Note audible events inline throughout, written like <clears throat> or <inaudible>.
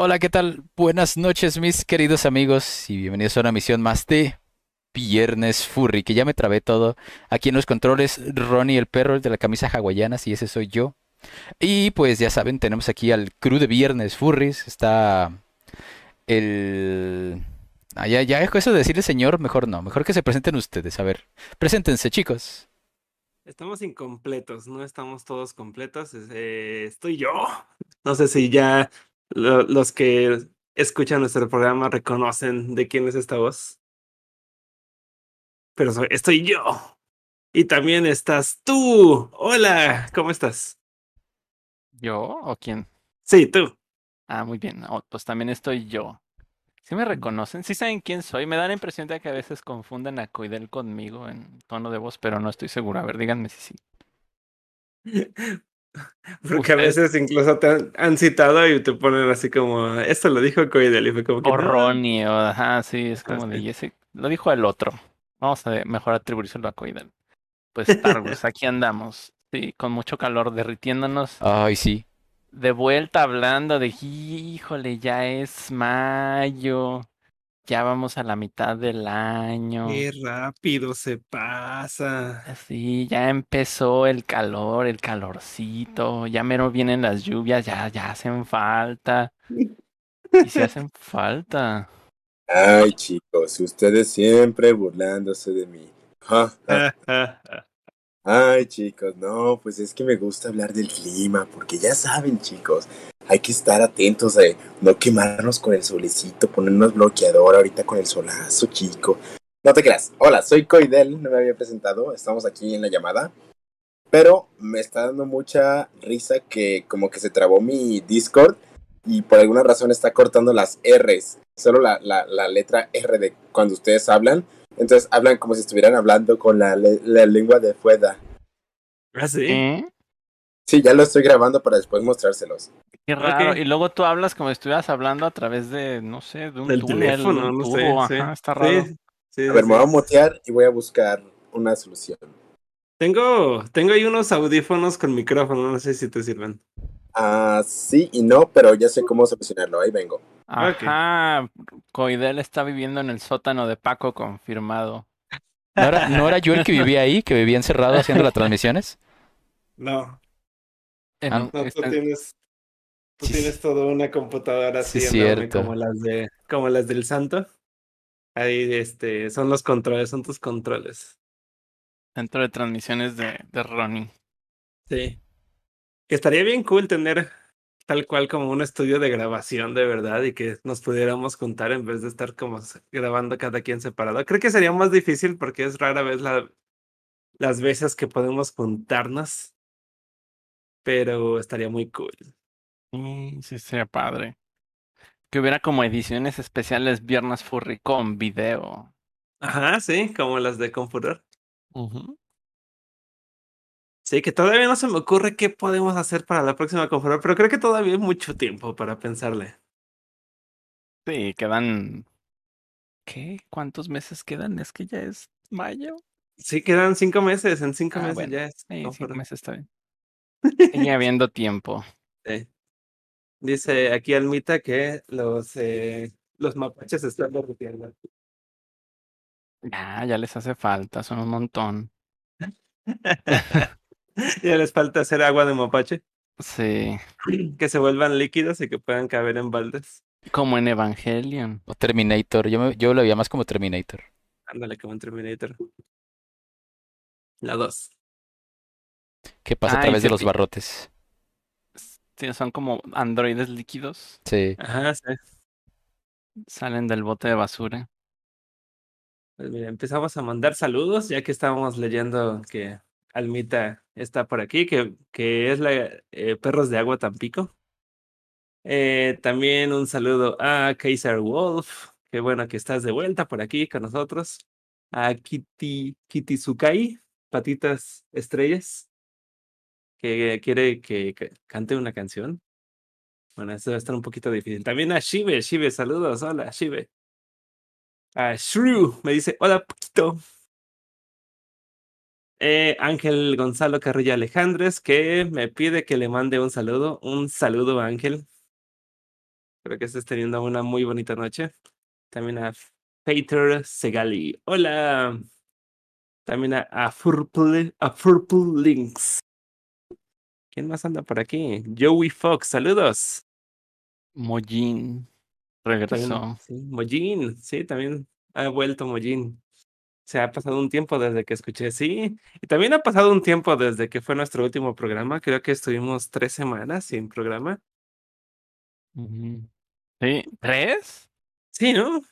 Hola, ¿qué tal? Buenas noches, mis queridos amigos, y bienvenidos a una misión más de Viernes Furry, que ya me trabé todo. Aquí en los controles, Ronnie el perro, el de la camisa hawaiana, si ese soy yo. Y pues ya saben, tenemos aquí al crew de Viernes Furries. Está el... Ah, ya, ya eso de decirle señor, mejor no. Mejor que se presenten ustedes. A ver, preséntense, chicos. Estamos incompletos, no estamos todos completos. eh, estoy yo. No sé si ya lo- los que escuchan nuestro programa reconocen de quién es esta voz, pero soy- estoy yo. Y también estás tú. Hola, ¿cómo estás? ¿Yo o quién? Sí, tú. Ah, muy bien. Oh, pues también estoy yo. ¿Sí me reconocen? ¿Sí saben quién soy? Me da la impresión de que a veces confunden a Coidel conmigo en tono de voz, pero no estoy seguro. A ver, díganme si sí. <laughs> <laughs> Porque a veces incluso te han, han citado y te ponen así como, esto lo dijo Coidel y fue como que... O "No". Ronnie, o ajá, sí, es como Ah, de, sí. y ese lo dijo el otro. Vamos a mejor atribuírselo a Coidel. Pues <laughs> Star Wars, aquí andamos. Sí, con mucho calor, derritiéndonos. Ay, sí. De vuelta hablando de, híjole, ya es mayo. Ya vamos a la mitad del año. Qué rápido se pasa. Sí, ya empezó el calor, el calorcito, ya mero vienen las lluvias, ya, ya hacen falta. <laughs> Y si hacen falta. Ay, chicos, ustedes siempre burlándose de mí. Ja, ja. <laughs> Ay, chicos, no, pues es que me gusta hablar del clima, porque ya saben, chicos, hay que estar atentos de no quemarnos con el solecito, ponernos bloqueador ahorita con el solazo, chico. No te creas. Hola, soy Coidel, no me había presentado, estamos aquí en la llamada. Pero me está dando mucha risa que como que se trabó mi Discord y por alguna razón está cortando las R's, solo la, la, la letra R de cuando ustedes hablan. Entonces hablan como si estuvieran hablando con la, la lengua de fuera. ¿Ah, sí? ¿Eh? Sí, ya lo estoy grabando para después mostrárselos. Qué raro. Y luego tú hablas como si estuvieras hablando a través de, no sé, de un Del túnel, teléfono, un no sé. sí. está raro. Sí, sí, A ver, sí. me voy a mutear y voy a buscar una solución. Tengo, tengo ahí unos audífonos con micrófono, no sé si te sirven. Ah, sí y no, pero ya sé cómo solucionarlo. Ahí vengo. Ajá, Coidel está viviendo en el sótano de Paco, confirmado. ¿No era, no era yo el que vivía ahí, que vivía encerrado haciendo las transmisiones? No, En Ah, no, tú tienes, tú Sí, tienes toda una computadora Sí, así enorme como las de, como las del santo. Ahí, este, son los controles, son tus controles. Centro de transmisiones de, de Ronnie. Sí. Que estaría bien cool tener tal cual como un estudio de grabación de verdad y que nos pudiéramos juntar en vez de estar como grabando cada quien separado. Creo que sería más difícil porque es rara vez la, las veces que podemos juntarnos, pero estaría muy cool. Sí, sí, sería padre. Que hubiera como ediciones especiales Viernes Furry con video. Ajá, sí, como las de Confuror. Sí, que todavía no se me ocurre qué podemos hacer para la próxima Confuror, pero creo que todavía hay mucho tiempo para pensarle. Sí, quedan. ¿Qué? ¿Cuántos meses quedan? Es que ya es mayo. Sí, quedan cinco meses, en cinco Ah, meses bueno, ya es Sí, cinco meses está bien. Sigue <laughs> habiendo tiempo. Sí. Dice aquí Almita que los, eh, los mapaches están derritiendo. Ya, ya les hace falta, son un montón. <laughs> ya les falta hacer agua de mapache, Sí, que se vuelvan líquidos y que puedan caber en baldes. como en Evangelion. O Terminator. Yo, me- yo lo veía más como Terminator. Ándale, como en Terminator. La 2. ¿Qué pasa a Ay, través de los barrotes? Sí, son como androides líquidos. Sí. Ajá, sí. Salen del bote de basura. Pues mira, empezamos a mandar saludos, ya que estábamos leyendo que Almita está por aquí, que, que es la eh, Perros de Agua Tampico. Eh, también un saludo a Kaiser Wolf, que bueno que estás de vuelta por aquí con nosotros. A Kitty, Kitty Sukai, Patitas Estrellas, que quiere que, cante una canción. Bueno, eso va a estar un poquito difícil. También a Shive, Shive, saludos, hola, Shive. A Shrew me dice, hola, poquito. Eh, Ángel Gonzalo Carrillo Alejandres, que me pide que le mande un saludo. Un saludo, Ángel. Espero que estés teniendo una muy bonita noche. También a Peter Segali. Hola. También a, a a Purple Links. ¿Quién más anda por aquí? Joey Fox, saludos. Mojin regresó. sí, Mojin, sí, también ha vuelto Mojin. Se ha pasado un tiempo desde que escuché, sí. Y también ha pasado un tiempo desde que fue nuestro último programa. Creo que estuvimos tres semanas sin programa. Sí, ¿tres? Sí, ¿no?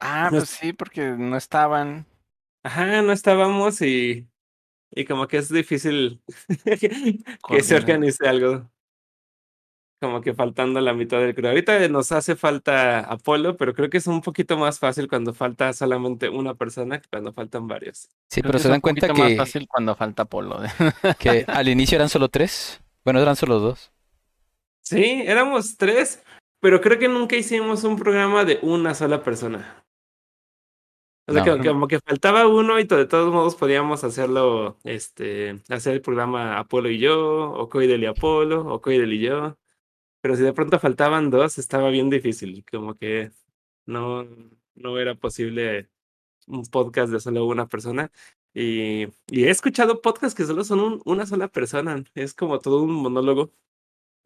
Ah, pues sí, porque no estaban. Ajá, no estábamos y, y como que es difícil <laughs> que se organice algo. Como que faltando la mitad del crew. Ahorita nos hace falta Apolo, pero creo que es un poquito más fácil cuando falta solamente una persona que cuando faltan varios. Sí, Creo pero que se es dan cuenta poquito más que, fácil cuando falta Polo. ¿eh? <laughs> que al inicio eran solo tres. Bueno, eran solo dos. Sí, éramos tres, pero creo que nunca hicimos un programa de una sola persona. O sea, No. que, como que faltaba uno y de todos modos podíamos hacerlo, este, hacer el programa Apolo y yo, o Coidel y Apolo, o Coidel y yo. Pero si de pronto faltaban dos, estaba bien difícil, como que no, no era posible un podcast de solo una persona. Y, y he escuchado podcasts que solo son un- una sola persona, es como todo un monólogo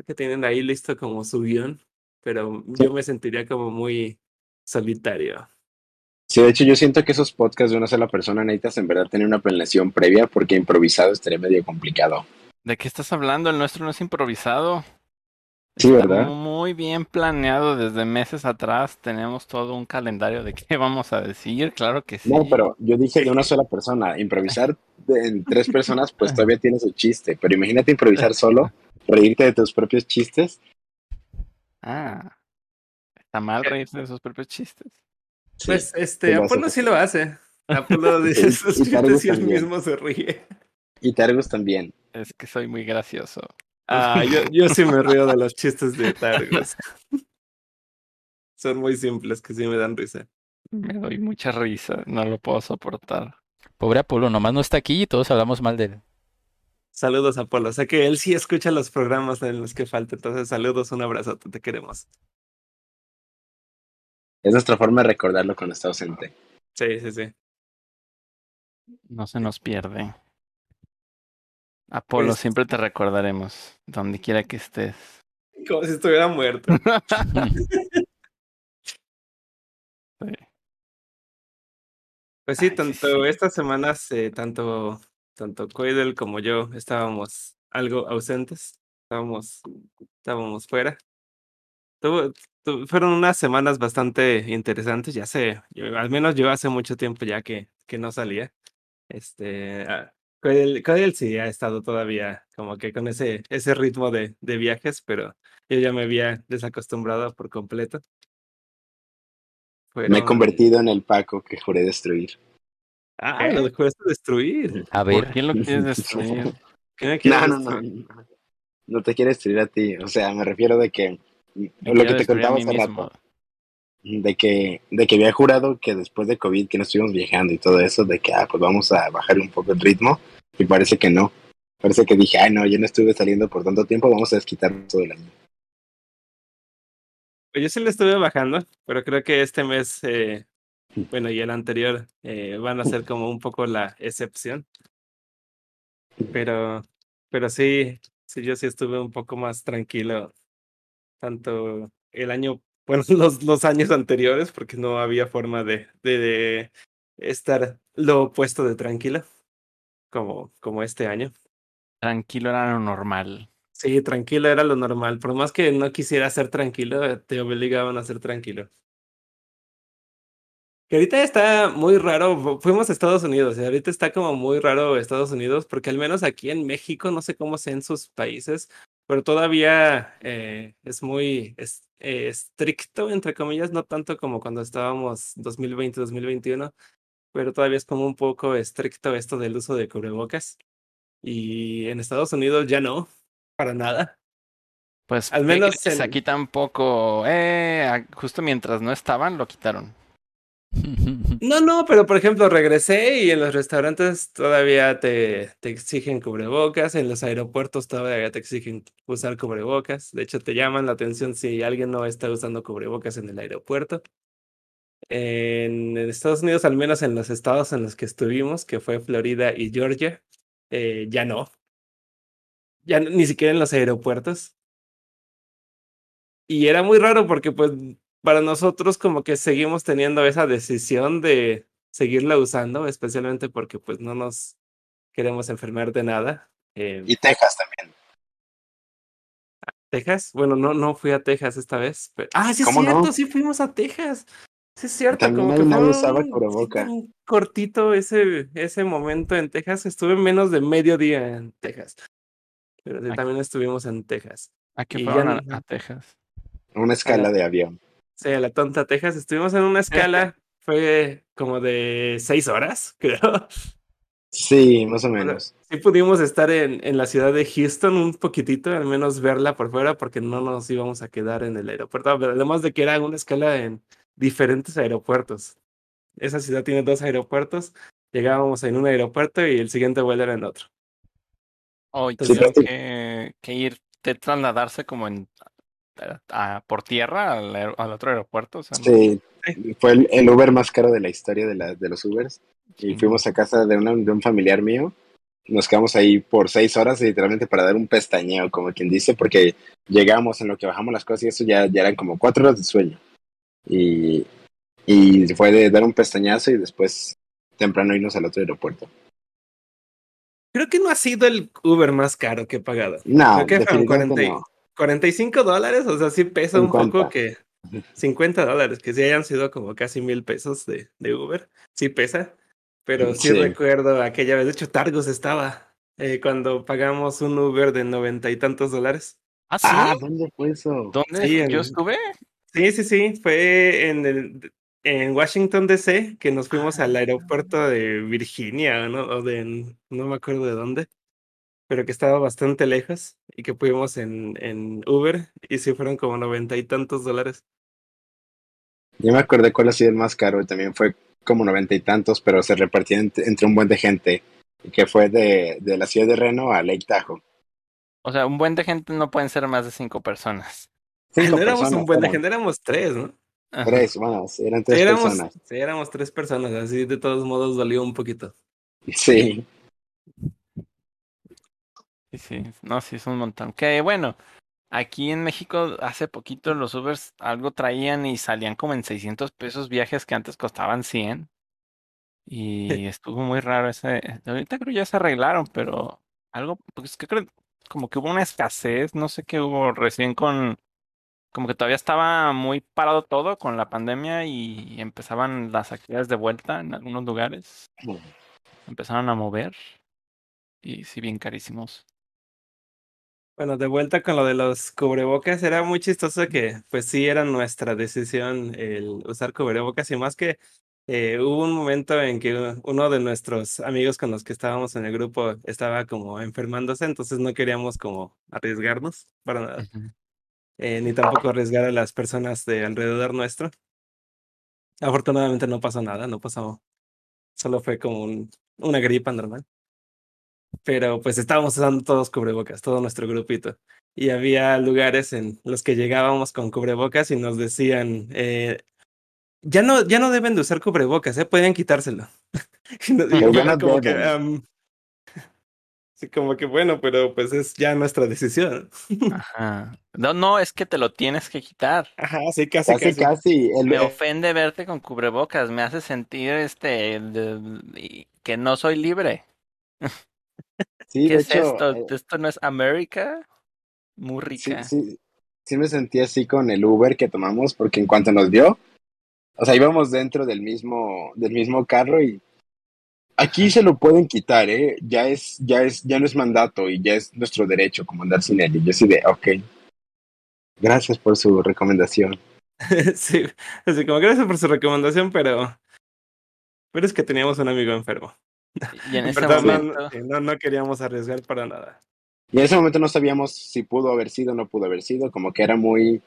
que tienen ahí listo como su guion, pero yo me sentiría como muy solitario. Sí, de hecho yo siento que esos podcasts de una sola persona necesitas en verdad tener una planeación previa porque improvisado estaría medio complicado. ¿De qué estás hablando? El nuestro no es improvisado. Sí, Está ¿verdad? Muy bien planeado desde meses atrás. Tenemos todo un calendario de qué <laughs> vamos a decir. Claro que sí. No, pero yo dije de una sola persona. Improvisar en tres personas pues <laughs> todavía tiene su chiste, pero imagínate improvisar solo, reírte de tus propios chistes. Ah. Está mal reírse de sus propios chistes. Sí. Pues este, te lo Apolo sí lo hace. <laughs> Apolo dice sus chistes y <laughs> él mismo se ríe. Y Targus también. Es que soy muy gracioso. Ah, <laughs> yo, yo sí me río de los chistes de Targus. Son muy simples que sí me dan risa. Me doy mucha risa. No lo puedo soportar. Pobre Apolo, nomás no está aquí y todos hablamos mal de él. Saludos, Apolo. Sé que él sí escucha los programas en los que falta. Entonces, saludos, un abrazo, te queremos. Es nuestra forma de recordarlo cuando está ausente. Sí, sí, sí. No se nos pierde. Apolo, Pues- siempre te recordaremos, donde quiera que estés. Como si estuviera muerto. <laughs> Sí. Pues sí, Ay, sí, tanto sí. estas semanas, eh, tanto, tanto Coidel como yo estábamos algo ausentes. Estábamos, estábamos fuera. Tuvo- tu- fueron unas semanas bastante interesantes, ya sé, yo- al menos yo hace mucho tiempo ya que, que no salía. Este, ah, Coidel sí ha estado todavía como que con ese, ese ritmo de, de viajes, pero yo ya me había desacostumbrado por completo. Me he Fueron- convertido en el Paco que juré destruir. Ah, lo dejaste destruir. A ¿Por ver, qué lo quieres <laughs> destruir? ¿Qué me quieres No, no, no. destruir? No te quiero destruir a ti. O sea, me refiero de que lo que te contaba hace rato. de que, de que había jurado que después de COVID que no estuvimos viajando y todo eso, de que ah, pues vamos a bajar un poco el ritmo, y parece que no. Parece que dije, ay no, yo no estuve saliendo por tanto tiempo, vamos a desquitar todo el año. Pues Yo sí le estuve bajando, pero creo que este mes, eh, bueno, y el anterior eh, van a ser como un poco la excepción. Pero, pero sí, sí, yo sí estuve un poco más tranquilo, tanto el año, <laughs> bueno, los, los años anteriores, porque no había forma de, de, de estar lo opuesto de tranquilo, como, como este año. Tranquilo era lo normal. Sí, tranquilo era lo normal. Por más que no quisiera ser tranquilo, te obligaban a ser tranquilo. Que ahorita está muy raro. fu- Fuimos a Estados Unidos y ahorita está como muy raro Estados Unidos, porque al menos aquí en México, no sé cómo sea en sus países, pero todavía eh, es muy es- eh, estricto, entre comillas, no tanto como cuando estábamos 2020, 2021, pero todavía es como un poco estricto esto del uso de cubrebocas. Y en Estados Unidos ya no, para nada. Pues Al ¿qué menos en- aquí tampoco. Eh, justo mientras no estaban, lo quitaron. <laughs> No, no, pero por ejemplo, regresé y en los restaurantes todavía te, te exigen cubrebocas, en los aeropuertos todavía te exigen usar cubrebocas. De hecho, te llaman la atención si alguien no está usando cubrebocas en el aeropuerto. En Estados Unidos, al menos en los estados en los que estuvimos, que fue Florida y Georgia, eh, ya no. Ya ni siquiera en los aeropuertos. Y era muy raro porque pues para nosotros como que seguimos teniendo esa decisión de seguirla usando, especialmente porque pues no nos queremos enfermar de nada. Eh, Y Texas también. Texas, bueno, no, no fui a Texas esta vez. Pero... Ah, sí es cierto, sí fuimos a Texas. Sí es cierto, También como que nadie fue usaba un- sí, cubreboca. tan cortito ese, ese momento en Texas. Estuve menos de medio día en Texas. Pero sí, también estuvimos en Texas. ¿A qué ya fueron a, Texas? Una escala de avión. Sí, a la tonta Texas. Estuvimos en una escala, <laughs> fue como de seis horas, <laughs> creo. Sí, más o Bueno, menos. sí pudimos estar en, en la ciudad de Houston un poquitito, al menos verla por fuera, porque no nos íbamos a quedar en el aeropuerto. Pero además de que era una escala en diferentes aeropuertos. Esa ciudad tiene dos aeropuertos. Llegábamos en un aeropuerto y el siguiente vuelo era en otro. O Entonces, tuvieron sí. que, que ir, de trasladarse como en a- a- por tierra al, otro aeropuerto. O sea, no- Sí, fue el, el Uber más caro de la historia de, la, de los Ubers. Y Sí. fuimos a casa de, una- de un familiar mío. Nos quedamos ahí por seis horas, literalmente para dar un pestañeo, como quien dice, porque llegamos en lo que bajamos las cosas y eso ya, ya eran como cuatro horas de sueño. Y, y fue de dar un pestañazo y después temprano irnos al otro aeropuerto. Creo que no ha sido el Uber más caro que he pagado. No, Creo que fueron definitivamente 40 y- no. 45 dólares, o sea, sí pesa un 50. poco que 50 dólares, que sí hayan sido como casi mil pesos de, de Uber, sí pesa, pero sí, Sí. recuerdo aquella vez, de hecho Targos estaba eh, cuando pagamos un Uber de noventa y tantos dólares. ¿Ah, sí? Ah, ¿dónde fue eso? ¿Dónde sí, yo en- estuve? Sí, sí, sí, fue en el en Washington DC que nos fuimos al Ah. aeropuerto de Virginia, ¿no? O de no me acuerdo de dónde, pero que estaba bastante lejos y que fuimos en, en Uber y sí fueron como noventa y tantos dólares. Yo me acordé cuál ha sido el más caro, también fue como noventa y tantos, pero se repartía ent- entre un buen de gente, que fue de, de la ciudad de Reno a Lake Tahoe. O sea, un buen de gente no pueden ser más de cinco personas. Cinco no éramos personas, un buen de gente, éramos tres, ¿no? Ajá. Tres, bueno, eran Sí, tres éramos, personas. sí, éramos tres personas, así de todos modos dolió un poquito. Sí, Sí, sí, no, sí, es un montón. Que bueno, aquí en México hace poquito los Ubers algo traían y salían como en 600 pesos viajes que antes costaban 100. Y estuvo muy raro ese. Ahorita creo ya se arreglaron, pero algo, pues que creo como que hubo una escasez, no sé qué hubo recién con, como que todavía estaba muy parado todo con la pandemia y empezaban las actividades de vuelta en algunos lugares. Empezaron a mover y sí, bien carísimos. Bueno, de vuelta con lo de los cubrebocas, era muy chistoso que pues sí era nuestra decisión el usar cubrebocas y más que eh, hubo un momento en que uno de nuestros amigos con los que estábamos en el grupo estaba como enfermándose, entonces no queríamos como arriesgarnos para nada, eh, ni tampoco arriesgar a las personas de alrededor nuestro. Afortunadamente no pasó nada, no pasó, solo fue como un- una gripa normal. Pero pues estábamos usando todos cubrebocas, todo nuestro grupito. Y había lugares en los que llegábamos con cubrebocas y nos decían, eh, ya no, ya no deben de usar cubrebocas, ¿eh? pueden quitárselo. <laughs> y nos- como que, sí, como que bueno, pero pues es ya nuestra decisión. <laughs> Ajá. No, no, es que te lo tienes que quitar. Ajá, sí, casi, casi, casi. casi. El, Me ofende verte con cubrebocas, me hace sentir este de- que no soy libre. <laughs> sí, ¿Qué de es hecho, esto? eh, ¿Esto no es América? Muy sí, rica. sí, sí me sentí así con el Uber que tomamos, porque en cuanto nos dio, o sea, íbamos dentro del mismo, del mismo carro y aquí se lo pueden quitar, ¿eh? Ya es, ya es, ya no es mandato y ya es nuestro derecho como andar sin él. Y yo sí de, ok. Gracias por su recomendación. <laughs> sí, así como gracias por su recomendación, pero, pero es que teníamos un amigo enfermo. Y en ese Perdón, momento, no, sí, no, no queríamos arriesgar para nada. Y en ese momento no sabíamos si pudo haber sido o no pudo haber sido, como que era muy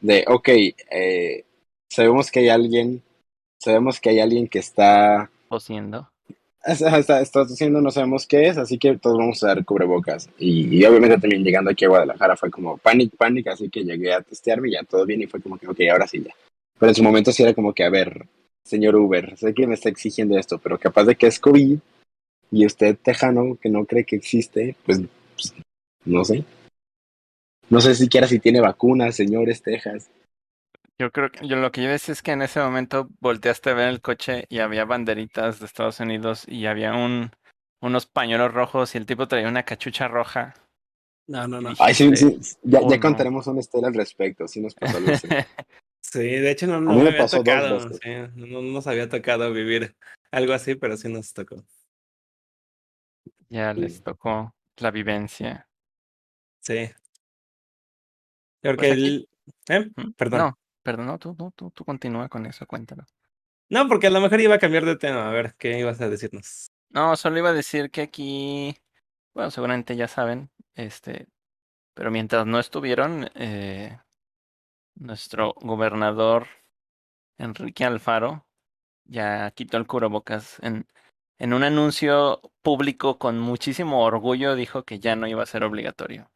de, ok, eh, sabemos que hay alguien sabemos que hay alguien que está, Tosiendo. está, está, está haciendo, no sabemos qué es, así que todos vamos a dar cubrebocas. Y, y obviamente también llegando aquí a Guadalajara fue como panic, panic, así que llegué a testearme y ya todo bien y fue como que, ok, ahora sí ya. Pero en su momento sí era como que, a ver, señor Uber, sé que me está exigiendo esto, pero capaz de que es COVID y usted, tejano, que no cree que existe, pues, pues, no sé. No sé siquiera si tiene vacunas, señores Texas. Yo creo que yo lo que yo decía es que en ese momento volteaste a ver el coche y había banderitas de Estados Unidos y había un unos pañuelos rojos y el tipo traía una cachucha roja. No, no, no. Ay, sí, sí, ya, Oh, ya no. contaremos una historia al respecto, sí nos pasó algo así. <laughs> Sí, de hecho no, no me me había tocado. sí, no no nos había tocado vivir algo así, pero sí nos tocó. Ya Sí. les tocó la vivencia. Sí. Porque Pues aquí- el... ¿eh? ¿Mm? Perdón. No, perdón, no, tú, tú, tú, tú continúa con eso, cuéntalo. No, porque a lo mejor iba a cambiar de tema. A ver, ¿qué ibas a decirnos? No, solo iba a decir que aquí, bueno, seguramente ya saben, este, pero mientras no estuvieron, eh, nuestro gobernador Enrique Alfaro ya quitó el cubrebocas en, en un anuncio público con muchísimo orgullo dijo que ya no iba a ser obligatorio.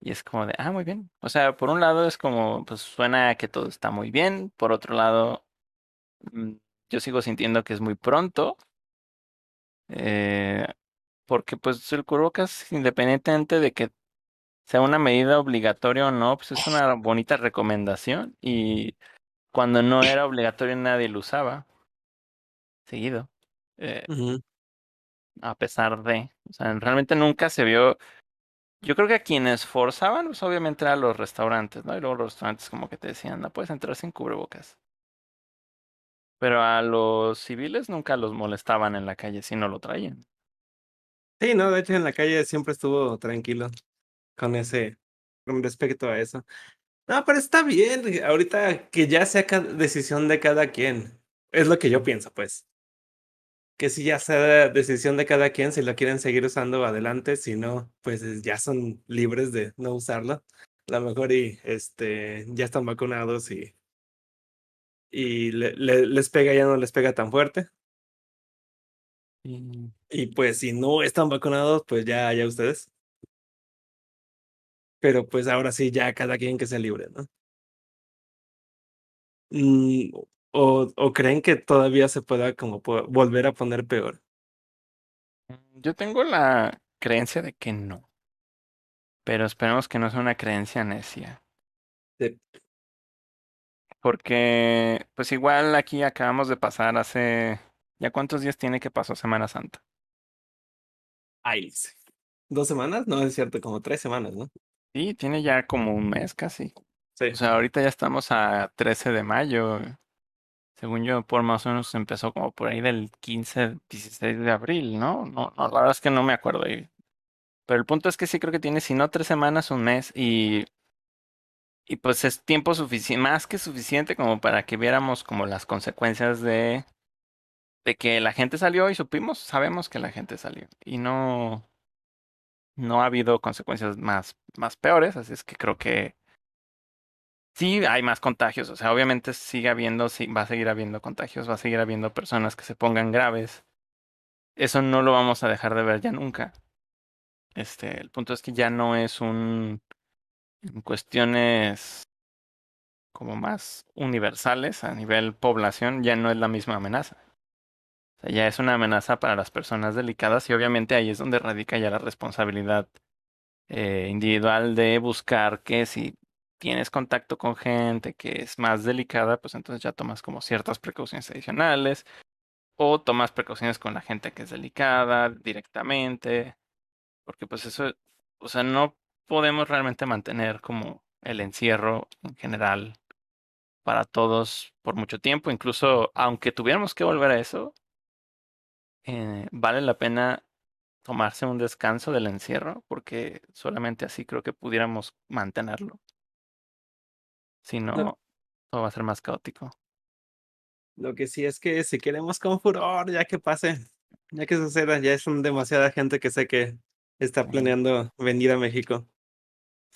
Y es como de, ah, muy bien. O sea, por un lado es como, pues suena que todo está muy bien. Por otro lado, mm, yo sigo sintiendo que es muy pronto. Eh, porque pues el cubrebocas, independientemente de que sea una medida obligatoria o no, pues es una bonita recomendación. Y cuando no era obligatorio nadie lo usaba. Seguido. Eh, a pesar de, o sea, realmente nunca se vio. Yo creo que a quienes forzaban, pues obviamente eran los restaurantes, ¿no? Y luego los restaurantes como que te decían, no puedes entrar sin cubrebocas. Pero a los civiles nunca los molestaban en la calle si no lo traían. Sí, no, de hecho en la calle siempre estuvo tranquilo con ese, con respecto a eso. No, pero está bien, ahorita que ya sea decisión de cada quien. Es lo que yo pienso, pues. Que si ya sea decisión de cada quien, si lo quieren seguir usando adelante, si no, pues es- ya son libres de no usarlo. A lo mejor y este ya están vacunados y, y le- le- les pega, ya no les pega tan fuerte. Y Y pues si no están vacunados, pues ya, ya ustedes. Pero pues ahora sí, ya cada quien que sea libre, ¿no? Mm, o, o creen que todavía se pueda como po- volver a poner peor. mm, yo tengo la creencia de que no. Pero esperemos que no sea una creencia necia. Sí. Porque, pues igual aquí acabamos de pasar hace... ¿Ya cuántos días tiene que pasó Semana Santa? Ay. ¿Dos semanas? No, es cierto, como tres semanas, ¿no? Sí, tiene ya como un mes casi. Sí. O sea, ahorita ya estamos a 13 de mayo. Según yo, por más o menos empezó como por ahí del 15, 16 de abril, ¿no? No, no, la verdad es que no me acuerdo. ahí. Pero el punto es que sí creo que tiene, si no tres semanas, un mes. Y, y pues es tiempo suficiente, más que suficiente como para que viéramos como las consecuencias de, de que la gente salió y supimos, sabemos que la gente salió. Y no, no ha habido consecuencias más, más peores, así es que creo que sí hay más contagios. O sea, obviamente sigue habiendo, sí, va a seguir habiendo contagios, va a seguir habiendo personas que se pongan graves. Eso no lo vamos a dejar de ver ya nunca. Este, el punto es que ya no es un en cuestiones como más universales a nivel población, ya no es la misma amenaza. Sea, ya es una amenaza para las personas delicadas y obviamente ahí es donde radica ya la responsabilidad eh, individual de buscar que si tienes contacto con gente que es más delicada, pues entonces ya tomas como ciertas precauciones adicionales o tomas precauciones con la gente que es delicada directamente, porque pues eso, o sea, no podemos realmente mantener como el encierro en general para todos por mucho tiempo, incluso aunque tuviéramos que volver a eso, eh, vale la pena tomarse un descanso del encierro, porque solamente así creo que pudiéramos mantenerlo. Si no, No. todo va a ser más caótico. Lo que sí es que si queremos con furor, ya que pase, ya que suceda, ya es demasiada gente que sé que está planeando venir a México.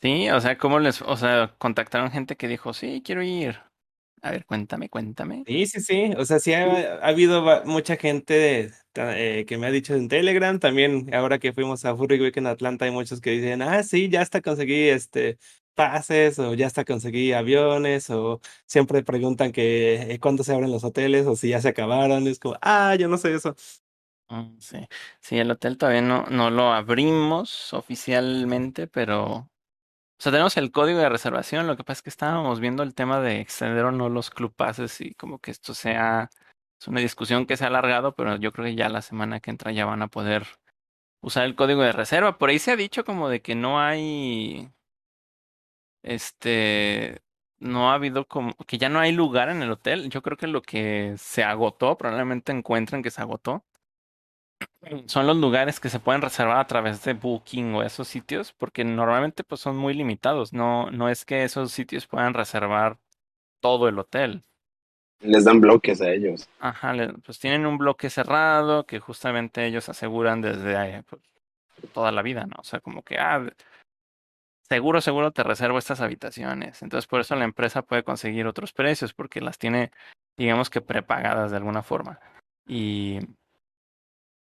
Sí, o sea, ¿cómo les, o sea, contactaron gente que dijo, sí, quiero ir? A ver, cuéntame, cuéntame. Sí, sí, sí. O sea, sí ha, ha habido mucha gente eh, que me ha dicho en Telegram. También ahora que fuimos a Furry Week en Atlanta, hay muchos que dicen, ah, sí, ya hasta conseguí este pases o ya hasta conseguí aviones o siempre preguntan que eh, cuándo se abren los hoteles o si ya se acabaron. Es como, ah, yo no sé eso. Mm, Sí, sí, el hotel todavía no, no lo abrimos oficialmente, pero, o sea, tenemos el código de reservación. Lo que pasa es que estábamos viendo el tema de extender o no los club passes y como que esto sea, es una discusión que se ha alargado, pero yo creo que ya la semana que entra ya van a poder usar el código de reserva. Por ahí se ha dicho como de que no hay, este, no ha habido como, que ya no hay lugar en el hotel. Yo creo que lo que se agotó, probablemente encuentren que se agotó son los lugares que se pueden reservar a través de Booking o esos sitios, porque normalmente pues son muy limitados. No, no es que esos sitios puedan reservar todo el hotel. Les dan bloques a ellos. Ajá, pues tienen un bloque cerrado que justamente ellos aseguran desde eh, pues, toda la vida, ¿no? O sea, como que, ah, seguro, seguro te reservo estas habitaciones. Entonces, por eso la empresa puede conseguir otros precios, porque las tiene, digamos que prepagadas de alguna forma. Y,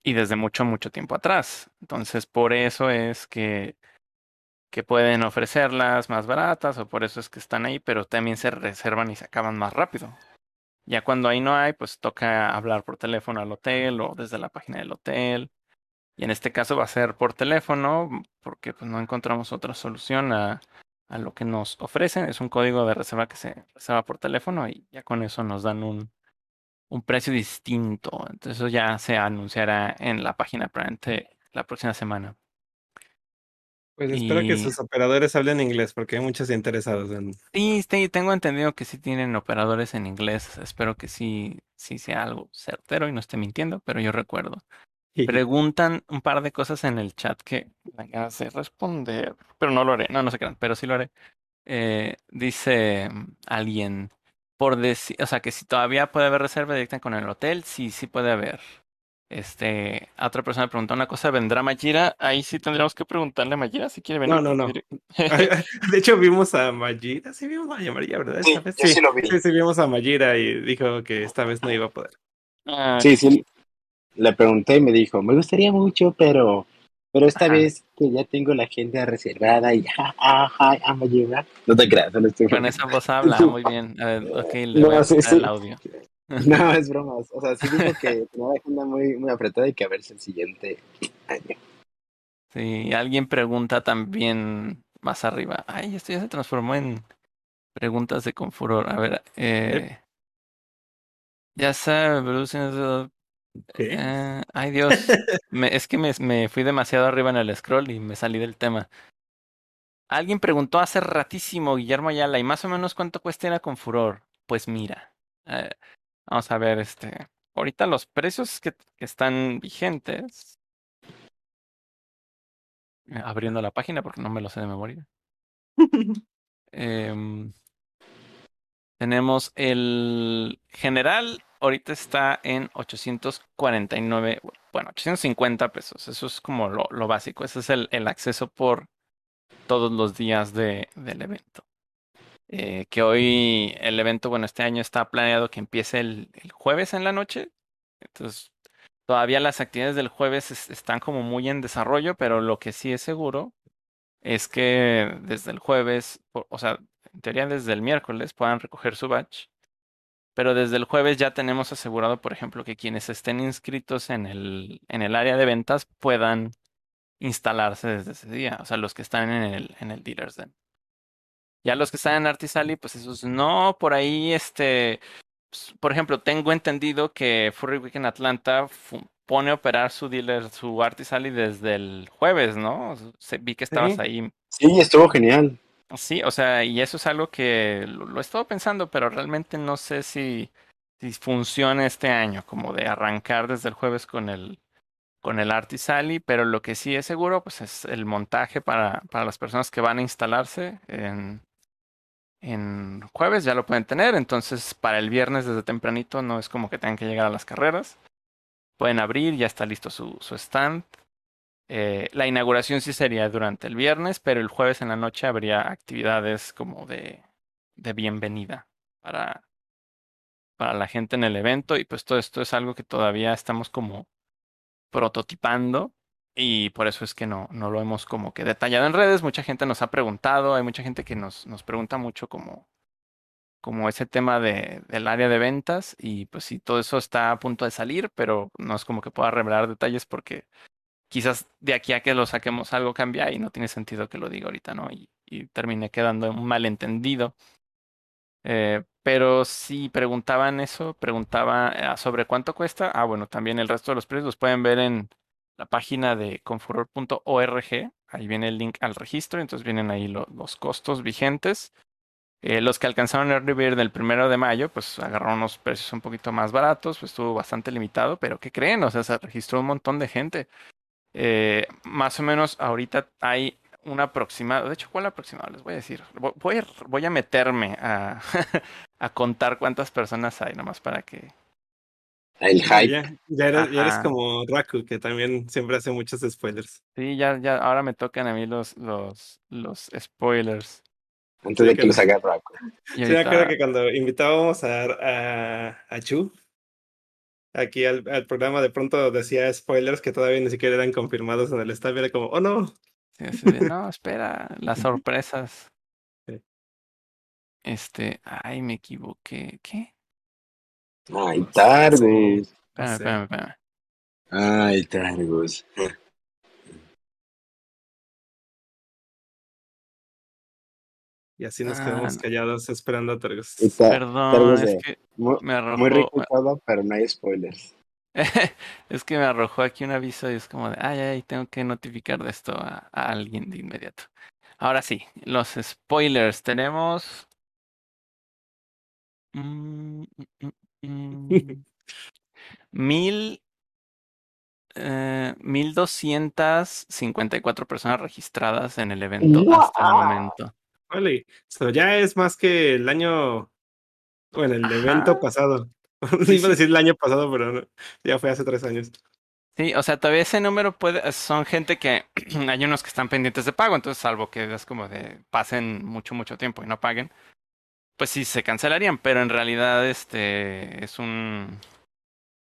y desde mucho, mucho tiempo atrás. Entonces, por eso es que, que pueden ofrecerlas más baratas, o por eso es que están ahí, pero también se reservan y se acaban más rápido. Ya cuando ahí no hay, pues toca hablar por teléfono al hotel o desde la página del hotel. Y en este caso va a ser por teléfono, porque pues no encontramos otra solución a, a lo que nos ofrecen. Es un código de reserva que se reserva por teléfono y ya con eso nos dan un, un precio distinto. Entonces eso ya se anunciará en la página probablemente la próxima semana. Pues espero que sus operadores hablen inglés porque hay muchos interesados en... Sí, sí, tengo entendido que sí tienen operadores en inglés. Espero que sí, sí sea algo certero y no esté mintiendo, pero yo recuerdo. Preguntan un par de cosas en el chat que me hace responder, pero no lo haré. No, no se crean, pero sí lo haré. Eh, dice alguien, por decir, o sea, que si todavía puede haber reserva directa con el hotel, sí, sí puede haber. Este, a otra persona preguntó una cosa, ¿vendrá Mayira? Ahí sí tendríamos que preguntarle a Mayira si quiere venir. No, no, no. <laughs> De hecho, vimos a Mayira. Sí, vimos a Mayira, ¿verdad? Sí, vez yo sí lo vi. Sí, sí, vimos a Mayira y dijo que esta vez no iba a poder. Ah, Sí, sí. Le pregunté y me dijo, me gustaría mucho, pero pero esta Ajá. vez que ya tengo la agenda reservada y ja, ajá, ama llevar. No te creas, no estoy Con esa voz habla <laughs> muy bien. A ver, ok, le No, voy a sí, el audio. <laughs> No, es bromas. O sea, sí dijo que <laughs> tenía la agenda muy, muy apretada y que a ver si el siguiente año. Sí, alguien pregunta también más arriba. Ay, esto ya se transformó en preguntas de Confuror. A ver, eh, ya sabe, Bruce. eh, ¿Qué? eh, ay, Dios. Me- es que me, me fui demasiado arriba en el scroll y me salí del tema. Alguien preguntó hace ratísimo, Guillermo Ayala, ¿y más o menos cuánto cuesta ir a Confuror? Pues mira, eh, vamos a ver, este, ahorita los precios que, que están vigentes. eh, Abriendo la página porque no me lo sé de memoria. <laughs> Em, tenemos el general, ahorita está en 849, bueno, 850 pesos. Eso es como lo, básico. Ese es el, acceso por todos los días de, del evento. Eh, que hoy el evento, bueno, este año está planeado que empiece el, jueves en la noche. Entonces, todavía las actividades del jueves es- están como muy en desarrollo, pero lo que sí es seguro es que desde el jueves, o sea, en teoría desde el miércoles puedan recoger su batch. Pero desde el jueves ya tenemos asegurado, por ejemplo, que quienes estén inscritos en el, en el área de ventas puedan instalarse desde ese día. O sea, los que están en el, en el Dealer's Den. Ya los que están en Artisali, pues esos no, por ahí, este, pues, por ejemplo, tengo entendido que Furry Week en Atlanta pone a operar su dealer, su Artisali desde el jueves, ¿no? Se- vi que estabas Sí. ahí Sí, estuvo genial. Sí, o sea, y eso es algo que lo, lo he estado pensando, pero realmente no sé si, si funciona este año, como de arrancar desde el jueves con el, con el Artisali, pero lo que sí es seguro, pues es el montaje para, para las personas que van a instalarse en, en jueves, ya lo pueden tener, entonces para el viernes desde tempranito no es como que tengan que llegar a las carreras, pueden abrir, ya está listo su, su stand. Eh, la inauguración sí sería durante el viernes, pero el jueves en la noche habría actividades como de, de bienvenida para, para la gente en el evento y pues todo esto es algo que todavía estamos como prototipando y por eso es que no, no lo hemos como que detallado en redes. Mucha gente nos ha preguntado, hay mucha gente que nos, nos pregunta mucho como, como ese tema de, del área de ventas y pues sí, todo eso está a punto de salir, pero no es como que pueda revelar detalles porque quizás de aquí a que lo saquemos algo cambia y no tiene sentido que lo diga ahorita, ¿no? Y, y termine quedando un malentendido. Eh, pero si preguntaban eso, preguntaba ah, sobre cuánto cuesta. Ah, bueno, también el resto de los precios los pueden ver en la página de confuror.org. Ahí viene el link al registro, entonces vienen ahí los costos vigentes. Eh, los que alcanzaron el Bird del primero de mayo, pues agarraron unos precios un poquito más baratos, pues estuvo bastante limitado, pero ¿qué creen? O sea, se registró un montón de gente. Eh, más o menos ahorita hay un aproximado. De hecho, ¿cuál aproximado? Les voy a decir. Voy a, voy a meterme a, <laughs> a contar cuántas personas hay, nomás para que. El hype. Ya, eres, como Raku, que también siempre hace muchos spoilers. Sí, ya, ya, ahora me tocan a mí los, los, los spoilers. Antes de que, los haga Raku. Sí, me acuerdo que cuando invitábamos a, a, a Chu, aquí al, al, programa de pronto decía spoilers que todavía ni siquiera eran confirmados en el staff. Era como, oh no. no, <laughs> espera, las sorpresas. Este, ay, me equivoqué. ¿Qué? Ay, tardes. Espérame, espérame, espérame. Ay, targos. Y así nos quedamos ah, callados esperando a Targos. Perdón, es que me arrojó. Muy rico todo, pero no hay spoilers. <laughs> es que me arrojó aquí un aviso y es como de, ay, ay, tengo que notificar de esto a, alguien de inmediato. Ahora sí, los spoilers. Tenemos... Mm, mm, mm, mil... Eh, 1254 personas registradas en el evento hasta el momento. Vale, esto ya es más que el año, bueno, el evento pasado. <laughs> Iba a decir el año pasado, pero ya fue hace tres años. Sí, o sea, todavía ese número puede, son gente que <clears throat> hay unos que están pendientes de pago, entonces salvo que es como de pasen mucho, mucho tiempo y no paguen, pues sí se cancelarían, pero en realidad este es un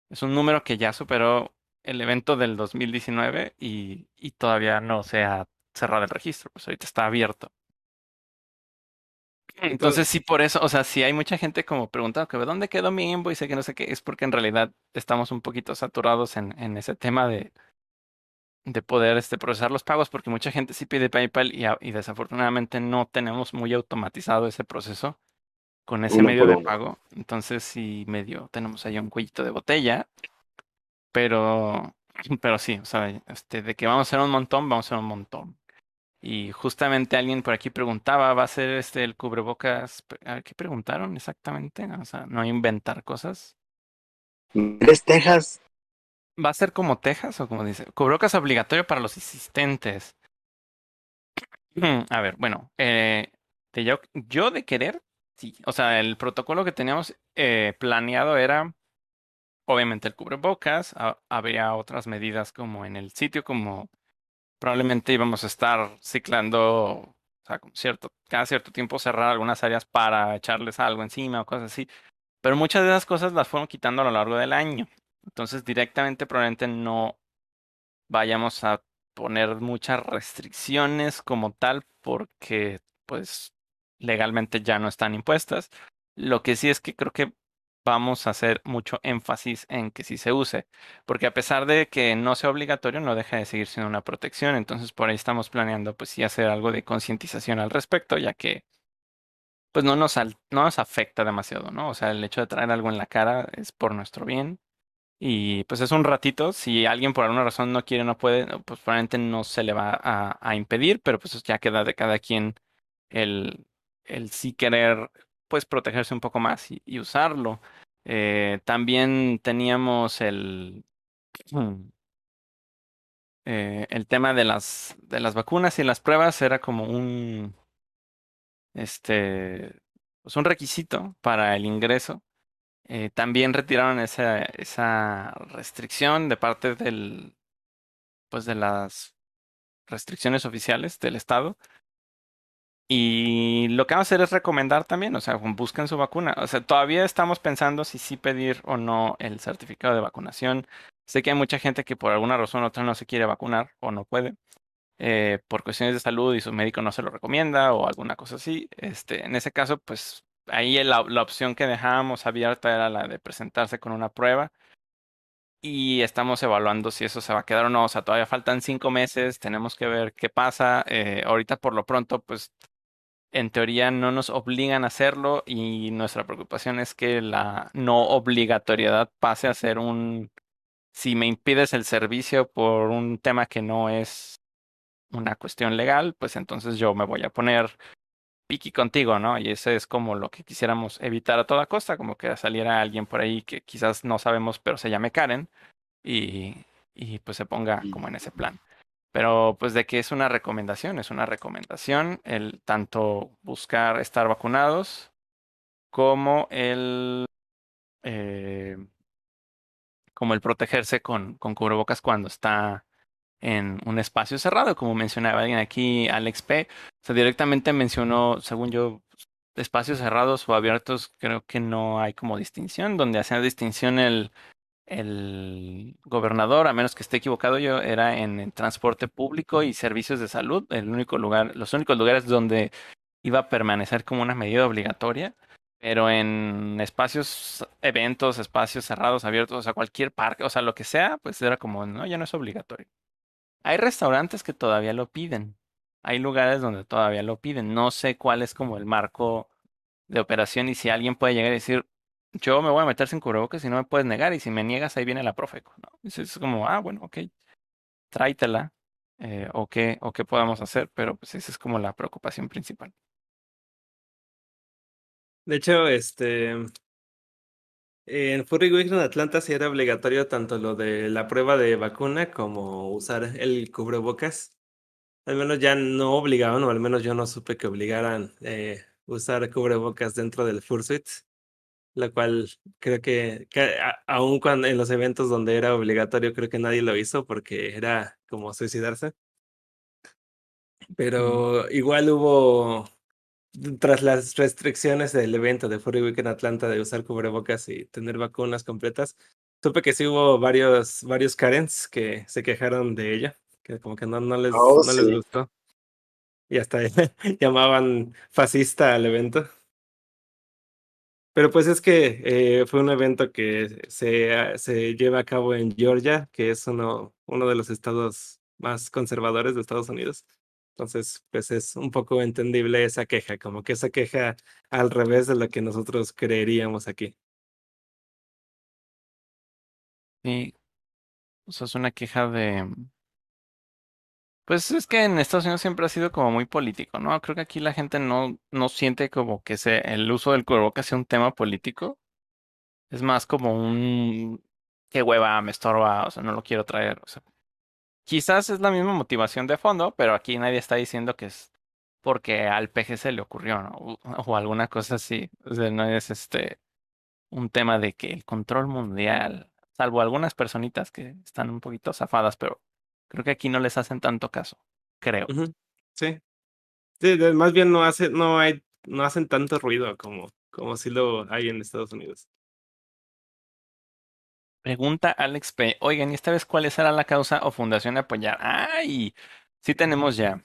es un número que ya superó el evento del 2019 y, y todavía no se ha cerrado el registro, pues ahorita está abierto. Entonces sí, por eso, o sea, si hay mucha gente como preguntando que dónde quedó mi invoice, que no sé qué, es porque en realidad estamos un poquito saturados en, en ese tema de, de poder este, procesar los pagos, porque mucha gente sí pide PayPal y, y desafortunadamente no tenemos muy automatizado ese proceso con ese medio de pago. Entonces sí, medio tenemos ahí un cuellito de botella, pero, <clears throat> pero sí, o sea, este, de que vamos a hacer un montón, vamos a hacer un montón. Y justamente alguien por aquí preguntaba, ¿va a ser este el cubrebocas? ¿Qué preguntaron exactamente? O sea, no inventar cosas. ¿Es Texas? ¿Va a ser como Texas o como dice? Cubrebocas obligatorio para los asistentes. <clears throat> A ver, bueno, eh, de yo, yo, de querer, sí. O sea, el protocolo que teníamos eh, planeado era, obviamente, el cubrebocas. habría otras medidas como en el sitio, como probablemente íbamos a estar ciclando, o sea, cierto, cada cierto tiempo cerrar algunas áreas para echarles algo encima o cosas así. Pero muchas de esas cosas las fueron quitando a lo largo del año. Entonces, directamente probablemente no vayamos a poner muchas restricciones como tal porque pues legalmente ya no están impuestas. Lo que sí es que creo que vamos a hacer mucho énfasis en que sí se use, porque a pesar de que no sea obligatorio, no deja de seguir siendo una protección, entonces por ahí estamos planeando pues sí hacer algo de concientización al respecto, ya que pues no nos, no nos afecta demasiado, ¿no? O sea, el hecho de traer algo en la cara es por nuestro bien. Y pues es un ratito, si alguien por alguna razón no quiere, no puede, pues probablemente no se le va a, a impedir, pero pues ya queda de cada quien el, el sí querer pues protegerse un poco más y, usarlo. Eh, también teníamos el, eh, el tema de las, de las vacunas y las pruebas era como un, este, pues un requisito para el ingreso. Eh, también retiraron esa, esa restricción de parte del, pues de las restricciones oficiales del Estado Y lo que vamos a hacer es recomendar también, o sea, busquen su vacuna. O sea, todavía estamos pensando si sí pedir o no el certificado de vacunación. Sé que hay mucha gente que por alguna razón u otra no se quiere vacunar o no puede. Eh, por cuestiones de salud y su médico no se lo recomienda o alguna cosa así. Este, en ese caso, pues ahí la, opción que dejábamos abierta era la de presentarse con una prueba y estamos evaluando si eso se va a quedar o no. O sea, todavía faltan cinco meses, tenemos que ver qué pasa. Eh, ahorita por lo pronto, pues en teoría no nos obligan a hacerlo y nuestra preocupación es que la no obligatoriedad pase a ser un, si me impides el servicio por un tema que no es una cuestión legal, pues entonces yo me voy a poner piqui contigo, ¿no? Y ese es como lo que quisiéramos evitar a toda costa, como que saliera alguien por ahí que quizás no sabemos, pero se llame Karen y, y pues se ponga como en ese plan. Pero pues de que es una recomendación, es una recomendación el tanto buscar estar vacunados como el eh, como el protegerse con, con cubrebocas cuando está en un espacio cerrado, como mencionaba alguien aquí, Alex P. O sea, directamente mencionó, según yo, espacios cerrados o abiertos, creo que no hay como distinción, donde hacía distinción el, el gobernador, a menos que esté equivocado yo, era en el transporte público y servicios de salud, el único lugar, los únicos lugares donde iba a permanecer como una medida obligatoria, pero en espacios, eventos, espacios cerrados, abiertos, o sea, cualquier parque, o sea, lo que sea, pues era como, no, ya no es obligatorio. Hay restaurantes que todavía lo piden, hay lugares donde todavía lo piden, no sé cuál es como el marco de operación y si alguien puede llegar y decir, yo me voy a meter sin cubrebocas y no me puedes negar, y si me niegas, ahí viene la Profeco, ¿no? Es, como, ah, bueno, ok, tráitela, eh, o, qué, o qué podemos hacer, pero pues esa es como la preocupación principal. De hecho, este, en Furry Week en Atlanta sí era obligatorio tanto lo de la prueba de vacuna como usar el cubrebocas. Al menos ya no obligaban, o al menos yo no supe que obligaran eh, usar cubrebocas dentro del Fursuit la cual creo que, que aun cuando en los eventos donde era obligatorio, creo que nadie lo hizo porque era como suicidarse. Pero igual hubo, tras las restricciones del evento de Furry Week en Atlanta de usar cubrebocas y tener vacunas completas, supe que sí hubo varios, varios Karens que se quejaron de ella, que como que no, no, les, Oh, no les sí. gustó. Y hasta <laughs> llamaban fascista al evento. Pero pues es que eh, fue un evento que se, se lleva a cabo en Georgia, que es uno, uno de los estados más conservadores de Estados Unidos. Entonces, pues es un poco entendible esa queja, como que esa queja al revés de lo que nosotros creeríamos aquí. Sí, o sea, es una queja de... Pues es que en Estados Unidos siempre ha sido como muy político, ¿no? Creo que aquí la gente no, no siente como que el uso del cubrebocas sea un tema político. Es más como un... qué hueva, me estorba, o sea, no lo quiero traer. O sea, quizás es la misma motivación de fondo, pero aquí nadie está diciendo que es porque al PG se le ocurrió, ¿no? O, o alguna cosa así. O sea, no es este un tema de que el control mundial, salvo algunas personitas que están un poquito zafadas, pero creo que aquí no les hacen tanto caso, creo. Sí. Más bien no hace, no hay, no hacen tanto ruido como, como si lo hay en Estados Unidos. Pregunta Alex P. Oigan, ¿y esta vez cuál será la causa o fundación de apoyar? ¡Ay! Sí tenemos ya,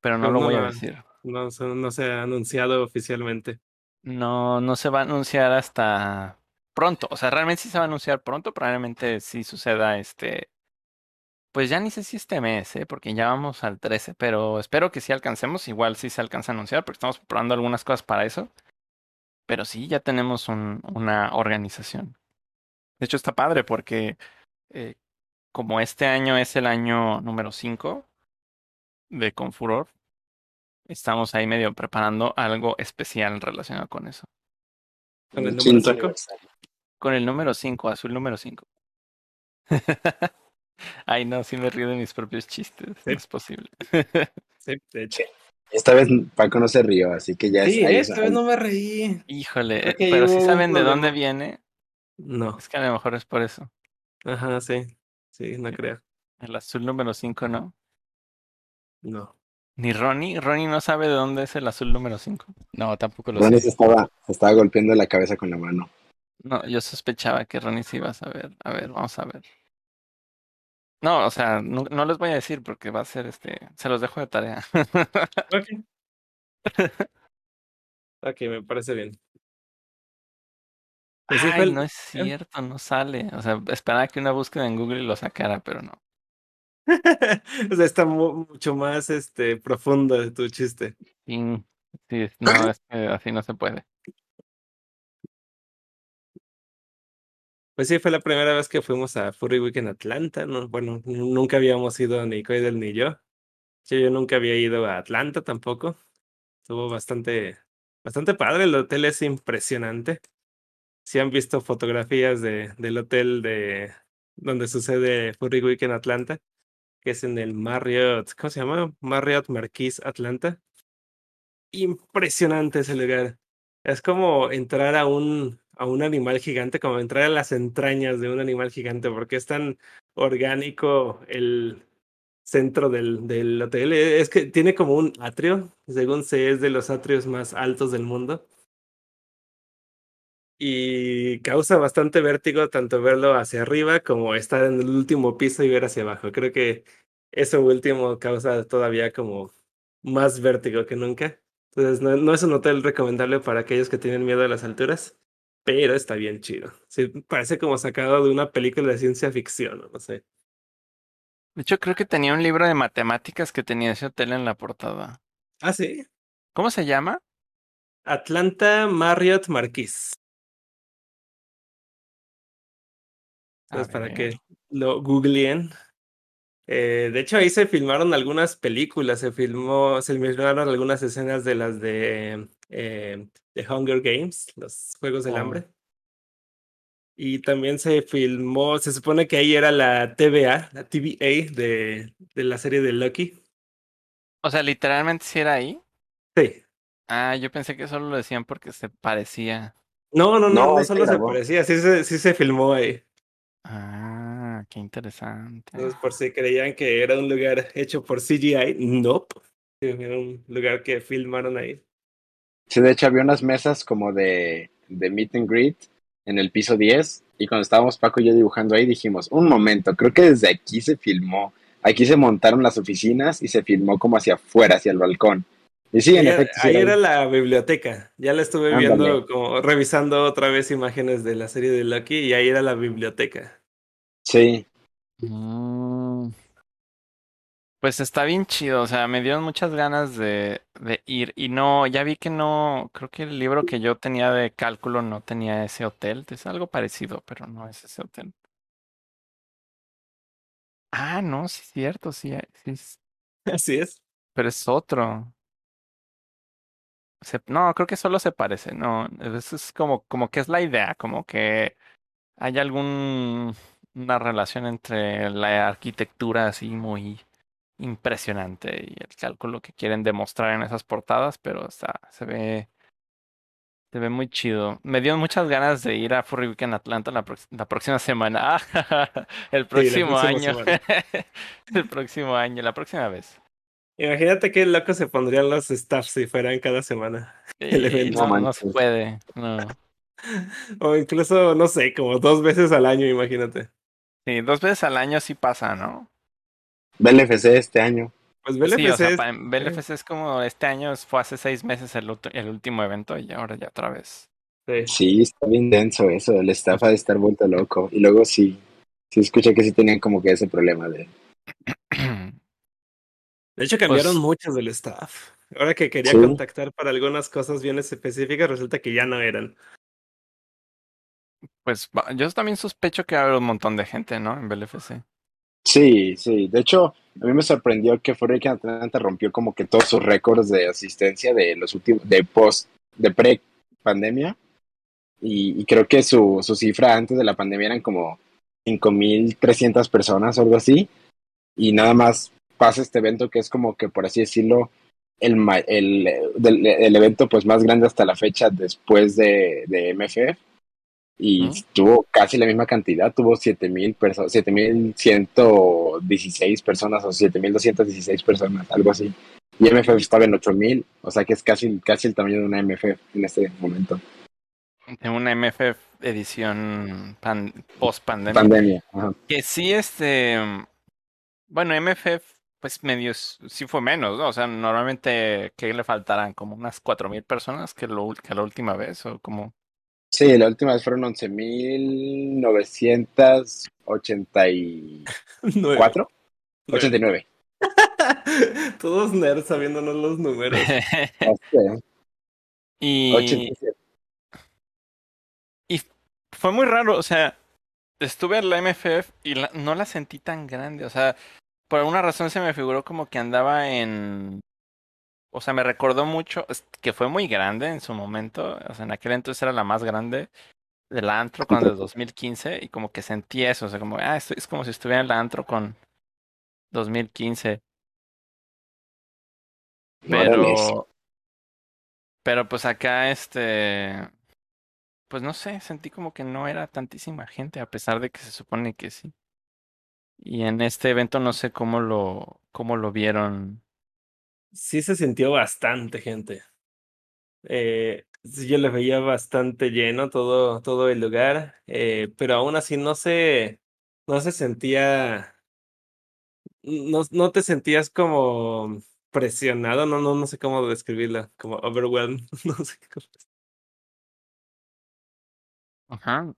pero no lo no voy a decir. No, se- no se ha anunciado oficialmente. No, no se va a anunciar hasta pronto. O sea, realmente sí se va a anunciar pronto. Probablemente sí suceda este. Pues ya ni sé si este mes, ¿eh? Porque ya vamos al 13. Pero espero que sí alcancemos. Igual sí se alcanza a anunciar porque estamos preparando algunas cosas para eso. Pero sí, ya tenemos un, una organización. De hecho, está padre porque eh, como este año es el año número 5 de Confuror, estamos ahí medio preparando algo especial relacionado con eso. Con el número quinto cinco. aniversario. Con el número 5, azul número 5. <laughs> Ay, no, sí me río de mis propios chistes. Sí. No es posible. Sí, de hecho. Esta vez Paco no se rió, así que ya Sí, es. esta vez no me reí. Híjole, pero si un saben de dónde viene, No. es que a lo mejor es por eso. Ajá, sí. Sí, no creo. El azul número 5, ¿no? No. Ni Ronnie, Ronnie no sabe de dónde es el azul número 5. No, tampoco lo Ronnie sé. se estaba, se estaba golpeando la cabeza con la mano. No, yo sospechaba que Ronnie sí iba a saber. A ver, vamos a ver. No, o sea, no, no les voy a decir porque va a ser este. Se los dejo de tarea. Ok. ok, me parece bien. Pues sí, fue Ay, el- no es cierto, no sale. O sea, esperaba que una búsqueda en Google lo sacara, pero no. <laughs> o sea, está mu- mucho más este profundo de tu chiste. Sí, sí, no, es que así no se puede. Pues sí, fue la primera vez que fuimos a Furry Week en Atlanta. No, bueno, nunca habíamos ido ni Coidel ni yo. Yo, nunca había ido a Atlanta tampoco. Estuvo bastante, bastante padre. El hotel es impresionante. Si han visto fotografías de, del hotel de donde sucede Furry Week en Atlanta, que es en el Marriott, ¿cómo se llama? Marriott Marquis Atlanta. Impresionante ese lugar. Es como entrar a un, a un animal gigante, como entrar a las entrañas de un animal gigante, porque es tan orgánico el centro del, del hotel. Eh, Es que tiene como un atrio, según sé, es de los atrios más altos del mundo. Y causa bastante vértigo tanto verlo hacia arriba como estar en el último piso y ver hacia abajo. Creo que eso último causa todavía como más vértigo que nunca. Entonces, no, no es un hotel recomendable para aquellos que tienen miedo a las alturas, pero está bien chido. Sí, parece como sacado de una película de ciencia ficción, no sé. De hecho, creo que tenía un libro de matemáticas que tenía ese hotel en la portada. Ah, sí. ¿Cómo se llama? Atlanta Marriott Marquis. Entonces, para que lo googleen. Eh, de hecho, ahí se filmaron algunas películas, se filmó, se filmaron algunas escenas de las de, eh, de Hunger Games, los Juegos del Oh. Hambre. Y también se filmó, se supone que ahí era la TVA, la TVA de, de la serie de Lucky. O sea, literalmente sí era ahí. Sí. Ah, yo pensé que solo lo decían porque se parecía. No, no, no, No, solo se parecía, sí se, sí se filmó ahí. Ah, qué interesante. Entonces, por si creían que era un lugar hecho por CGI, nope. Era un lugar que filmaron ahí. Sí, de hecho había unas mesas como de, de meet and greet en el piso 10 y cuando estábamos Paco y yo dibujando ahí dijimos, un momento, creo que desde aquí se filmó. Aquí se montaron las oficinas y se filmó como hacia afuera, hacia el balcón. Y sí, en ahí, efecto. sí ahí era era la biblioteca. Ya la estuve Ándale. viendo, como revisando otra vez imágenes de la serie de Lucky y ahí era la biblioteca. Sí, Mm. Pues está bien chido, o sea, me dieron muchas ganas de, de ir y no, ya vi que no, creo que el libro que yo tenía de cálculo no tenía ese hotel, es algo parecido, pero no es ese hotel. Ah, no, sí es cierto, sí, hay- sí, es- <laughs> Así es. pero es otro. Se- no, creo que solo se parece, no, eso es como, como que es la idea, como que hay algún, una relación entre la arquitectura así muy impresionante y el cálculo que quieren demostrar en esas portadas, pero está, se ve, se ve muy chido. Me dio muchas ganas de ir a Furry Week en Atlanta la, próxima semana. Ah, <laughs> el próximo año. <laughs> el próximo año, la próxima vez. Imagínate qué loco se pondrían los staffs si fueran cada semana. <laughs> El Y evento. no, no se puede. No. O incluso, no sé, como dos veces al año, imagínate. Sí, dos veces al año sí pasa, ¿no? BLFC este año. Pues Sí, o BLFC sea, es- BLFC es como este año fue hace seis meses el, último evento y ahora ya otra vez. sí. Sí, está bien denso eso. El staff ha de estar vuelto loco. Y luego sí, sí escuché que sí tenían como que ese problema de. <clears throat> De hecho, cambiaron Pues- muchos del staff. Ahora que quería Sí. contactar para algunas cosas bien específicas, resulta que ya no eran. Pues yo también sospecho que haber un montón de gente, ¿no? En BLFC. Sí, sí. De hecho, a mí me sorprendió que Furry Atlanta rompió como que todos sus récords de asistencia de los últimos, de post, de pre pandemia. Y, creo que su, su cifra antes de la pandemia eran como 5.300 personas o algo así. Y nada más pasa este evento que es como que, por así decirlo, el, el, el evento pues más grande hasta la fecha después de, de MFF. Y tuvo casi la misma cantidad, tuvo 7.000 personas, 7.116 personas o 7.216 personas, algo así. Y MFF estaba en 8000, o sea que es casi, casi el tamaño de una MFF en este momento. De una MFF edición pan, post pandemia. Pandemia. Ajá. Que sí, este. Bueno, MFF, pues medio sí fue menos, ¿no? O sea, normalmente, ¿qué le faltarán? ¿Como unas 4000 personas que, lo, que la última vez? ¿O como.? Sí, la última vez fueron 11.984. 89. <laughs> <laughs> Todos nerds sabiéndonos los números. <laughs> y, 87. y fue muy raro, o sea, estuve en la MFF y la, no la sentí tan grande, o sea, por alguna razón se me figuró como que andaba en... O sea, me recordó mucho que fue muy grande en su momento, o sea, en aquel entonces era la más grande del antro cuando es 2015 y como que sentí eso, o sea, como, ah, es como si estuviera en el antro con 2015. Pero. Pero pues acá, este. Pues no sé, sentí como que no era tantísima gente, a pesar de que se supone que sí. Y en este evento no sé cómo lo, cómo lo vieron. Sí se sintió bastante gente. Eh, yo le veía bastante lleno todo, todo el lugar, eh, pero aún así no se, no se sentía, no, no te sentías como presionado, no, no, no sé cómo describirla, como overwhelmed, <laughs> no sé cómo. Ajá.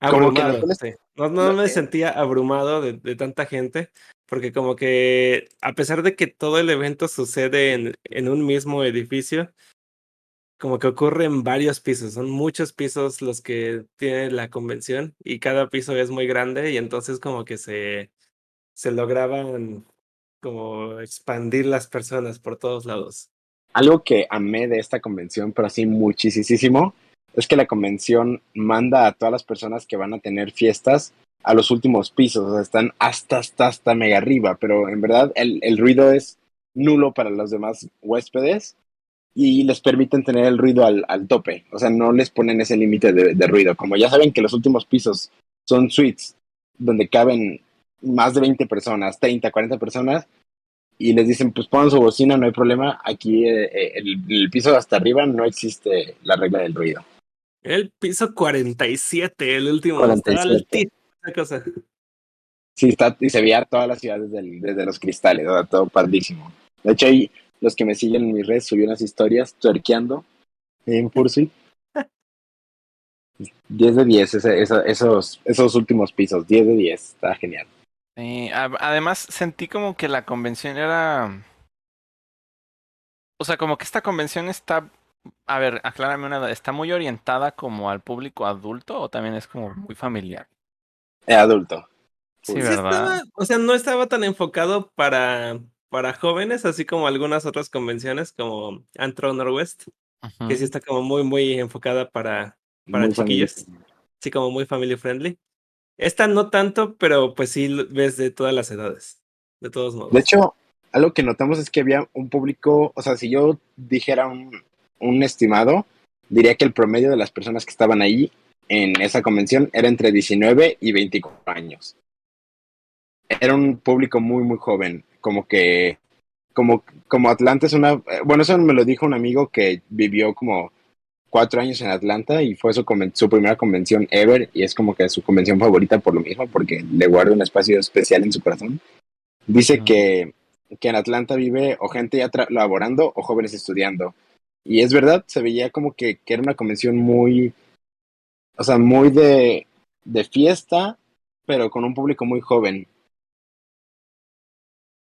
Abrumado, sí. No, no me sentía abrumado de, de, tanta gente, porque como que a pesar de que todo el evento sucede en, en un mismo edificio, como que ocurre en varios pisos, son muchos pisos los que tiene la convención y cada piso es muy grande y entonces como que se, se lograban como expandir las personas por todos lados. Algo que amé de esta convención, pero así muchísimo, es que la convención manda a todas las personas que van a tener fiestas a los últimos pisos, o sea, están hasta, hasta, hasta mega arriba, pero en verdad el, el ruido es nulo para los demás huéspedes y les permiten tener el ruido al, al tope, o sea, no les ponen ese límite de, de ruido. Como ya saben que los últimos pisos son suites donde caben más de 20 personas, 30, 40 personas, y les dicen, pues pongan su bocina, no hay problema. Aquí eh, el, el, piso hasta arriba no existe la regla del ruido. El piso 47, el último. 47. Cosa. Sí, está, y se veía toda la ciudad desde, el, desde los cristales, ¿no? todo padrísimo. De hecho, ahí los que me siguen en mis redes subí unas historias tuerqueando en Fursuit. <laughs> 10 de 10, ese, ese, esos, esos últimos pisos, 10 de 10, está genial. Sí, además sentí como que la convención era... O sea, como que esta convención está... A ver, aclárame una ¿Está muy orientada como al público adulto o también es como muy familiar? Eh, adulto. Sí, sí ¿verdad? Estaba, o sea, no estaba tan enfocado para, para jóvenes, así como algunas otras convenciones como Antro Northwest, uh -huh. que sí está como muy, muy enfocada para, para muy chiquillos. Familiar. Sí, como muy family friendly. Esta no tanto, pero pues sí ves de todas las edades, de todos modos. De hecho, algo que notamos es que había un público, o sea, si yo dijera un, un estimado, diría que el promedio de las personas que estaban ahí en esa convención era entre 19 y 24 años. Era un público muy, muy joven, como que, como, como Atlanta es una, bueno, eso me lo dijo un amigo que vivió como cuatro años en Atlanta y fue su, su, primera convención ever y es como que su convención favorita por lo mismo, porque le guarda un espacio especial en su corazón. Dice que, que en Atlanta vive o gente ya laborando o jóvenes estudiando. Y es verdad, se veía como que, que era una convención muy, o sea, muy de, de fiesta, pero con un público muy joven.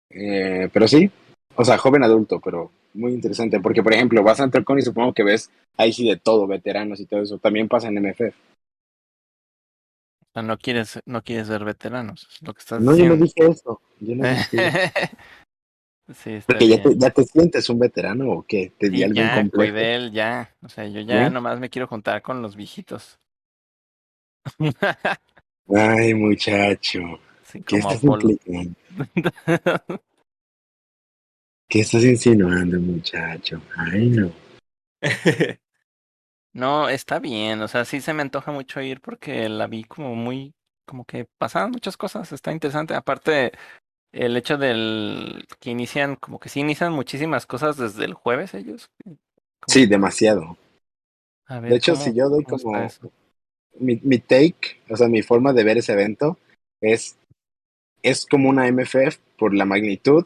Eh, pero sí, o sea, joven adulto, pero muy interesante, porque por ejemplo, vas a Antrocon y supongo que ves ahí sí de todo, veteranos y todo eso, también pasa en MFF. O sea, no quieres, no quieres ver veteranos, es lo que estás no, diciendo. yo no dije eso. Yo no dije <laughs> sí, porque ya te, ya te, sientes un veterano o qué? Te di sí, algún ya, complejo. Cuidel, ya, o sea, yo ya ¿Sí? nomás me quiero juntar con los viejitos. Ay, muchacho. <laughs> Sí, ¿Qué estás Apolo. implicando? ¿Qué estás insinuando, muchacho? Ay, no. <laughs> no, está bien, o sea, sí se me antoja mucho ir porque la vi como muy, como que pasaban muchas cosas, está interesante. Aparte, el hecho del que inician, como que sí inician muchísimas cosas desde el jueves ellos. Sí, demasiado. A ver, De hecho, ¿cómo- si yo doy como mi, mi take, o sea, mi forma de ver ese evento es, es como una MFF por la magnitud,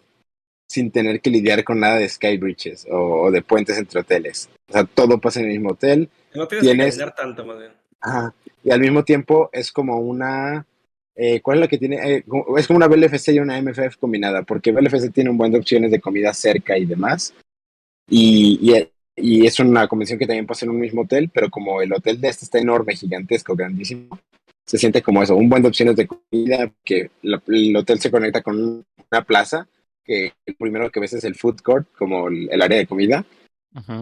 sin tener que lidiar con nada de sky bridges o, o de puentes entre hoteles. O sea, todo pasa en el mismo hotel. No tienes Tienes- que caminar tanto, más bien. Ajá. Y al mismo tiempo es como una... eh, ¿Cuál es la que tiene? Eh, es como una BLFC y una MFF combinada, porque BLFC tiene un buen de opciones de comida cerca y demás. Y, y, y es una convención que también pasa en un mismo hotel, pero como el hotel de este está enorme, gigantesco, grandísimo, se siente como eso, un buen de opciones de comida, que la- el hotel se conecta con una plaza, que el primero que ves es el food court, como el, el área de comida,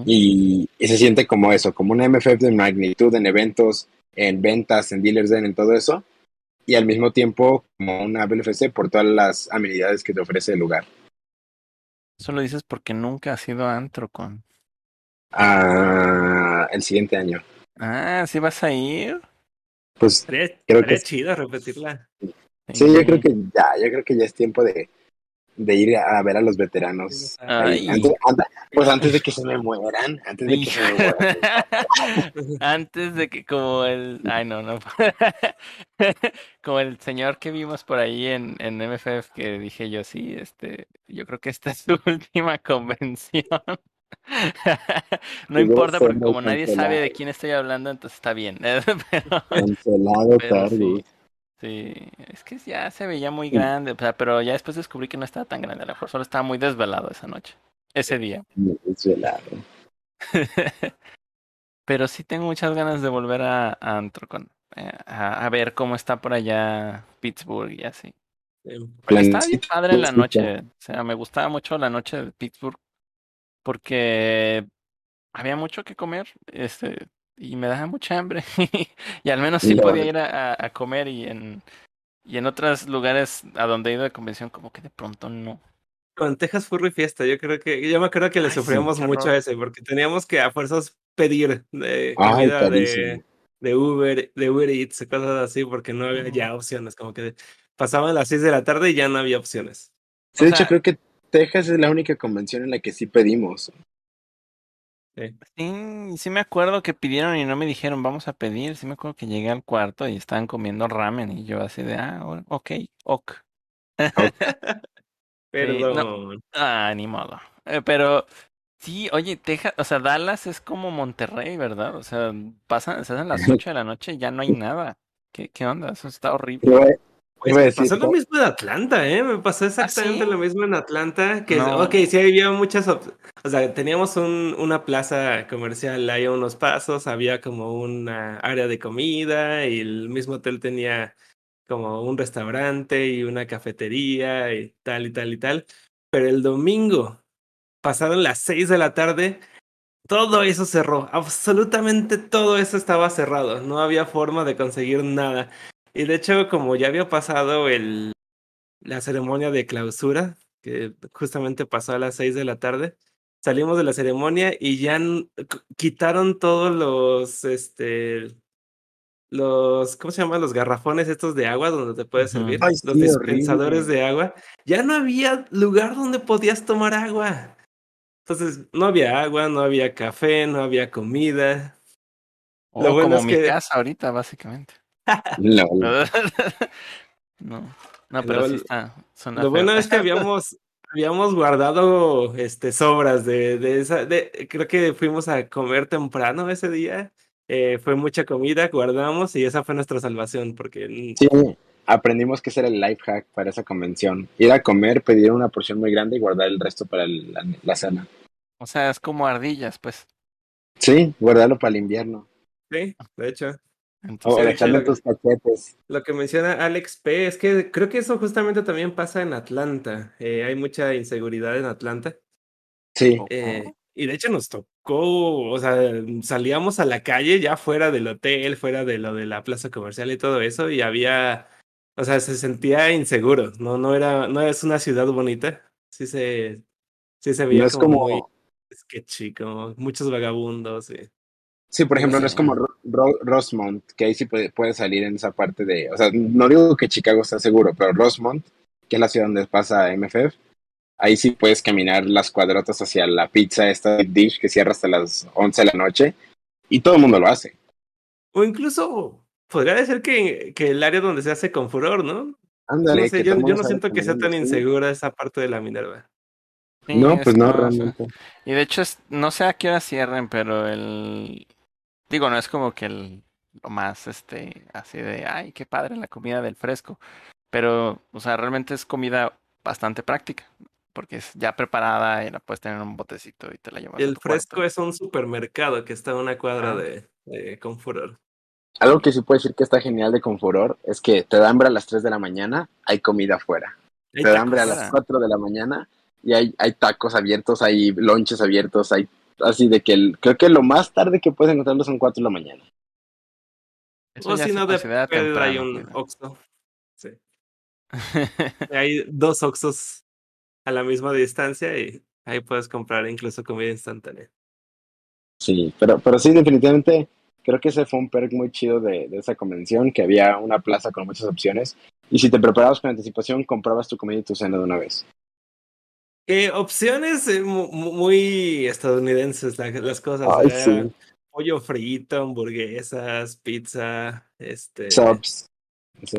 y, y se siente como eso, como una MFF de magnitud en eventos, en ventas, en dealers den, en todo eso, y al mismo tiempo como una BLFC por todas las amenidades que te ofrece el lugar. Eso lo dices porque nunca has ido a Antrocon. Ah, el siguiente año. Ah, ¿sí vas a ir? Pues Estaría, Creo estaría que- chido repetirla. sí, yo creo que ya, yo creo que ya es tiempo de, de ir a ver a los veteranos. Ay. Antes- anda- pues antes de que se me <laughs> mueran, antes de que se me mueran. <laughs> Antes de que como el... Ay, no, no. <laughs> Como el señor que vimos por ahí en, en MFF que dije yo, sí, este, yo creo que esta es su última convención. No importa porque como nadie sabe de quién estoy hablando, entonces está bien. Pero, Cancelado pero Targus. sí, sí, es que ya se veía muy grande, o sea, pero ya después descubrí que no estaba tan grande, a lo mejor solo estaba muy desvelado esa noche, ese día. Desvelado. <laughs> Pero sí tengo muchas ganas de volver a, a Antrocon, eh, a, a ver cómo está por allá Pittsburgh y así. Sí. Porque estaba bien padre la noche, o sea, me gustaba mucho la noche de Pittsburgh porque había mucho que comer, este, y me daba mucha hambre <laughs> y al menos sí podía ir a, a- a comer y en y en otros lugares a donde he ido de convención como que de pronto no. Con Texas Furry Fiesta, yo creo que, yo me acuerdo que le Ay, sí, qué mucho horror. a ese, porque teníamos que a fuerzas pedir de Ay, comida de, de Uber, de Uber Eats, cosas así, porque no había ya opciones, como que pasaban las 6 de la tarde y ya no había opciones. Sí, O de hecho, creo que Texas es la única convención en la que sí pedimos. Sí, sí me acuerdo que pidieron y no me dijeron vamos a pedir, sí me acuerdo que llegué al cuarto y estaban comiendo ramen y yo así de ah, o- ok, ok. <laughs> Perdón. Ah, ni modo. Eh, pero sí, oye, Texas, o sea, Dallas es como Monterrey, ¿verdad? O sea, pasan, se hacen las <laughs> 8 de la noche y ya no hay nada. ¿Qué, qué onda? Eso está horrible. Pues me decir, pasó lo mismo en Atlanta, ¿eh? Me pasó exactamente sí? lo mismo en Atlanta. Que, No. ok, sí había muchas O sea, teníamos un, una plaza comercial ahí a unos pasos, había como una área de comida y el mismo hotel tenía como un restaurante y una cafetería y tal y tal y tal. Pero el domingo, pasaron las seis de la tarde, todo eso cerró. Absolutamente todo eso estaba cerrado. No había forma de conseguir nada. Y de hecho, como ya había pasado el, la ceremonia de clausura, que justamente pasó a las seis de la tarde, salimos de la ceremonia y ya quitaron todos los, este, los, ¿cómo se llaman? Los garrafones estos de agua donde te puedes servir, Ay, los sí, dispensadores horrible. de agua. Ya no había lugar donde podías tomar agua. Entonces, no había agua, no había café, no había comida. Lo bueno como es mi que- casa ahorita, básicamente. <laughs> No, No, no, pero Lo- sí está. suena Lo feo. bueno es que <laughs> habíamos, habíamos guardado este, sobras de, de esa. De, creo que fuimos a comer temprano ese día. eh, fue mucha comida, guardamos y esa fue nuestra salvación. Porque Sí, aprendimos que ese era el life hack para esa convención. Ir a comer, pedir una porción muy grande y guardar el resto para el- la, la cena. O sea, es como ardillas, pues. Sí, guardarlo para el invierno. sí, de hecho. Entonces, tus. Lo que menciona Alex P. es que creo que eso justamente también pasa en Atlanta. eh, hay mucha inseguridad en Atlanta. Sí, Eh, y de hecho nos tocó, o sea, salíamos a la calle ya fuera del hotel, fuera de lo de la plaza comercial y todo eso, y había, o sea, se sentía inseguro, no, no era, no es una ciudad bonita, sí se, sí se veía no es como, como... muy sketchy, como muchos vagabundos. y- Sí, por ejemplo, no es como Ro- Ro- Rosemont, que ahí sí puede, puede salir en esa parte de... O sea, no digo que Chicago está seguro, pero Rosemont que es la ciudad donde pasa MFF, ahí sí puedes caminar las cuadrotas hacia la pizza esta Deep Dish que cierra hasta las 11 de la noche y todo el mundo lo hace. O incluso podría decir que, que el área donde se hace con furor, ¿no? Ándale, No sé, que yo, no siento que sea tan insegura esa parte de la Minerva. Sí, No, es pues no, realmente. Y de hecho, es- no sé a qué hora cierren, pero el... Digo, no es como que el... Lo más, este, así de, ay, qué padre la comida del fresco. Pero, o sea, realmente es comida bastante práctica. Porque es ya preparada y la puedes tener en un botecito y te la llevas Y a el tu fresco cuarto. es un supermercado que está a una cuadra Ah. de, de con furor. Algo que sí puedo decir que está genial de Confuror es que te da hambre a las 3 de la mañana, hay comida afuera. Hay te da hambre a las afuera. 4 de la mañana y hay, hay tacos abiertos, hay lonches abiertos, hay así de que el, creo que lo más tarde que puedes encontrarlo son 4 de la mañana. Eso O si no, de considera Pedro hay temprano, un cuidado. Oxxo. Sí. <laughs> Hay dos Oxxos a la misma distancia y ahí puedes comprar incluso comida instantánea. Sí, pero, pero sí, definitivamente creo que ese fue un perk muy chido de, de esa convención, que había una plaza con muchas opciones y si te preparabas con anticipación, comprabas tu comida y tu cena de una vez. Eh, opciones eh, mu- mu- muy estadounidenses la- las cosas. Ay, sí. Pollo frito, hamburguesas, pizza, este. Eso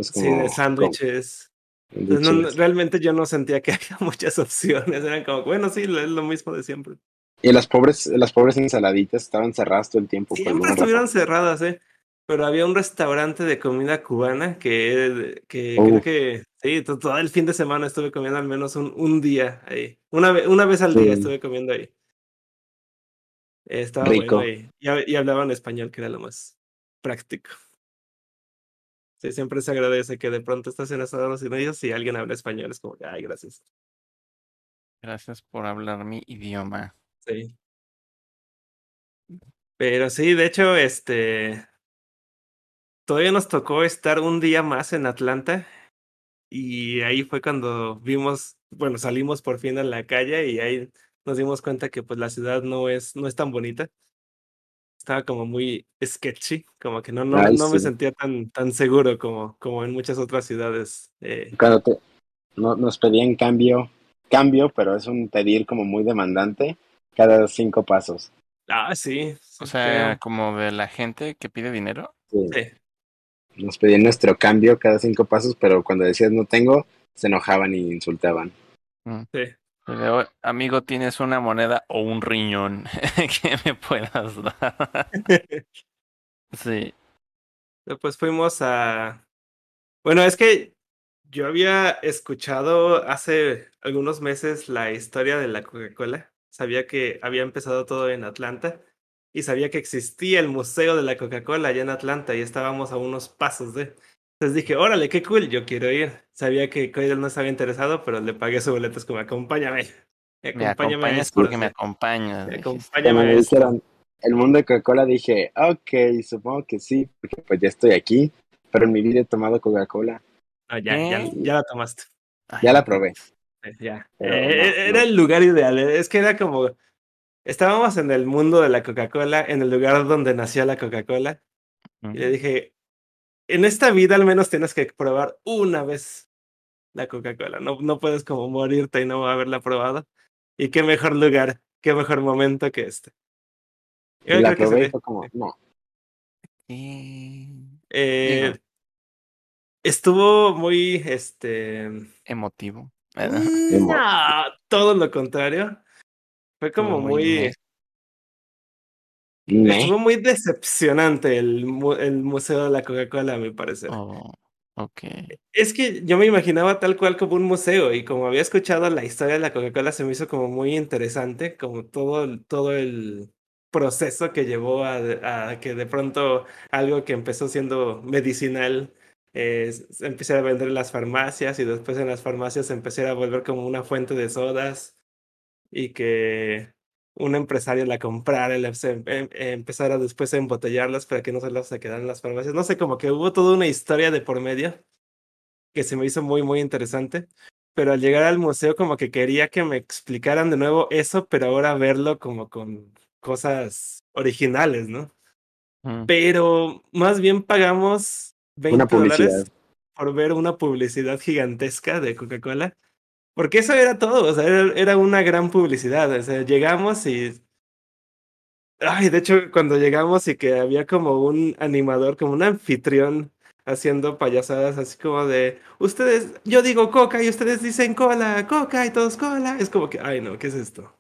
es sí, de sándwiches. Entonces, no- realmente yo no sentía que <laughs> había muchas opciones. Eran como, bueno, sí, es lo mismo de siempre. Y las pobres, las pobres ensaladitas estaban cerradas todo el tiempo. Siempre estuvieron razón. cerradas, ¿eh? Pero había un restaurante de comida cubana que, que creo que sí, to- todo el fin de semana estuve comiendo al menos un, un día ahí. Una, ve- una vez al Sí. día estuve comiendo ahí. Estaba Rico. bueno ahí. Y, hab- y hablaban español, que era lo más práctico. Sí, siempre se agradece que de pronto estás en Estados Unidos y alguien habla español. Es como, ay, gracias. Gracias por hablar mi idioma. Sí. Pero sí, de hecho, este. Todavía nos tocó estar un día más en Atlanta. Y ahí fue cuando vimos, bueno, salimos por fin a la calle y ahí nos dimos cuenta que pues la ciudad no es, no es tan bonita. Estaba como muy sketchy, como que no, no, Ay, no me sentía tan, tan seguro como, como en muchas otras ciudades. eh, Cuando te, no, nos pedían cambio, cambio, pero es un pedir como muy demandante cada cinco pasos. Ah, sí. sí, O sea, creo. como de la gente que pide dinero. Sí. Sí. Nos pedían nuestro cambio cada cinco pasos, pero cuando decías no tengo, se enojaban y insultaban. sí. de, "Oh, amigo, tienes una moneda o un riñón <laughs> que me puedas dar. <laughs> sí. Después fuimos a... Bueno, es que yo había escuchado hace algunos meses la historia de la Coca-Cola. Sabía que había empezado todo en Atlanta y sabía que existía el Museo de la Coca-Cola allá en Atlanta y estábamos a unos pasos de... Entonces dije, órale, qué cool, yo quiero ir. Sabía que Coidel no estaba interesado, pero le pagué su boleto, es como, acompáñame. Me acompañas porque me acompañas. Acompáñame me dijeron el mundo de Coca-Cola, dije, ok, supongo que sí, porque pues ya estoy aquí, pero en mi vida he tomado Coca-Cola. Ah, ya, ya, ¿Eh? ya la tomaste. Ay, Ya la probé. Eh, Ya. Pero Eh, no, era no. el lugar ideal. Es que era como. Estábamos en el mundo de la Coca-Cola, en el lugar donde nació la Coca-Cola. Ujú. Y le dije: En esta vida al menos tienes que probar una vez la Coca-Cola. No, no puedes como morirte y no haberla probado. Y qué mejor lugar, qué mejor momento que este. Y Yo la creo que fue como, no. Eh, Digo. estuvo muy este. Emotivo. <laughs> No, todo lo contrario. Fue como Estuvo muy. Estuvo muy decepcionante el, mu- el Museo de la Coca-Cola, a mi parecer. Oh, ok. Es que yo me imaginaba tal cual como un museo y como había escuchado la historia de la Coca-Cola se me hizo como muy interesante, como todo el, todo el proceso que llevó a, a que de pronto algo que empezó siendo medicinal eh, se empezara a vender en las farmacias y después en las farmacias se empezara a volver como una fuente de sodas y que un empresario la comprara y la se em- em- empezara después a embotellarlas para que no se quedaran en las farmacias. No sé, como que hubo toda una historia de por medio que se me hizo muy, muy interesante. Pero al llegar al museo como que quería que me explicaran de nuevo eso, pero ahora verlo como con cosas originales, ¿no? Mm. Pero más bien pagamos 20 Una publicidad. dólares por ver una publicidad gigantesca de Coca-Cola. Porque eso era todo, o sea, era, era una gran publicidad. O sea, llegamos y Ay, de hecho, cuando llegamos y que había como un animador, como un anfitrión haciendo payasadas así como de, ustedes, yo digo coca y ustedes dicen cola, coca y todos cola. Es como que, ay no, ¿qué es esto?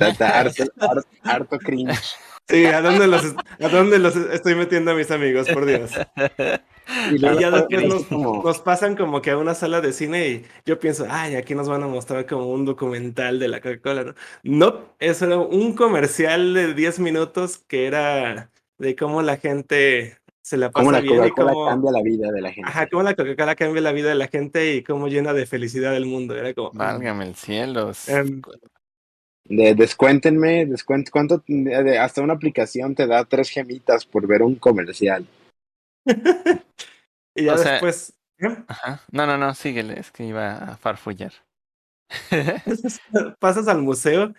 Harto, harto, harto cringe. Sí, ¿a dónde, los, ¿a dónde los estoy metiendo a mis amigos? Por Dios. <laughs> Y Y luego ya después nos, como- nos pasan como que a una sala de cine y yo pienso, ay, aquí nos van a mostrar como un documental de la Coca-Cola, ¿no? No, eso era un comercial de 10 minutos que era de cómo la gente se la cómo pasa la bien y Coca-Cola cómo, cambia la vida de la gente. ajá, cómo la Coca-Cola cambia la vida de la gente y cómo llena de felicidad el mundo. Era como, Válgame el cielo. De, descuéntenme, descuent, ¿cuánto? de- hasta una aplicación te da tres gemitas por ver un comercial. <laughs> y ya o sea- después, ¿eh? Ajá. No, no, no, síguele, es que iba a farfullar. <laughs> <laughs> pasas al museo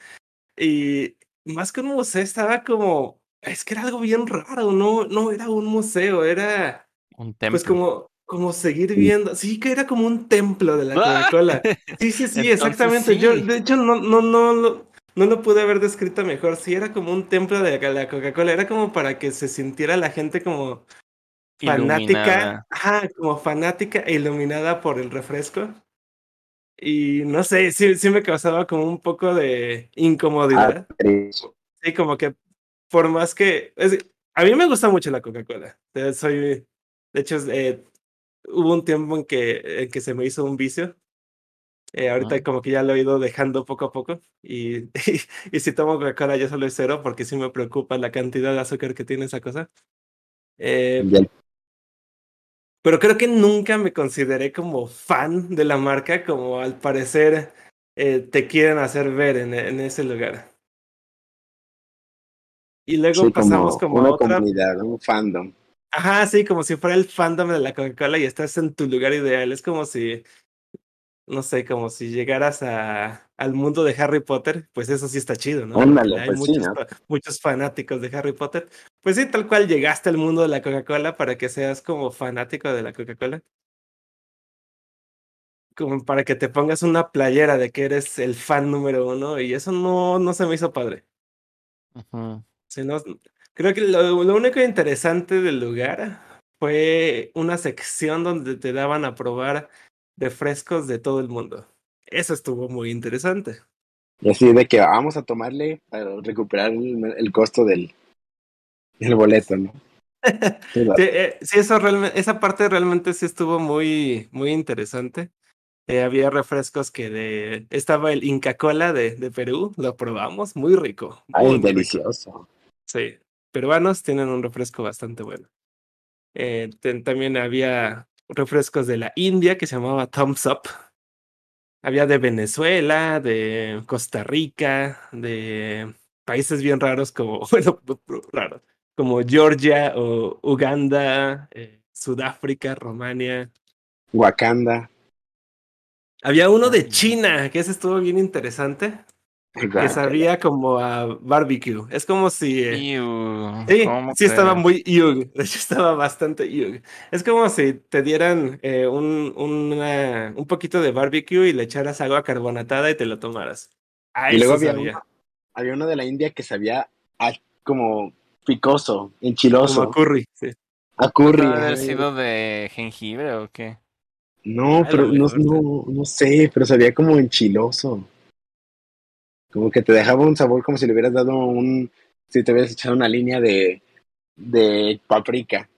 y más que un museo estaba como, es que era algo bien raro, no, no era un museo, era Un templo. pues como, como seguir viendo, sí que era como un templo de la. <laughs> Coca-Cola. Sí, sí, sí, Entonces, exactamente. Yo, de hecho, no, no, no, lo- no lo pude haber descrito mejor. Sí, era como un templo de la Coca-Cola, era como para que se sintiera la gente como fanática, ajá, como fanática e iluminada por el refresco. Y no sé, sí, sí me causaba como un poco de incomodidad. Sí, como que por más que... es- a mí me gusta mucho la Coca-Cola. Soy, de hecho, eh, hubo un tiempo en que, en que se me hizo un vicio. Eh, ahorita Ah. como que ya lo he ido dejando poco a poco. Y, <laughs> y, si tomo Coca-Cola ya solo es cero porque sí me preocupa la cantidad de azúcar que tiene esa cosa. Eh, Y el- pero creo que nunca me consideré como fan de la marca, como al parecer eh, te quieren hacer ver en, en ese lugar. Y luego sí, pasamos como, una a otra. comunidad, un fandom. Ajá, sí, como si fuera el fandom de la Coca-Cola y estás en tu lugar ideal. Es como si, no sé, como si llegaras a, al mundo de Harry Potter, pues eso sí está chido, ¿no? Ándale, Porque hay pues sí, muchos, ¿no? fa- muchos fanáticos de Harry Potter. Pues sí, tal cual llegaste al mundo de la Coca-Cola para que seas como fanático de la Coca-Cola. Como para que te pongas una playera de que eres el fan número uno y eso no, no se me hizo padre. Sí, no, creo que lo, lo único interesante del lugar fue una sección donde te daban a probar refrescos de todo el mundo. Eso estuvo muy interesante. Y así de que vamos a tomarle para recuperar el, el costo del, boleto, ¿no? <laughs> Sí, eh, sí, eso realmente, esa parte realmente sí estuvo muy, muy interesante. Eh, había refrescos que de, estaba el Inca Cola de, de Perú, lo probamos, muy rico. Ay, muy rico. delicioso. Sí, peruanos tienen un refresco bastante bueno. Eh, ten- también había refrescos de la India que se llamaba Thumbs Up. Había de Venezuela, de Costa Rica, de países bien raros como, <laughs> bueno, raros, como Georgia o Uganda, eh, Sudáfrica, Rumania. Wakanda. Había uno de. China, que ese estuvo bien interesante, que sabía como a barbecue. Es como si... eh, Sí, ¿cómo sí estaba muy yug. <laughs> De hecho, estaba bastante yug. Es como si te dieran eh, un, una- un poquito de barbecue y le echaras agua carbonatada y te lo tomaras. Ah, Y luego había sabía. uno, había uno de la India que sabía a- como picoso, Como enchiloso, a curry. Sí. a curry. ¿No haber sido de jengibre o qué? No, pero no, no, no sé, pero sabía como enchiloso. Como que te dejaba un sabor como si le hubieras dado un, si te hubieras echado una línea de, de paprika.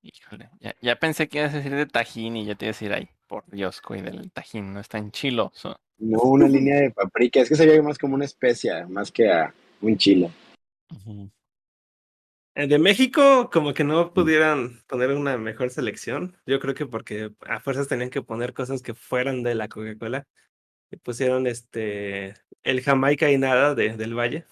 Híjole, ya, ya pensé que ibas a decir de tajín y ya te iba a decir, ay, por Dios, cuídale el tajín, no es tan chiloso. No una <laughs> línea de paprika, es que sabía más como una especia, más que a un chile. Ujú. Eh, De México, como que no pudieran poner una mejor selección. Yo creo que porque a fuerzas tenían que poner cosas que fueran de la Coca-Cola. Y pusieron este el Jamaica y nada de, del Valle.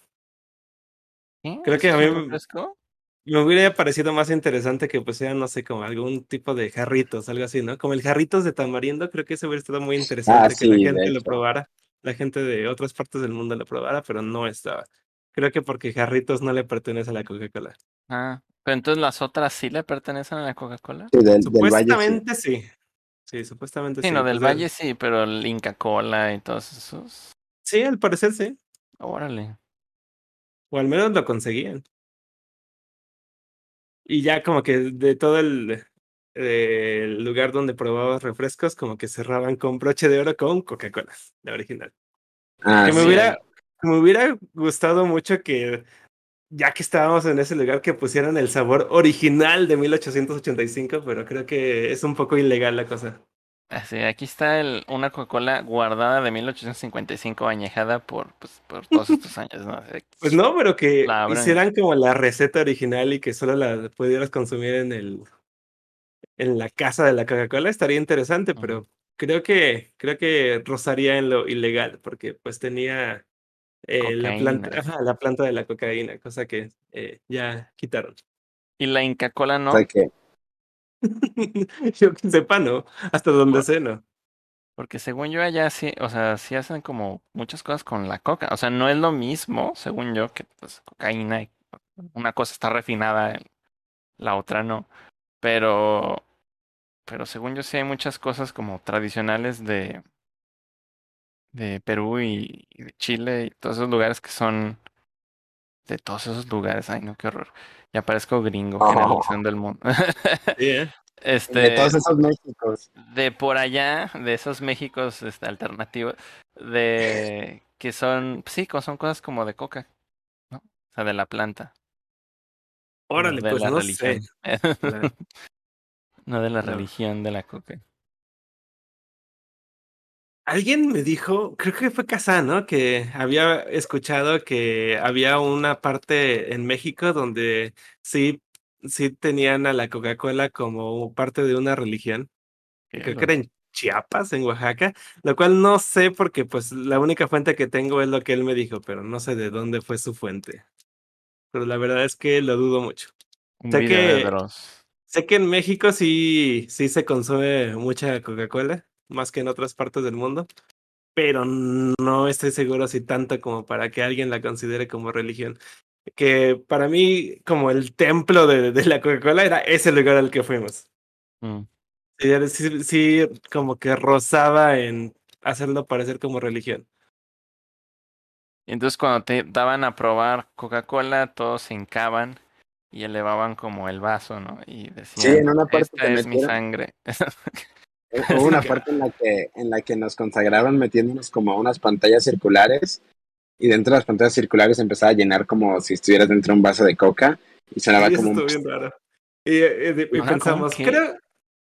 Creo que ¿Eso a mí- refresco? Me hubiera parecido más interesante que pusieran, no sé, como algún tipo de jarritos, algo así, ¿no? Como el jarritos de tamarindo, creo que eso hubiera estado muy interesante que la sí, gente lo probara, la gente de otras partes del mundo lo probara, pero no estaba. Creo que porque jarritos no le pertenece a la Coca-Cola. Ah, pero entonces las otras sí le pertenecen a la Coca-Cola. Sí, del, del valle, sí. Supuestamente sí. Sí, supuestamente Sí, sí. no, del pues, el- Valle sí, pero el Inca Cola y todos esos. Sí, al parecer sí. Órale. O al menos lo conseguían. Y ya como que de todo el, eh, el lugar donde probabas refrescos, como que cerraban con broche de oro con Coca-Cola, la original. Ah, que me sí. hubiera, me hubiera gustado mucho que, ya que estábamos en ese lugar, que pusieran el sabor original de 1885, pero creo que es un poco ilegal la cosa. Así, aquí está el, una Coca-Cola guardada de 1855 añejada por, pues, por <laughs> todos estos años, ¿no? Pues no, pero que hicieran como la receta original y que solo la pudieras consumir en el en la casa de la Coca-Cola estaría interesante, pero creo que creo que rozaría en lo ilegal porque pues tenía eh, la planta, Cocaína. ajá, la planta de la cocaína, cosa que eh, ya quitaron. Y la Inca Cola no, <laughs> Yo que sepa, no, hasta donde sé, no. porque según yo allá sí, o sea, sí hacen como muchas cosas con la coca. O sea, no es lo mismo, según yo, que pues cocaína. y Una cosa está refinada, la otra no. Pero, pero según yo sí hay muchas cosas como tradicionales de, de Perú y, y de Chile y todos esos lugares que son de todos esos lugares. Ay, no, qué horror. Ya parezco gringo Oh. generalizando el mundo. Sí, ¿eh? <laughs> Este, de todos esos Méxicos. de por allá, de esos Méxicos este, alternativos, de que son, sí, son cosas como de coca, ¿no? O sea, de la planta. no Órale, de pues la no religión. sé. <laughs> No de la No. religión de la coca. Alguien me dijo, creo que fue Kazan, ¿no? Que había escuchado que había una parte en México donde sí, sí tenían a la Coca-Cola como parte de una religión. Creo que era en Chiapas, en Oaxaca, lo cual no sé porque pues la única fuente que tengo es lo que él me dijo, pero no sé de dónde fue su fuente. Pero la verdad es que lo dudo mucho. Un sé que-. Sé que en México sí, sí se consume mucha Coca-Cola, más que en otras partes del mundo, pero no estoy seguro si tanto como para que alguien la considere como religión. Que para mí, como el templo de, de la Coca-Cola era ese lugar al que fuimos. Mm. Sí, sí, sí, como que rozaba en hacerlo parecer como religión. Y entonces cuando te daban a probar Coca-Cola, todos se hincaban y elevaban como el vaso, ¿no? Y decían, en una parte esta es mi metieron- sangre. <laughs> Hubo <laughs> una parte en la que en la que nos consagraron metiéndonos como a unas pantallas circulares y dentro de las pantallas circulares empezaba a llenar como si estuvieras dentro de un vaso de coca y sonaba Sí, como un bien raro. Y, eh, y- y pensamos, que- creo,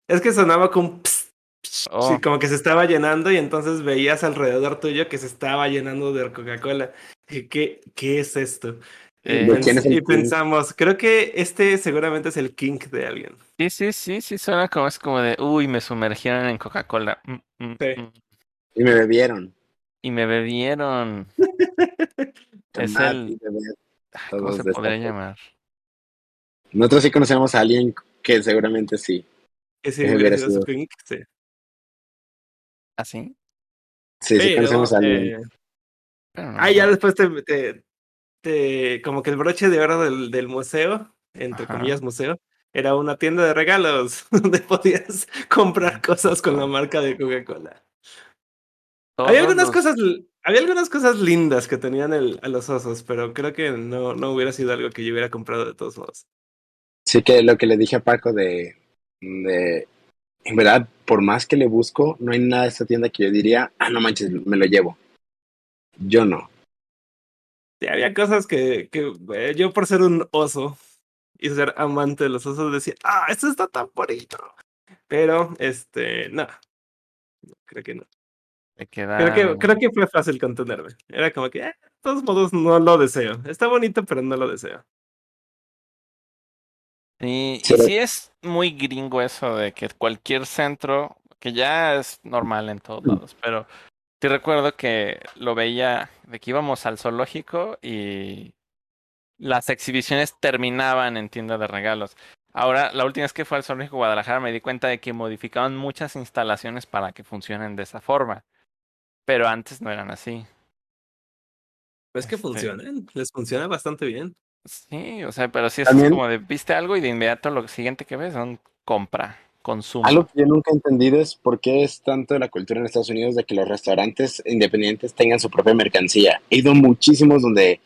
es que sonaba como un pss, pss, Oh. sí, como que se estaba llenando y entonces veías alrededor tuyo que se estaba llenando de Coca-Cola. Y, ¿Qué, ¿Qué es esto? Y, Eh, ¿De pens- quién es y pensamos, creo que este seguramente es el kink de alguien. Sí, sí, sí, sí, suena como es como de, uy, me sumergieron en Coca-Cola. Mm, mm, Sí. mm. y me bebieron. Y me bebieron. <laughs> Es Tomate, el, bebé. ay, ¿cómo todos se podría llamar? Nosotros sí conocemos a alguien que seguramente sí. Que hubiera sido su sido. kink, sí. ¿Así? Sí, sí Pero, conocemos a alguien. eh, no ah, ya después te, te- te- como que el broche de oro del, del museo, entre Ajá. comillas museo, era una tienda de regalos <laughs> donde podías comprar cosas con la marca de Coca-Cola. Había algunas los- cosas, había algunas cosas lindas que tenían el, a los osos, pero creo que no, no hubiera sido algo que yo hubiera comprado de todos modos. Sí que lo que le dije a Paco de, de en verdad, por más que le busco, no hay nada de esta tienda que yo diría, ah, no manches, me lo llevo. Yo no. Sí, había cosas que, que eh, yo por ser un oso y ser amante de los osos decía, ah, esto está tan bonito. Pero, este, no, No, creo que no. queda- Creo que, creo que fue fácil contenerme. Era como que, eh, de todos modos, no lo deseo. Está bonito, pero no lo deseo. Sí. y sí es muy gringo eso de que cualquier centro, que ya es normal en todos lados, pero te recuerdo que lo veía de que íbamos al zoológico y las exhibiciones terminaban en tienda de regalos. Ahora, la última vez que fue al zoológico Guadalajara me di cuenta de que modificaban muchas instalaciones para que funcionen de esa forma, pero antes no eran así. Pues que Este- funcionan, les funciona bastante bien. Sí, o sea, pero sí es También- como de viste algo y de inmediato lo siguiente que ves son compra, consumo. Algo que yo nunca he entendido es por qué es tanto la cultura en Estados Unidos de que los restaurantes independientes tengan su propia mercancía. He ido muchísimos donde,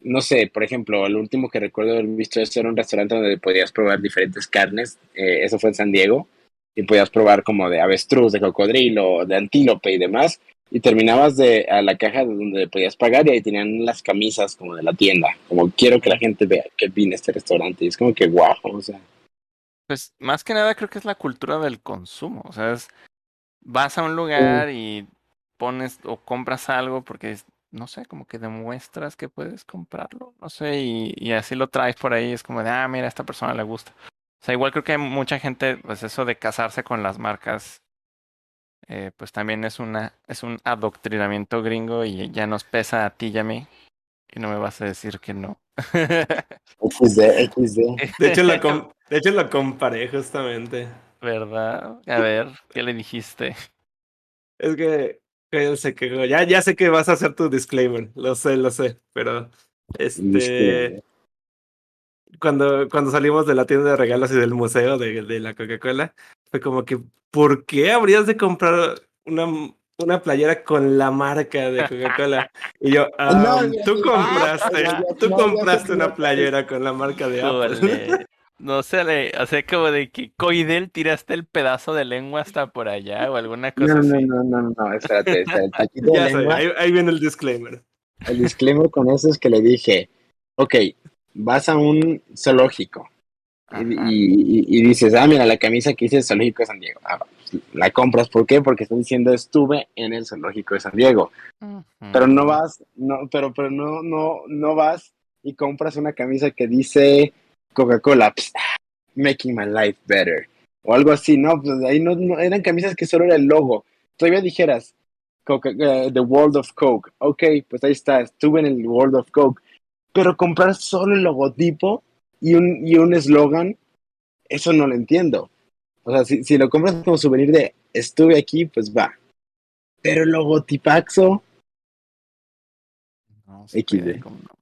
no sé, por ejemplo, el último que recuerdo haber visto esto era un restaurante donde podías probar diferentes carnes. eh, eso fue en San Diego. Y podías probar como de avestruz, de cocodrilo, de antílope y demás. Y terminabas de a la caja donde podías pagar y ahí tenían las camisas como de la tienda. Como quiero que la gente vea que vine a este restaurante. Y es como que guau, o sea. Pues más que nada creo que es la cultura del consumo. O sea, es, vas a un lugar y pones o compras algo porque, es- no sé, como que demuestras que puedes comprarlo. No sé, y, y así lo traes por ahí. Es como de, ah, mira, a esta persona le gusta. O sea, igual creo que hay mucha gente, pues eso de casarse con las marcas, eh, pues también es una, es un adoctrinamiento gringo y ya nos pesa a ti y a mí. Y no me vas a decir que no. XD, XD. <laughs> De hecho, lo, com- de hecho, lo comparé justamente. ¿Verdad? A ver, ¿qué le dijiste? Es que, que él se quejó. Ya, ya sé que vas a hacer tu disclaimer. Lo sé, lo sé. Pero, este. Cuando, cuando salimos de la tienda de regalos y del museo de, de la Coca-Cola, fue como que, ¿por qué habrías de comprar una, una playera con la marca de Coca-Cola? Y yo, <laughs> No, "Ah, tú compraste, ya- tú no, compraste una playera con la marca de Apple. No se le, o sea, como de que Coidel tiraste el pedazo de lengua hasta por allá o alguna cosa No, no, así. no, no, no, espérate, <laughs> espérate. Aquí de lengua, ahí, ahí viene el disclaimer. el disclaimer con eso es que le dije, ok, vas a un zoológico y, y- y dices, ah, mira, la camisa que hice zoológico de San Diego. Ah, pues, la compras, ¿por qué? Porque están diciendo estuve en el zoológico de San Diego. Pero no vas, no, pero, pero no, no, no vas y compras una camisa que dice Coca-Cola, making my life better. O algo así, ¿no? Pues ahí no, no- eran camisas que solo era el logo. Todavía dijeras, Coca- eh, The World of Coke. Ok, pues ahí está, estuve en el World of Coke. Pero comprar solo el logotipo y un y un eslogan, eso no lo entiendo. O sea, si, si lo compras como souvenir de estuve aquí, pues va. Pero el logotipaxo, No, XD. puede, ¿cómo no?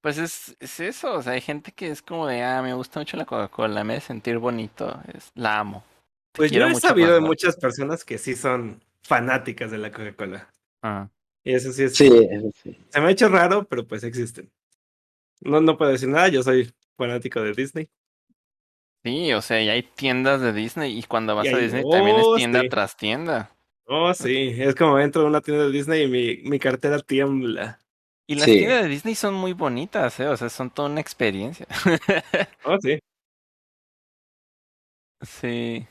Pues es, es eso, o sea, hay gente que es como de, ah, me gusta mucho la Coca-Cola, me hace sentir bonito, es, la amo. Te Pues yo quiero he mucho sabido de cuando- muchas personas que sí son fanáticas de la Coca-Cola. Ah, Y eso sí es. sí, eso sí. Se me ha hecho raro, pero pues existen. No, no puedo decir nada, yo soy fanático de Disney. Sí, o sea, y hay tiendas de Disney y cuando vas Y a Disney también es oh, tienda sí. tras tienda. Oh, sí, es como entro a una tienda de Disney y mi, mi cartera tiembla. Y las Sí. tiendas de Disney son muy bonitas, ¿eh? O sea, son toda una experiencia. Oh, <laughs> sí. Sí.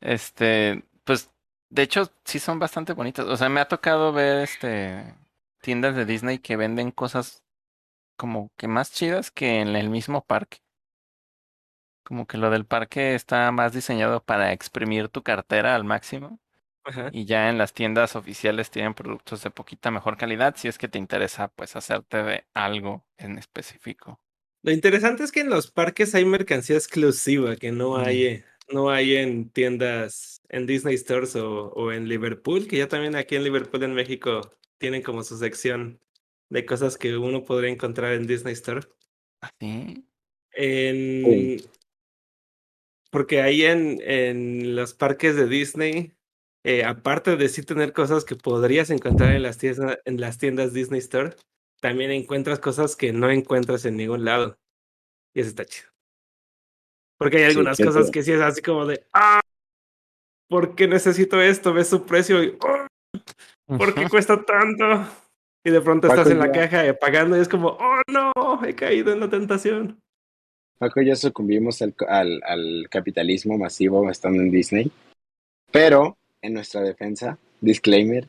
Este, pues, de hecho, sí son bastante bonitas. O sea, me ha tocado ver, este, tiendas de Disney que venden cosas como que más chidas que en el mismo parque. Como que lo del parque está más diseñado para exprimir tu cartera al máximo. Ajá. Y ya en las tiendas oficiales tienen productos de poquita mejor calidad si es que te interesa, pues, hacerte de algo en específico. Lo interesante es que en los parques hay mercancía exclusiva que no Mm. hay, eh, no hay en tiendas, en Disney Stores o, o en Liverpool, que ya también aquí en Liverpool, en México, tienen como su sección de cosas que uno podría encontrar en Disney Store. ¿Así? En... Porque ahí en, en los parques de Disney, eh, aparte de sí tener cosas que podrías encontrar en las, tiendas, en las tiendas Disney Store, también encuentras cosas que no encuentras en ningún lado. Y eso está chido. Porque hay Sí, algunas cierto. cosas que sí es así como de, ah, ¿por qué necesito esto? Ves su precio y, "Ah, ¿por qué cuesta tanto? Y de pronto Paco, estás en la ya- caja pagando y es como, oh no, he caído en la tentación. Paco y yo sucumbimos al, al, al capitalismo masivo estando en Disney. Pero, en nuestra defensa, disclaimer,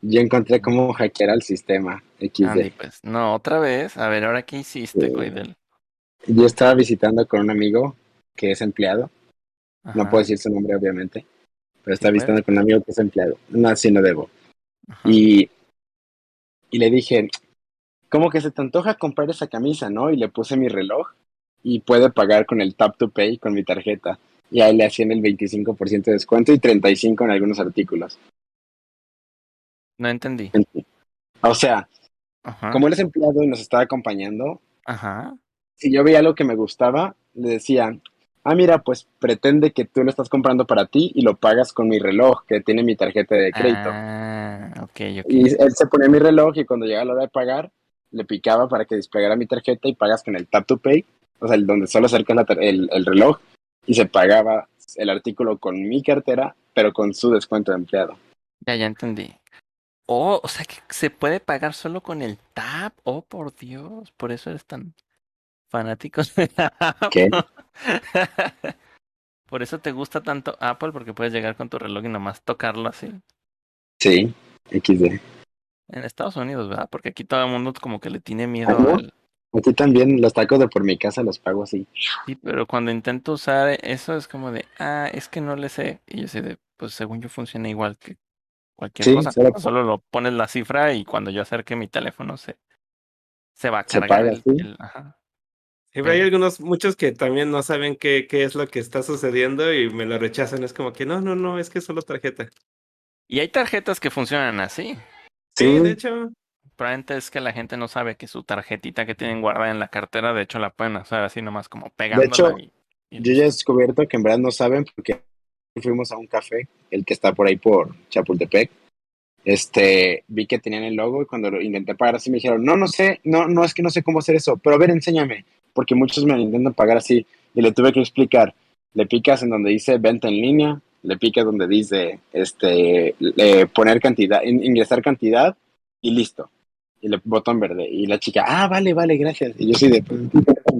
yo encontré cómo hackear al sistema XD. Andy, pues, no, otra vez. A ver, ¿ahora qué hiciste, Sí. Coidel? Yo estaba visitando con un amigo que es empleado. No puedo decir su nombre, obviamente. Pero estaba Sí, visitando con un amigo que es empleado. No, sí, no debo. ajá. Y, y le dije, ¿cómo que se te antoja comprar esa camisa, no? Y le puse mi reloj y puede pagar con el Tap to Pay con mi tarjeta. Y ahí le hacían el 25% de descuento y 35% en algunos artículos. No entendí. O sea, Ajá. como él es empleado y nos estaba acompañando, Ajá. si yo veía algo que me gustaba, le decía, ah, mira, pues pretende que tú lo estás comprando para ti y lo pagas con mi reloj que tiene mi tarjeta de crédito. Ah, ok, ok. Y él se ponía mi reloj y cuando llegaba la hora de pagar, le picaba para que desplegara mi tarjeta y pagas con el Tap to Pay, o sea, el donde solo acercas la tar- el, el reloj y se pagaba el artículo con mi cartera, pero con su descuento de empleado. Ya, ya entendí. Oh, o sea que se puede pagar solo con el tap. Oh, por Dios, por eso eres tan fanático de Apple. ¿Qué? <laughs> Por eso te gusta tanto Apple, porque puedes llegar con tu reloj y nomás tocarlo así. Sí, XD. En Estados Unidos, ¿verdad? Porque aquí todo el mundo como que le tiene miedo al... Aquí también los tacos de por mi casa los pago así. Sí, pero cuando intento usar eso es como de, ah, es que no le sé. Y yo sé de, pues según yo funciona igual que cualquier Sí, cosa. solo- Solo lo pones la cifra y cuando yo acerque mi teléfono se, se va a Se cargar paga, el, sí. el- ajá. Sí, pero hay algunos, muchos que también no saben qué, qué es lo que está sucediendo y me lo rechazan. Es como que no, no, no, es que es solo tarjeta. Y hay tarjetas que funcionan así. Sí, Sí. de hecho. Probablemente es que la gente no sabe que su tarjetita que tienen guardada en la cartera, de hecho la pueden usar así nomás como pegándola. hecho, y, y Yo ya he descubierto que en verdad no saben porque fuimos a un café, el que está por ahí por Chapultepec. Este, vi que tenían el logo y cuando lo intenté pagar así me dijeron, no, no sé, no, no es que no sé cómo hacer eso, pero a ver, enséñame, porque muchos me lo intentan pagar así y le tuve que explicar. Le picas en donde dice venta en línea, le picas donde dice este le- poner cantidad, in- ingresar cantidad y listo. Y le botón verde. Y la chica, ah, vale, vale, gracias. Y yo sí de pues,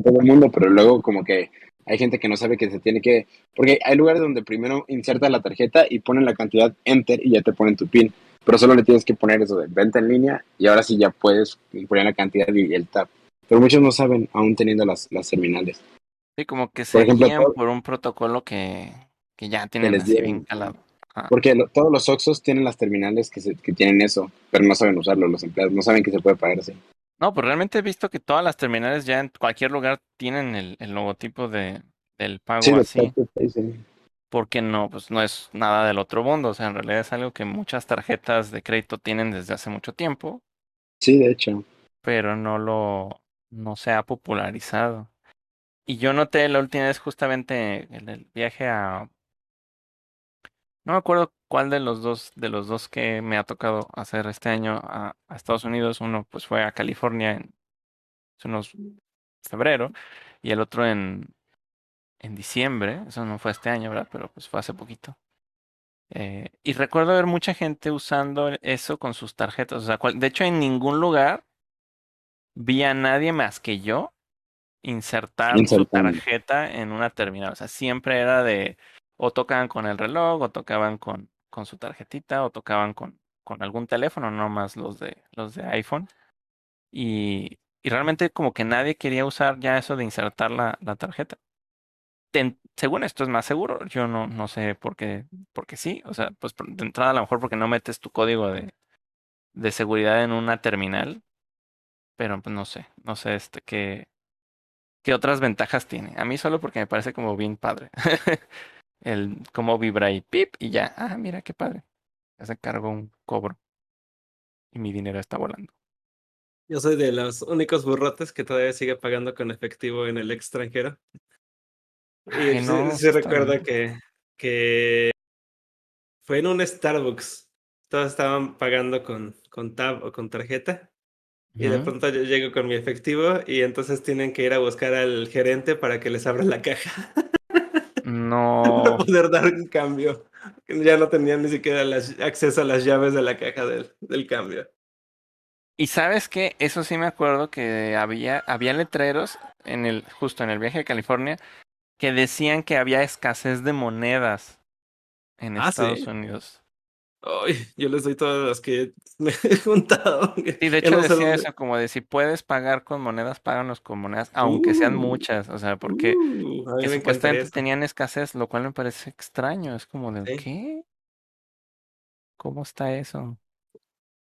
todo el mundo, pero luego como que hay gente que no sabe que se tiene que. Porque hay lugares donde primero inserta la tarjeta y ponen la cantidad enter y ya te ponen tu PIN. Pero solo le tienes que poner eso de venta en línea y ahora sí ya puedes poner la cantidad y el tap. Pero muchos no saben, aún teniendo las, las terminales. Sí, como que se Por ejemplo, por un protocolo que, que ya tienen les así bien calado. Ajá. Porque lo- todos los Oxxos tienen las terminales que, se- que tienen eso, pero no saben usarlo los empleados, no saben que se puede pagar así. No, pues realmente he visto que todas las terminales ya en cualquier lugar tienen el, el logotipo de, del pago Sí, así. Sí. Porque no, pues no es nada del otro mundo. O sea, en realidad es algo que muchas tarjetas de crédito tienen desde hace mucho tiempo, Sí, de hecho. pero no lo, no se ha popularizado. Y yo noté la última vez justamente en el viaje a, no me acuerdo cuál de los dos, de los dos que me ha tocado hacer este año a, a Estados Unidos. Uno pues fue a California en hace unos febrero y el otro en, en diciembre. Eso no fue este año, ¿verdad? Pero pues fue hace poquito. Eh, y recuerdo ver mucha gente usando eso con sus tarjetas. O sea, cual- de hecho, en ningún lugar vi a nadie más que yo insertar su tarjeta en una terminal. O sea, siempre era de o tocaban con el reloj, o tocaban con, con su tarjetita, o tocaban con, con algún teléfono, no más los de los de iPhone. Y, y realmente como que nadie quería usar ya eso de insertar la, la tarjeta. Según esto es más seguro, yo no, no sé por qué, porque sí, o sea, pues de entrada a lo mejor porque no metes tu código de, de seguridad en una terminal, pero pues no sé, no sé este qué, qué otras ventajas tiene. A mí solo porque me parece como bien padre. <laughs> El cómo vibra y pip y ya, ah, mira qué padre. Ya se cargó un cobro y mi dinero está volando. Yo soy de los únicos burrotes que todavía sigue pagando con efectivo en el extranjero. Y Ay, no, sí recuerdo que, que fue en un Starbucks. Todos estaban pagando con, con tab o con tarjeta. Y de pronto yo llego con mi efectivo y entonces tienen que ir a buscar al gerente para que les abra la caja. <laughs> para No, <laughs> poder dar un cambio. Ya no tenían ni siquiera las- acceso a las llaves de la caja del, del cambio. Y sabes que eso sí me acuerdo que había, había letreros en el, justo en el viaje a California, que decían que había escasez de monedas en Ah, Estados ¿sí? Unidos. Ay, yo les doy todas las que <laughs> me he juntado. Sí, de hecho no decía dónde- eso, como de si puedes pagar con monedas, páganos con monedas, aunque sean Uh. muchas, o sea, porque Uh, que supuestamente tenían escasez, lo cual me parece extraño, es como de, Sí. ¿qué? ¿Cómo está eso?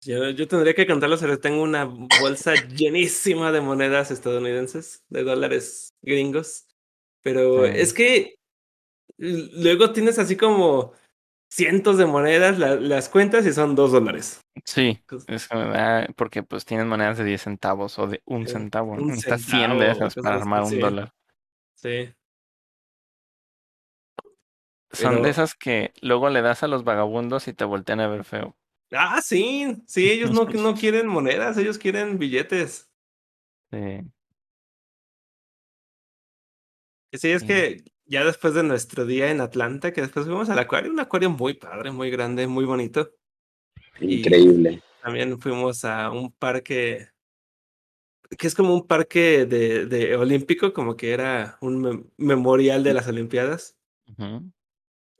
Yo, yo tendría que contarlo, pero tengo una bolsa llenísima de monedas estadounidenses, de dólares gringos. Pero Sí. es que luego tienes así como cientos de monedas, la- las cuentas y son dos dólares. Sí, es ah, porque pues tienen monedas de 10 centavos o de un centavo, un Necesitas 100 de centavo, esas para armar un sí. dólar. Sí. Son Pero- de esas que luego le das a los vagabundos y te voltean a ver feo. Ah, sí, sí, ellos no, no quieren monedas, ellos quieren billetes. Sí. Sí, es Sí. que ya después de nuestro día en Atlanta, que después fuimos al acuario, un acuario muy padre, muy grande, muy bonito. Y- Increíble. También fuimos a un parque que es como un parque de, de olímpico, como que era un mem- memorial de las Olimpiadas. Ujú.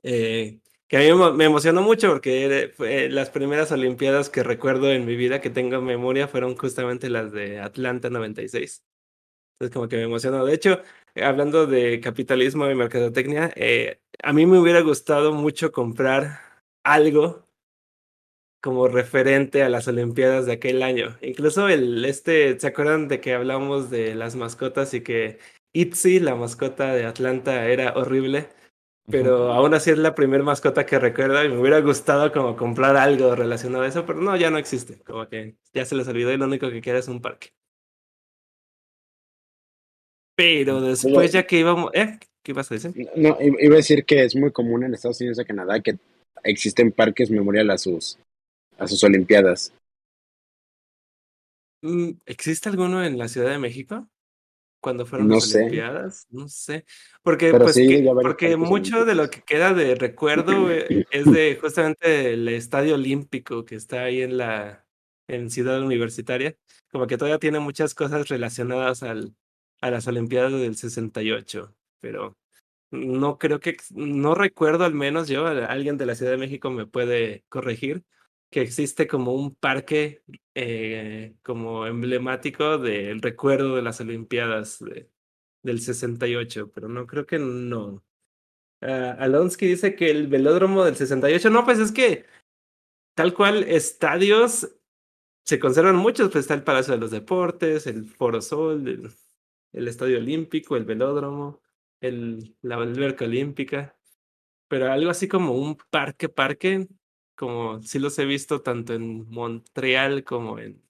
eh, que a mí me, me emocionó mucho porque fue las primeras Olimpiadas que recuerdo en mi vida que tengo en memoria fueron justamente las de Atlanta 96. Entonces como que me emocionó. De hecho, hablando de capitalismo y mercadotecnia, eh, a mí me hubiera gustado mucho comprar algo como referente a las Olimpiadas de aquel año. Incluso el este, ¿se acuerdan de que hablamos de las mascotas y que Itzy, la mascota de Atlanta, era horrible? Pero aún así es la primera mascota que recuerdo y me hubiera gustado como comprar algo relacionado a eso, pero no, ya no existe. Como que ya se les olvidó y lo único que queda es un parque. Pero después ya que íbamos... ¿Eh? ¿Qué ibas a decir? No, iba a decir que es muy común en Estados Unidos y Canadá que existen parques memorial a sus, a sus Olimpiadas. Mm, ¿Existe alguno en la Ciudad de México? Cuando fueron No las sé. Olimpiadas, no sé. Porque, Pero pues, sí, que- porque mucho de lo que queda de recuerdo <clears throat> eh, es de justamente el Estadio Olímpico que está ahí en la en Ciudad Universitaria. Como que todavía tiene muchas cosas relacionadas al, a las Olimpiadas del 68, pero no creo que, no recuerdo al menos yo, alguien de la Ciudad de México me puede corregir, que existe como un parque eh, como emblemático del recuerdo de las Olimpiadas de, del 68, pero no creo que no. Ah, Alonsky dice que el velódromo del 68, no, pues es que tal cual estadios se conservan muchos, pues está el Palacio de los Deportes, el Foro Sol, el, el Estadio Olímpico, el velódromo, el, la alberca olímpica, pero algo así como un parque, parque, como sí los he visto tanto en Montreal como en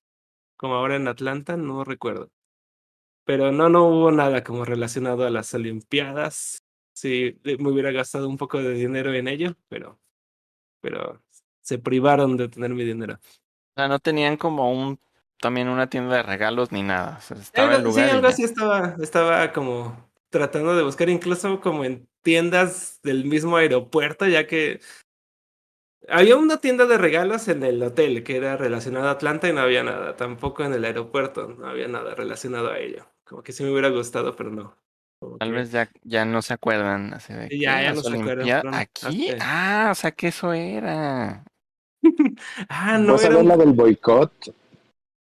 como ahora en Atlanta, no recuerdo. Pero no, no hubo nada como relacionado a las Olimpiadas. Sí, me hubiera gastado un poco de dinero en ello, pero, pero se privaron de tener mi dinero. O sea, no tenían como un también una tienda de regalos ni nada. O sea, estaba Algo- el sí, lugar. y algo así estaba, estaba como tratando de buscar, incluso como en tiendas del mismo aeropuerto, ya que había una tienda de regalos en el hotel que era relacionada a Atlanta y no había nada, tampoco en el aeropuerto, no había nada relacionado a ello. Como que sí me hubiera gustado, pero no. Como Tal que- vez ya, ya no se acuerdan. Así de Sí, ya- ya ¿Las no se acuerdan, ¿Aquí? Ah, o sea que eso era. <laughs> Ah, no, ¿Vas a era la del boicot?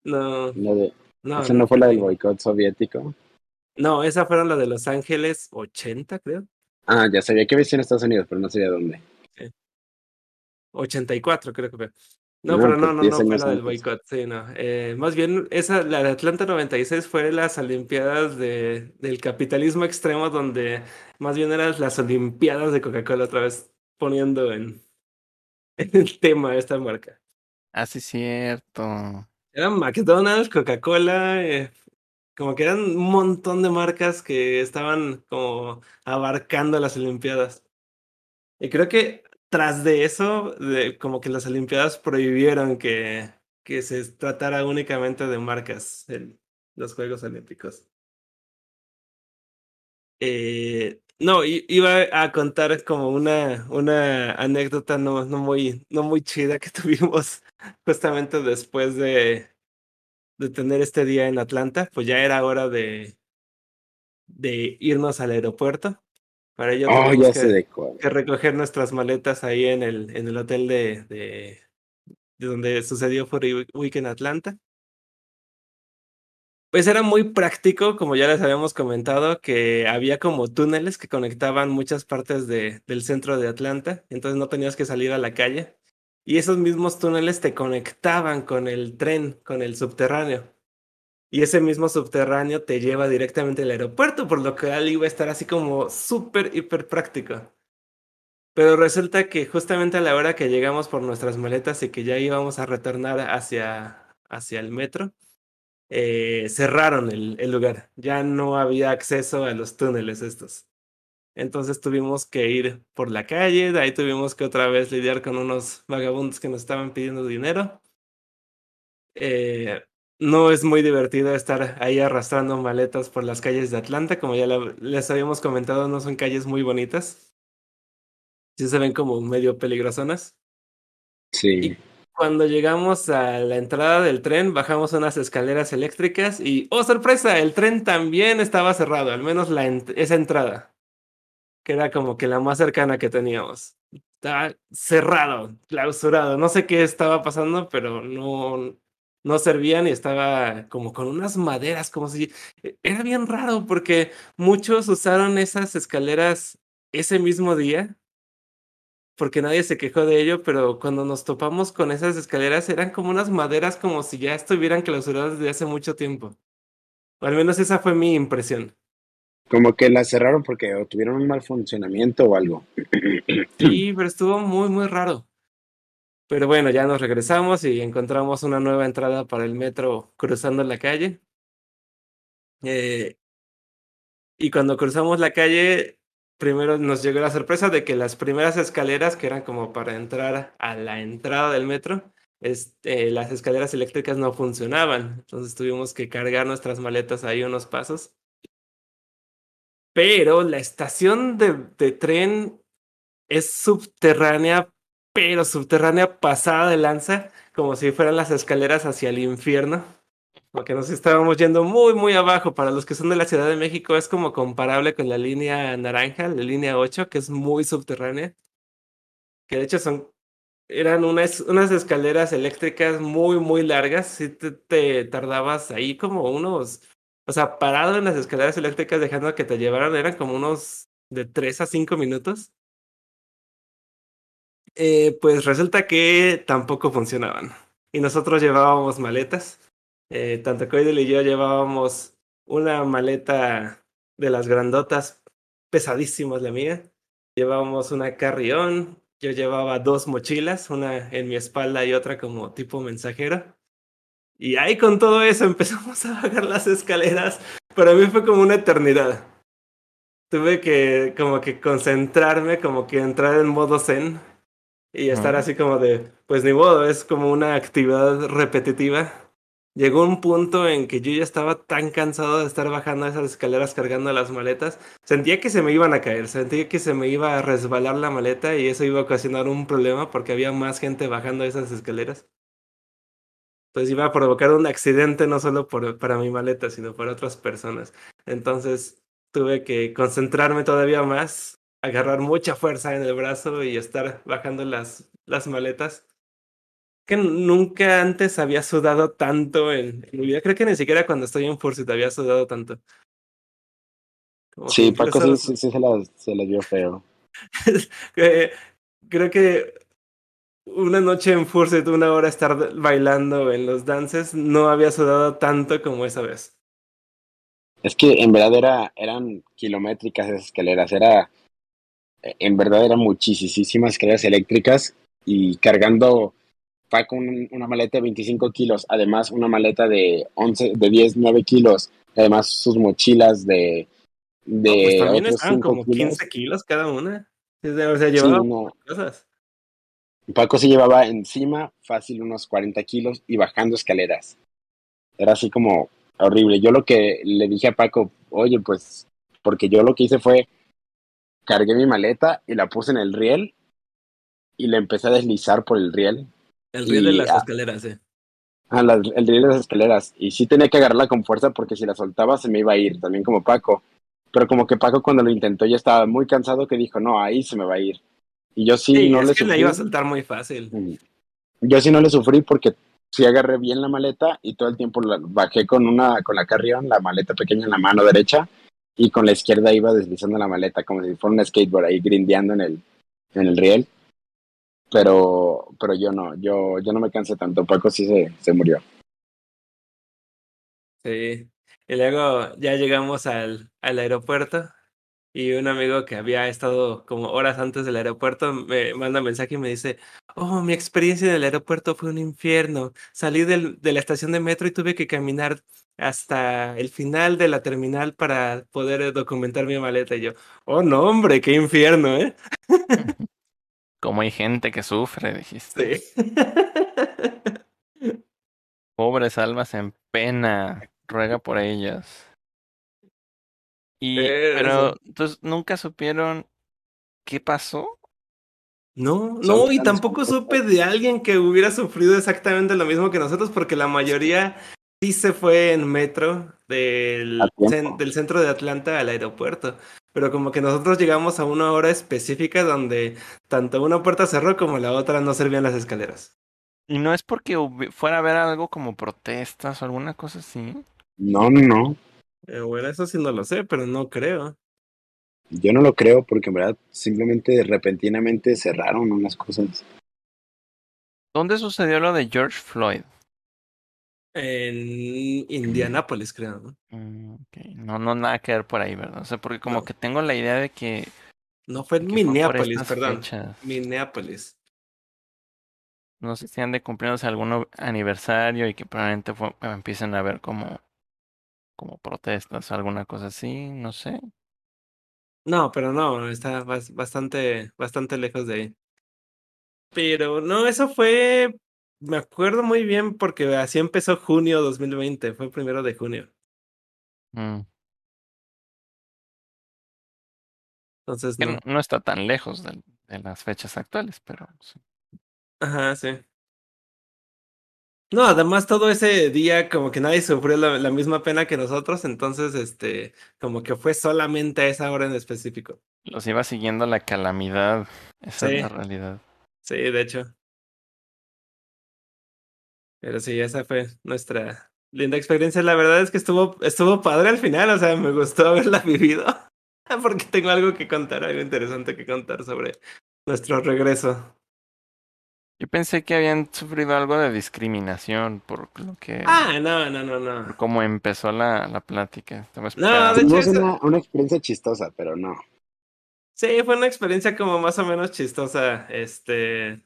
No, La de- no, ¿Esa no fue la del no, boicot soviético? no, esa fueron la de Los Ángeles 80, creo. Ah, ya sabía que había sido en Estados Unidos, pero no sabía dónde. 84 creo que fue. No, No, pero no, pues no, 10 no fue la del boicot, sí, no. Eh, más bien, esa, la de Atlanta 96 fue las Olimpiadas de, del capitalismo extremo, donde más bien eran las Olimpiadas de Coca-Cola otra vez poniendo en, <laughs> en el tema esta marca. Ah, sí, cierto. Eran McDonald's, Coca-Cola, eh, como que eran un montón de marcas que estaban como abarcando las Olimpiadas. Y creo que tras de eso, como que las Olimpiadas prohibieron que, que se tratara únicamente de marcas en los Juegos Olímpicos. Eh, no, iba a contar como una, una anécdota no, no, muy, no muy chida que <laughs> tuvimos justamente después de, de tener este día en Atlanta. Pues ya era hora de, de irnos al aeropuerto. Para ello Oh, ya que- recoger nuestras maletas ahí en el, en el hotel de, de, de donde sucedió Furry Week en Atlanta. Pues era muy práctico, como ya les habíamos comentado, que había como túneles que conectaban muchas partes de, del centro de Atlanta, entonces no tenías que salir a la calle. Y esos mismos túneles te conectaban con el tren, con el subterráneo. Y ese mismo subterráneo te lleva directamente al aeropuerto, por lo que iba a estar así como súper, hiper práctico. Pero resulta que justamente a la hora que llegamos por nuestras maletas y que ya íbamos a retornar hacia, hacia el metro, eh, cerraron el, el lugar. Ya no había acceso a los túneles estos. Entonces tuvimos que ir por la calle, de ahí tuvimos que otra vez lidiar con unos vagabundos que nos estaban pidiendo dinero. Eh, no es muy divertido estar ahí arrastrando maletas por las calles de Atlanta, como ya les habíamos comentado, no son calles muy bonitas. Sí se ven como medio peligrosonas. Sí. Cuando llegamos a la entrada del tren, bajamos unas escaleras eléctricas y, oh sorpresa, el tren también estaba cerrado, al menos la esa entrada, que era como que la más cercana que teníamos. Estaba cerrado, clausurado. No sé qué estaba pasando, pero no, no servían y estaba como con unas maderas, como si... E, era bien raro porque muchos usaron esas escaleras ese mismo día, porque nadie se quejó de ello, pero cuando nos topamos con esas escaleras eran como unas maderas como si ya estuvieran clausuradas desde hace mucho tiempo. O al menos esa fue mi impresión. Como que las cerraron porque tuvieron un mal funcionamiento o algo. <clears throat> Sí, pero estuvo muy, muy raro. Pero bueno, ya nos regresamos y encontramos una nueva entrada para el metro cruzando la calle. Eh, y cuando cruzamos la calle, primero nos llegó la sorpresa de que las primeras escaleras, que eran como para entrar a la entrada del metro, este, las escaleras eléctricas no funcionaban. Entonces tuvimos que cargar nuestras maletas ahí unos pasos. Pero la estación de, de tren es subterránea pero subterránea pasada de lanza, como si fueran las escaleras hacia el infierno. Porque nos estábamos yendo muy, muy abajo. Para los que son de la Ciudad de México, es como comparable con la línea naranja, la línea 8, que es muy subterránea. Que de hecho son. Eran unas, unas escaleras eléctricas muy, muy largas. Si te, te tardabas ahí como unos. O sea, parado en las escaleras eléctricas dejando que te llevaran, eran como unos de 3 a 5 minutos. Eh, pues resulta que tampoco funcionaban. Y nosotros llevábamos maletas. Eh, tanto Coidel y yo llevábamos una maleta de las grandotas, pesadísimas la mía. Llevábamos una carrión. Yo llevaba dos mochilas, una en mi espalda y otra como tipo mensajero. Y ahí con todo eso <laughs> empezamos a bajar las escaleras. Para mí fue como una eternidad. Tuve que como que concentrarme, como que entrar en modo zen y estar así como de, pues ni modo, es como una actividad repetitiva. Llegó un punto en que yo ya estaba tan cansado de estar bajando esas escaleras cargando las maletas. Sentía que se me iban a caer, sentía que se me iba a resbalar la maleta y eso iba a ocasionar un problema porque había más gente bajando esas escaleras. Entonces iba a provocar un accidente no solo por, para mi maleta, sino para otras personas. Entonces tuve que concentrarme todavía más agarrar mucha fuerza en el brazo y estar bajando las, las maletas. Que nunca antes había sudado tanto en, mi vida. Creo que ni siquiera cuando estoy en Fursuit había sudado tanto. sí, Paco sí, sí, se, la, se la dio feo. <laughs> Creo que una noche en Fursuit, una hora estar bailando en los dances, no había sudado tanto como esa vez. Es que en verdad era, eran kilométricas esas escaleras, era en verdad eran muchísimas escaleras eléctricas y cargando Paco una maleta de 25 kilos, además una maleta de 11, de 10, 9 kilos, además sus mochilas de... de pues también estaban como 15 kilos cada una. O sea, llevaba cosas. Paco se llevaba encima fácil unos 40 kilos y bajando escaleras. Era así como horrible. Yo lo que le dije a Paco, oye, pues, porque yo lo que hice fue cargué mi maleta y la puse en el riel y le empecé a deslizar por el riel. El riel de las escaleras, eh. Ah, el riel de las escaleras. Y sí tenía que agarrarla con fuerza porque si la soltaba se me iba a ir, también como Paco. Pero como que Paco cuando lo intentó ya estaba muy cansado que dijo, no, ahí se me va a ir. Y yo sí, no es le que la iba a soltar muy fácil. Yo sí no le sufrí porque sí agarré bien la maleta y todo el tiempo la bajé con una, con la carrión, la maleta pequeña en la mano derecha y con la izquierda iba deslizando la maleta como si fuera un skateboard ahí grindeando en el, en el riel. Pero, pero yo no, yo, yo no me cansé tanto. Paco sí se, se murió. Sí. Y luego ya llegamos al, al aeropuerto y un amigo que había estado como horas antes del aeropuerto me manda mensaje y me dice, oh, mi experiencia en el aeropuerto fue un infierno. Salí del, de la estación de metro y tuve que caminar hasta el final de la terminal para poder documentar mi maleta. Y yo, oh, no, hombre, qué infierno, ¿eh? <laughs> Como hay gente que sufre, dijiste. Sí. <laughs> Pobres almas en pena, ruega por ellas. Y, Eh, pero, eso. entonces, ¿nunca supieron qué pasó? No, no, y tampoco supe de alguien que hubiera sufrido exactamente lo mismo que nosotros, porque la mayoría sí se fue en metro del, cen- del centro de Atlanta al aeropuerto. Pero como que nosotros llegamos a una hora específica donde tanto una puerta cerró como la otra no servían las escaleras. Y no es porque fuera a haber algo como protestas o alguna cosa así. No, no, no. Eh, bueno, eso sí no lo sé, pero no creo. Yo no lo creo porque en verdad simplemente repentinamente cerraron unas cosas. ¿Dónde sucedió lo de George Floyd? En Indianápolis, creo. ¿no? Mm. No, no nada que ver por ahí, ¿verdad? O sea, porque como No. que tengo la idea de que, No, fue en Minneapolis, perdón. fechas. Minneapolis. No sé si han de cumplirse algún aniversario y que probablemente fue- empiecen a ver como, como protestas o alguna cosa así, no sé. No, pero no, está bas- bastante, bastante lejos de ahí. Pero no, eso fue, me acuerdo muy bien porque así empezó junio 2020, fue primero de junio. Mm, Entonces no. no, está tan lejos de, las fechas actuales, pero sí. Ajá, sí. No, además todo ese día como que nadie sufrió la, la misma pena que nosotros, entonces este, como que fue solamente a esa hora en específico. los iba siguiendo la calamidad. Esa es la realidad. Sí, de hecho. Pero sí, esa fue nuestra linda experiencia. La verdad es que estuvo, estuvo padre al final, o sea, me gustó haberla <laughs> vivido. Porque tengo algo que contar, algo interesante que contar sobre nuestro regreso. Yo pensé que habían sufrido algo de discriminación por lo que, Ah, no, no, no, por no. cómo empezó la, la plática. Estaba No, de hecho, una, una experiencia chistosa, pero no. Sí, fue una experiencia como más o menos chistosa. Este.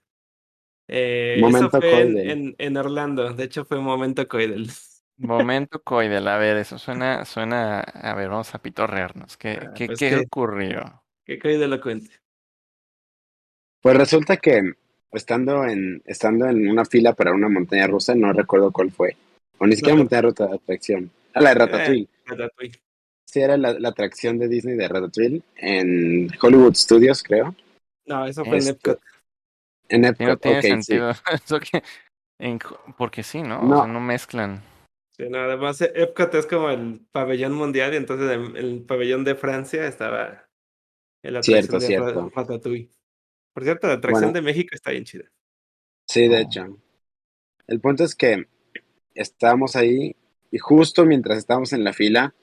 Eh, Momento eso fue en, Coidel. en, en Orlando. De hecho, fue un momento coidel. <laughs> Momento coidel. A ver, eso suena, suena. A ver, vamos a pitorrearnos. ¿Qué, Ah, qué, pues qué que- ocurrió? Que coidel lo cuente. Pues resulta que estando en, estando en una fila para una montaña rusa, no recuerdo cuál fue. O ni siquiera No. montaña rusa de atracción. Ah, la de Ratatouille. Ratatouille. Sí, era la, la atracción de Disney de Ratatouille en Hollywood Studios, creo. No, eso fue en Este, Epcot. En Epcot, no tiene sí. sentido. <laughs> Eso que, en- porque sí, ¿no? O No. sea, no mezclan. Sí, no, además eh, Epcot es como el pabellón mundial y entonces en el pabellón de Francia estaba el Cierto, atracción de cierto. Ratatouille. Por cierto, la atracción Bueno. de México está bien chida. Sí, de Oh. hecho. El punto es que estábamos ahí y justo mientras estábamos en la fila,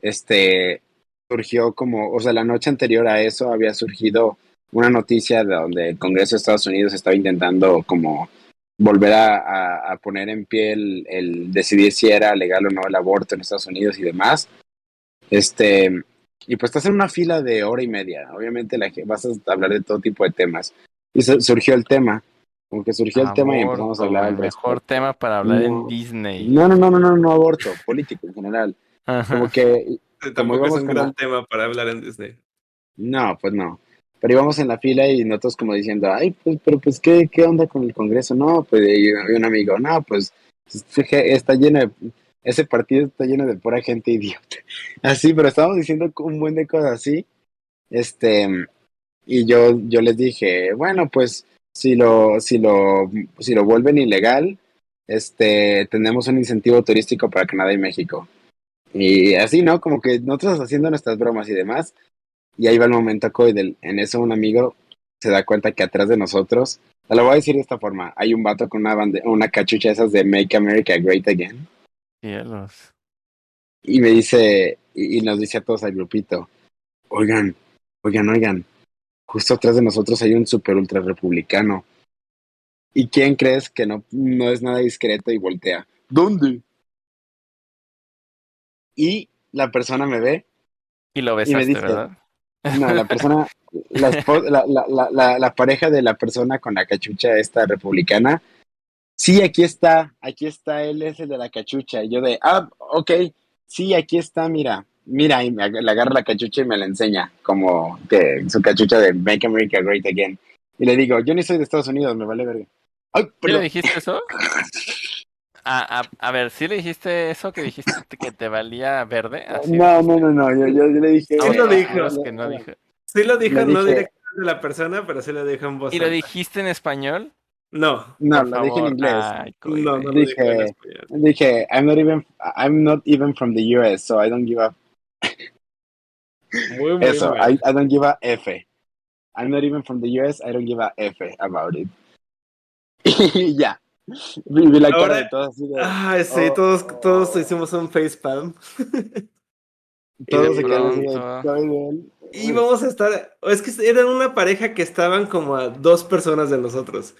este, surgió como, o sea, la noche anterior a eso había surgido una noticia de donde el Congreso de Estados Unidos estaba intentando como volver a, a- a poner en pie el, el decidir si era legal o no el aborto en Estados Unidos y demás. Este, y pues estás en una fila de hora y media. Obviamente la, vas a hablar de todo tipo de temas. Y su- surgió el tema. Como que surgió el tema y empezamos a hablar güey, Mejor tema para hablar en No. Disney. No, no, no, no, no, no aborto, <laughs> político en general. Ajá. Como que, es un gran tema para hablar en Disney. no, pues no. Pero íbamos en la fila y nosotros como diciendo, ay, pues, pero pues, ¿qué, qué onda con el Congreso? No, pues, y un amigo, no, pues, está lleno de, ese partido está lleno de pura gente idiota. <laughs> Así, pero estábamos diciendo un buen de cosas así. Este, y yo, yo les dije, bueno, pues, si lo, si lo, si lo vuelven ilegal, este, tenemos un incentivo turístico para Canadá y México. Y así, ¿no? Como que nosotros haciendo nuestras bromas y demás. Y ahí va el momento coidel. En eso un amigo se da cuenta que atrás de nosotros, te lo voy a decir de esta forma, hay un vato con una, bande una cachucha esas de Make America Great Again. Cielos. Y me dice, y, y nos dice a todos al grupito, oigan, oigan, oigan, justo atrás de nosotros hay un super ultra republicano. ¿Y quién crees que no, no es nada discreto y voltea? ¿Dónde? Y la persona me ve Y lo me besaste, dice- ¿verdad? No, la persona, la, la, la, la, pareja de la persona con la cachucha esta republicana. Sí, aquí está, aquí está, él es el de la cachucha. Y yo de, ah, ok, sí, aquí está, mira, mira, y me ag- le agarra la cachucha y me la enseña, como que su cachucha de Make America Great Again. Y le digo, yo ni soy de Estados Unidos, me vale verga. Ay, ¿Sí le dijiste eso? <laughs> A, a, a ver, ¿sí le dijiste eso que dijiste que te valía verde? Así No, no, no, no, yo, yo, yo le dije. Sí lo Ah, es que no dijo. Sí lo dijo, no dije- directamente de la persona, pero sí lo dijo en voz ¿Y lo dijiste en español? No, No, lo dije en inglés. Ay, no, no lo Dije- en español. Dije, I'm not even, I'm not even from the US, so I don't give a Muy, muy Eso. I, I don't give a F. I'm not even from the US, I don't give a F about it. <laughs> Y ya. Vi, vi la cara de todos así de. Ay, sí, Oh. todos, todos hicimos un facepalm. todos se quedaron. Y vamos a estar. Es que eran una pareja que estaban como a dos personas de nosotros.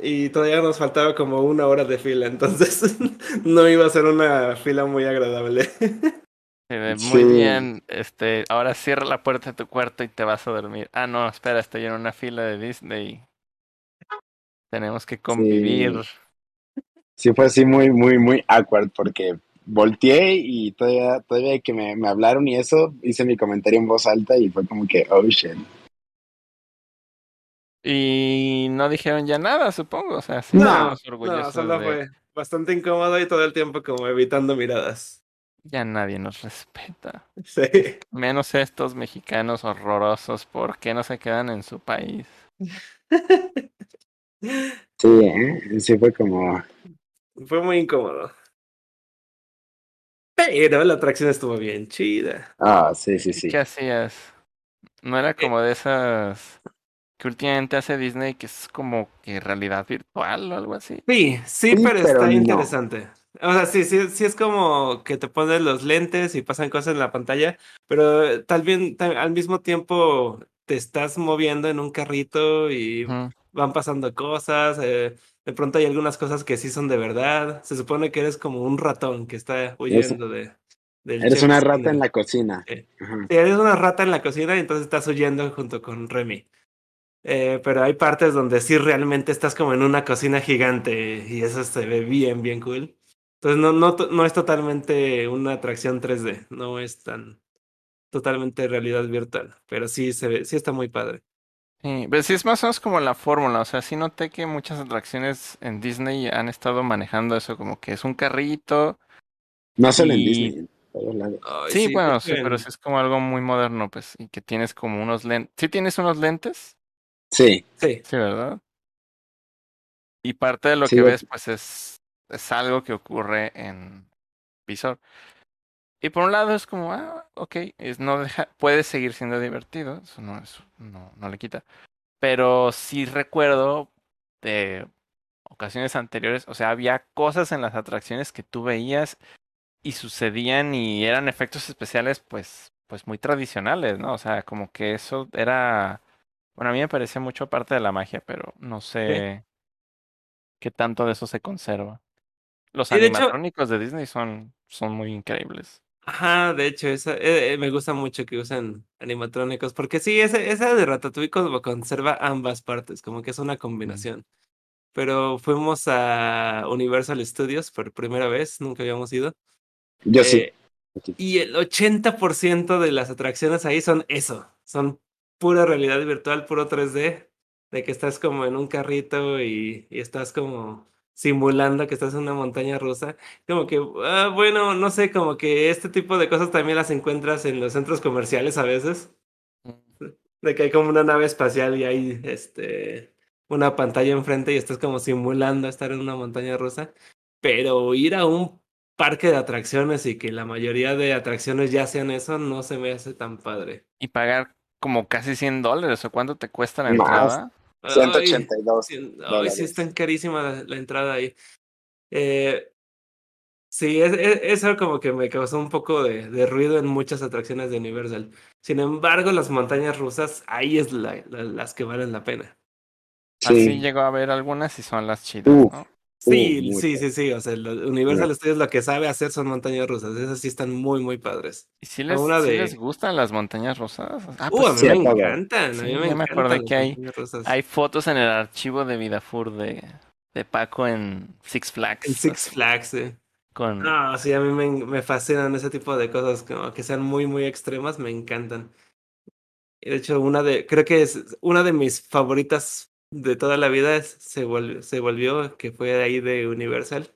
Y todavía nos faltaba como una hora de fila. Entonces <laughs> no iba a ser una fila muy agradable. Se ve Sí. Muy bien, este, ahora cierra la puerta de tu cuarto y te vas a dormir. Ah, no, espera, estoy en una fila de Disney. Tenemos que convivir. Sí, fue así muy, muy, muy awkward porque volteé y todavía, todavía que me, me hablaron y eso, hice mi comentario en voz alta y fue como que, oh shit. Y no dijeron ya nada, supongo. O sea, sí, No, no, solo de- fue bastante incómodo y todo el tiempo como evitando miradas. Ya nadie nos respeta. Sí. Menos estos mexicanos horrorosos. ¿Por qué no se quedan en su país? <laughs> Sí, ¿eh? sí fue como, Fue muy incómodo. Pero la atracción estuvo bien chida. ah, sí, sí, sí. ¿Qué hacías? No era como de esas que últimamente hace Disney que es como que realidad virtual o algo así. Sí, sí, Sí, pero, pero está no. interesante. O sea, sí, sí, sí es como que te pones los lentes y pasan cosas en la pantalla, pero tal vez al mismo tiempo te estás moviendo en un carrito y van pasando cosas. eh, de pronto hay algunas cosas que sí son de verdad. Se supone que eres como un ratón que está huyendo de, del Eres una Skinner. rata en la cocina. Sí. Ajá. Sí, eres una rata en la cocina y entonces estás huyendo junto con Remy. Eh, pero hay partes donde sí realmente estás como en una cocina gigante y eso se ve bien, bien cool. Entonces no, no, no es totalmente una atracción 3D, no es tan totalmente realidad virtual, pero sí se ve, sí está muy padre. Sí, pero sí es más o menos como la fórmula, o sea, sí noté que muchas atracciones en Disney han estado manejando eso, como que es un carrito. No solo en Y- Disney, en. Ay, Sí, bueno, sí, pero sí es como algo muy moderno, pues, y que tienes como unos lentes. ¿Sí tienes unos lentes? Sí, sí, Sí, ¿verdad? Y parte de lo Sí, que ves, pues, es, es algo que ocurre en visor. Y por un lado es como, ah, ok, es, no deja, puede seguir siendo divertido, eso no, es, no, no le quita. Pero sí recuerdo de ocasiones anteriores, o sea, había cosas en las atracciones que tú veías y sucedían y eran efectos especiales, pues, pues muy tradicionales, ¿no? O sea, como que eso era, bueno, a mí me parecía mucho parte de la magia, pero no sé qué tanto de eso se conserva. Los Sí, de hecho- animatrónicos de Disney son, son muy increíbles. Ajá, de hecho, esa, eh, eh, me gusta mucho que usen animatrónicos, porque sí, esa, esa de Ratatouille como conserva ambas partes, como que es una combinación. Pero fuimos a Universal Studios por primera vez, nunca habíamos ido. yo sí. eh, y el 80% de las atracciones ahí son eso, son pura realidad virtual, puro 3D, de que estás como en un carrito y, y estás como simulando que estás en una montaña rusa. Como que, ah, bueno, no sé, como que este tipo de cosas también las encuentras en los centros comerciales a veces, de que hay como una nave espacial y hay este una pantalla enfrente y estás como simulando estar en una montaña rusa, pero ir a un parque de atracciones y que la mayoría de atracciones ya sean eso, no se me hace tan padre. Y pagar como casi 100 dólares, ¿o cuánto te cuesta la entrada? Ay, 182. sí, ay, dólares. sí, es tan carísima la, la entrada ahí. Eh, sí, es, es- eso como que me causó un poco de, de ruido en muchas atracciones de Universal. Sin embargo, las montañas rusas, ahí es la- la- las que valen la pena. Así Sí. llegó a ver algunas y son las chidas. Sí, Uh, sí, sí, sí. O sea, Universal Studios lo que sabe hacer son montañas rusas. Esas sí están muy, muy padres. ¿Y si A les, una sí de- les gustan las montañas rusas? Ah, Uh, pues a mí sí, a me encantan. A Sí, mí me ya me acordé que hay- montañas rusas. hay fotos en el archivo de Vidafur de, de Paco en Six Flags. En Six Flags, sí. Con, No, sí, a mí me, me fascinan ese tipo de cosas, como que sean muy, muy extremas, me encantan. Y de hecho, una de, creo que es una de mis favoritas de toda la vida se volvió, se volvió, que fue de ahí de Universal.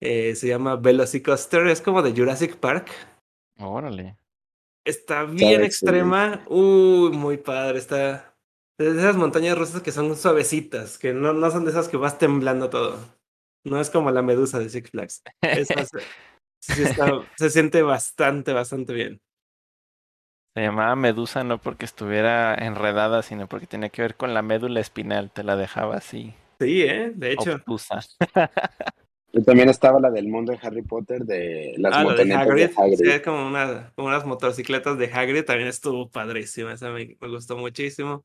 Eh, se llama Velocicoaster, es como de Jurassic Park. Órale. Está bien extrema, uy, muy padre, está... De esas montañas rusas que son suavecitas, que no, no son de esas que vas temblando todo. No es como la medusa de Six Flags. <laughs> Sí está- se siente bastante, bastante bien. Se llamaba Medusa no porque estuviera enredada, sino porque tenía que ver con la médula espinal. Te la dejaba así, Sí, ¿eh? De hecho. Y también estaba la del mundo de Harry Potter de las Ah, de Hagrid. de Hagrid. Sí, es como, una, como unas motocicletas de Hagrid. También estuvo padrísima. Esa me, me gustó muchísimo.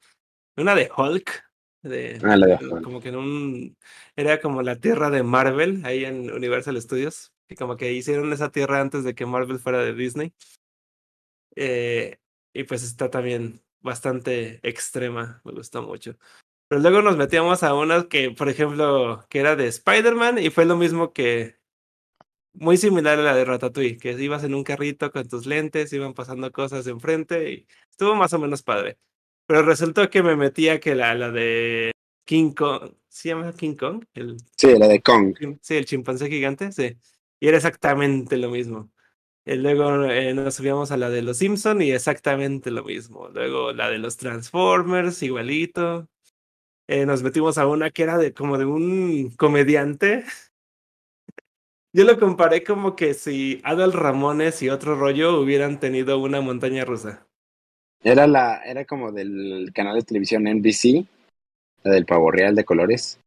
Una de Hulk. De, Ah, la de Hulk. Como que en un... Era como la tierra de Marvel, ahí en Universal Studios. Y como que hicieron esa tierra antes de que Marvel fuera de Disney. Eh, y pues está también bastante extrema. Me gustó mucho. Pero luego nos metíamos a una que, por ejemplo, que era de Spider-Man y fue lo mismo que... Muy similar a la de Ratatouille, que ibas en un carrito con tus lentes, iban pasando cosas enfrente y estuvo más o menos padre. Pero resultó que me metía que la, la de King Kong, ¿se llama King Kong? El, Sí, la de Kong. sí, el chimpancé gigante, sí. Y era exactamente lo mismo. Y luego eh, nos subíamos a la de los Simpson y exactamente lo mismo. Luego la de los Transformers, igualito. Eh, nos metimos a una que era de como de un comediante. <laughs> Yo lo comparé como que si Adal Ramones y otro rollo hubieran tenido una montaña rusa. Era la, era como del canal de televisión NBC, la del pavo real de colores.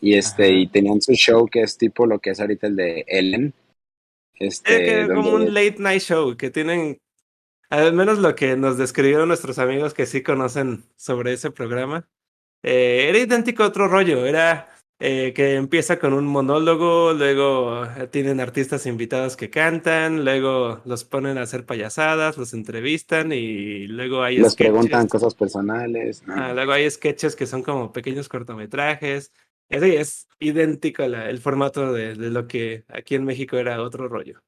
Y este, Ajá. y tenían su show que es tipo lo que es ahorita el de Ellen. Este, Es que como un late night show que tienen, al menos lo que nos describieron nuestros amigos que sí conocen sobre ese programa, eh, era idéntico a otro rollo, era eh, que empieza con un monólogo, luego eh, tienen artistas invitados que cantan, luego los ponen a hacer payasadas, los entrevistan y luego hay les sketches. preguntan cosas personales. ¿no? Ah, luego hay sketches que son como pequeños cortometrajes. Ese es idéntico la- el formato de, de lo que aquí en México era otro rollo.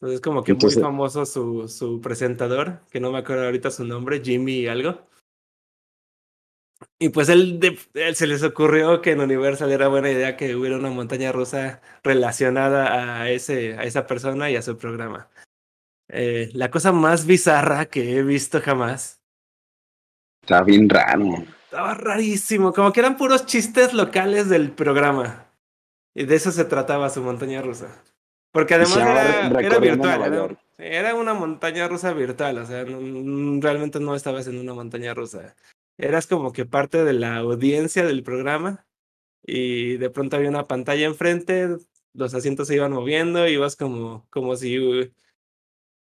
Entonces, como que Entonces- muy famoso su, su presentador, que no me acuerdo ahorita su nombre, Jimmy algo. Y pues él se les ocurrió que en Universal era buena idea que hubiera una montaña rusa relacionada a, ese, a esa persona y a su programa. Eh, la cosa más bizarra que he visto jamás Está bien raro. Estaba rarísimo, como que eran puros chistes locales del programa. Y de eso se trataba su montaña rusa. Porque además era, era virtual, era, era una montaña rusa virtual, o sea, no- realmente no estabas en una montaña rusa. Eras como que parte de la audiencia del programa y de pronto había una pantalla enfrente, los asientos se iban moviendo, ibas como, como si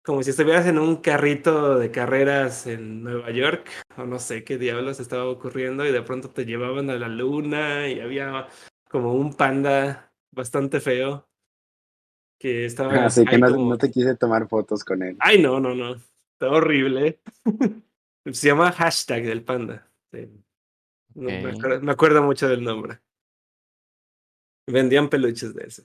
como si estuvieras en un carrito de carreras en Nueva York, o no sé qué diablos estaba ocurriendo, y de pronto te llevaban a la luna y había como un panda bastante feo que estaba Así que no, como- no te quise tomar fotos con él. Ay, no, no, no. Está horrible. <laughs> Se llama hashtag del panda. Sí. No, me, acuerdo, me acuerdo mucho del nombre. Vendían peluches de eso.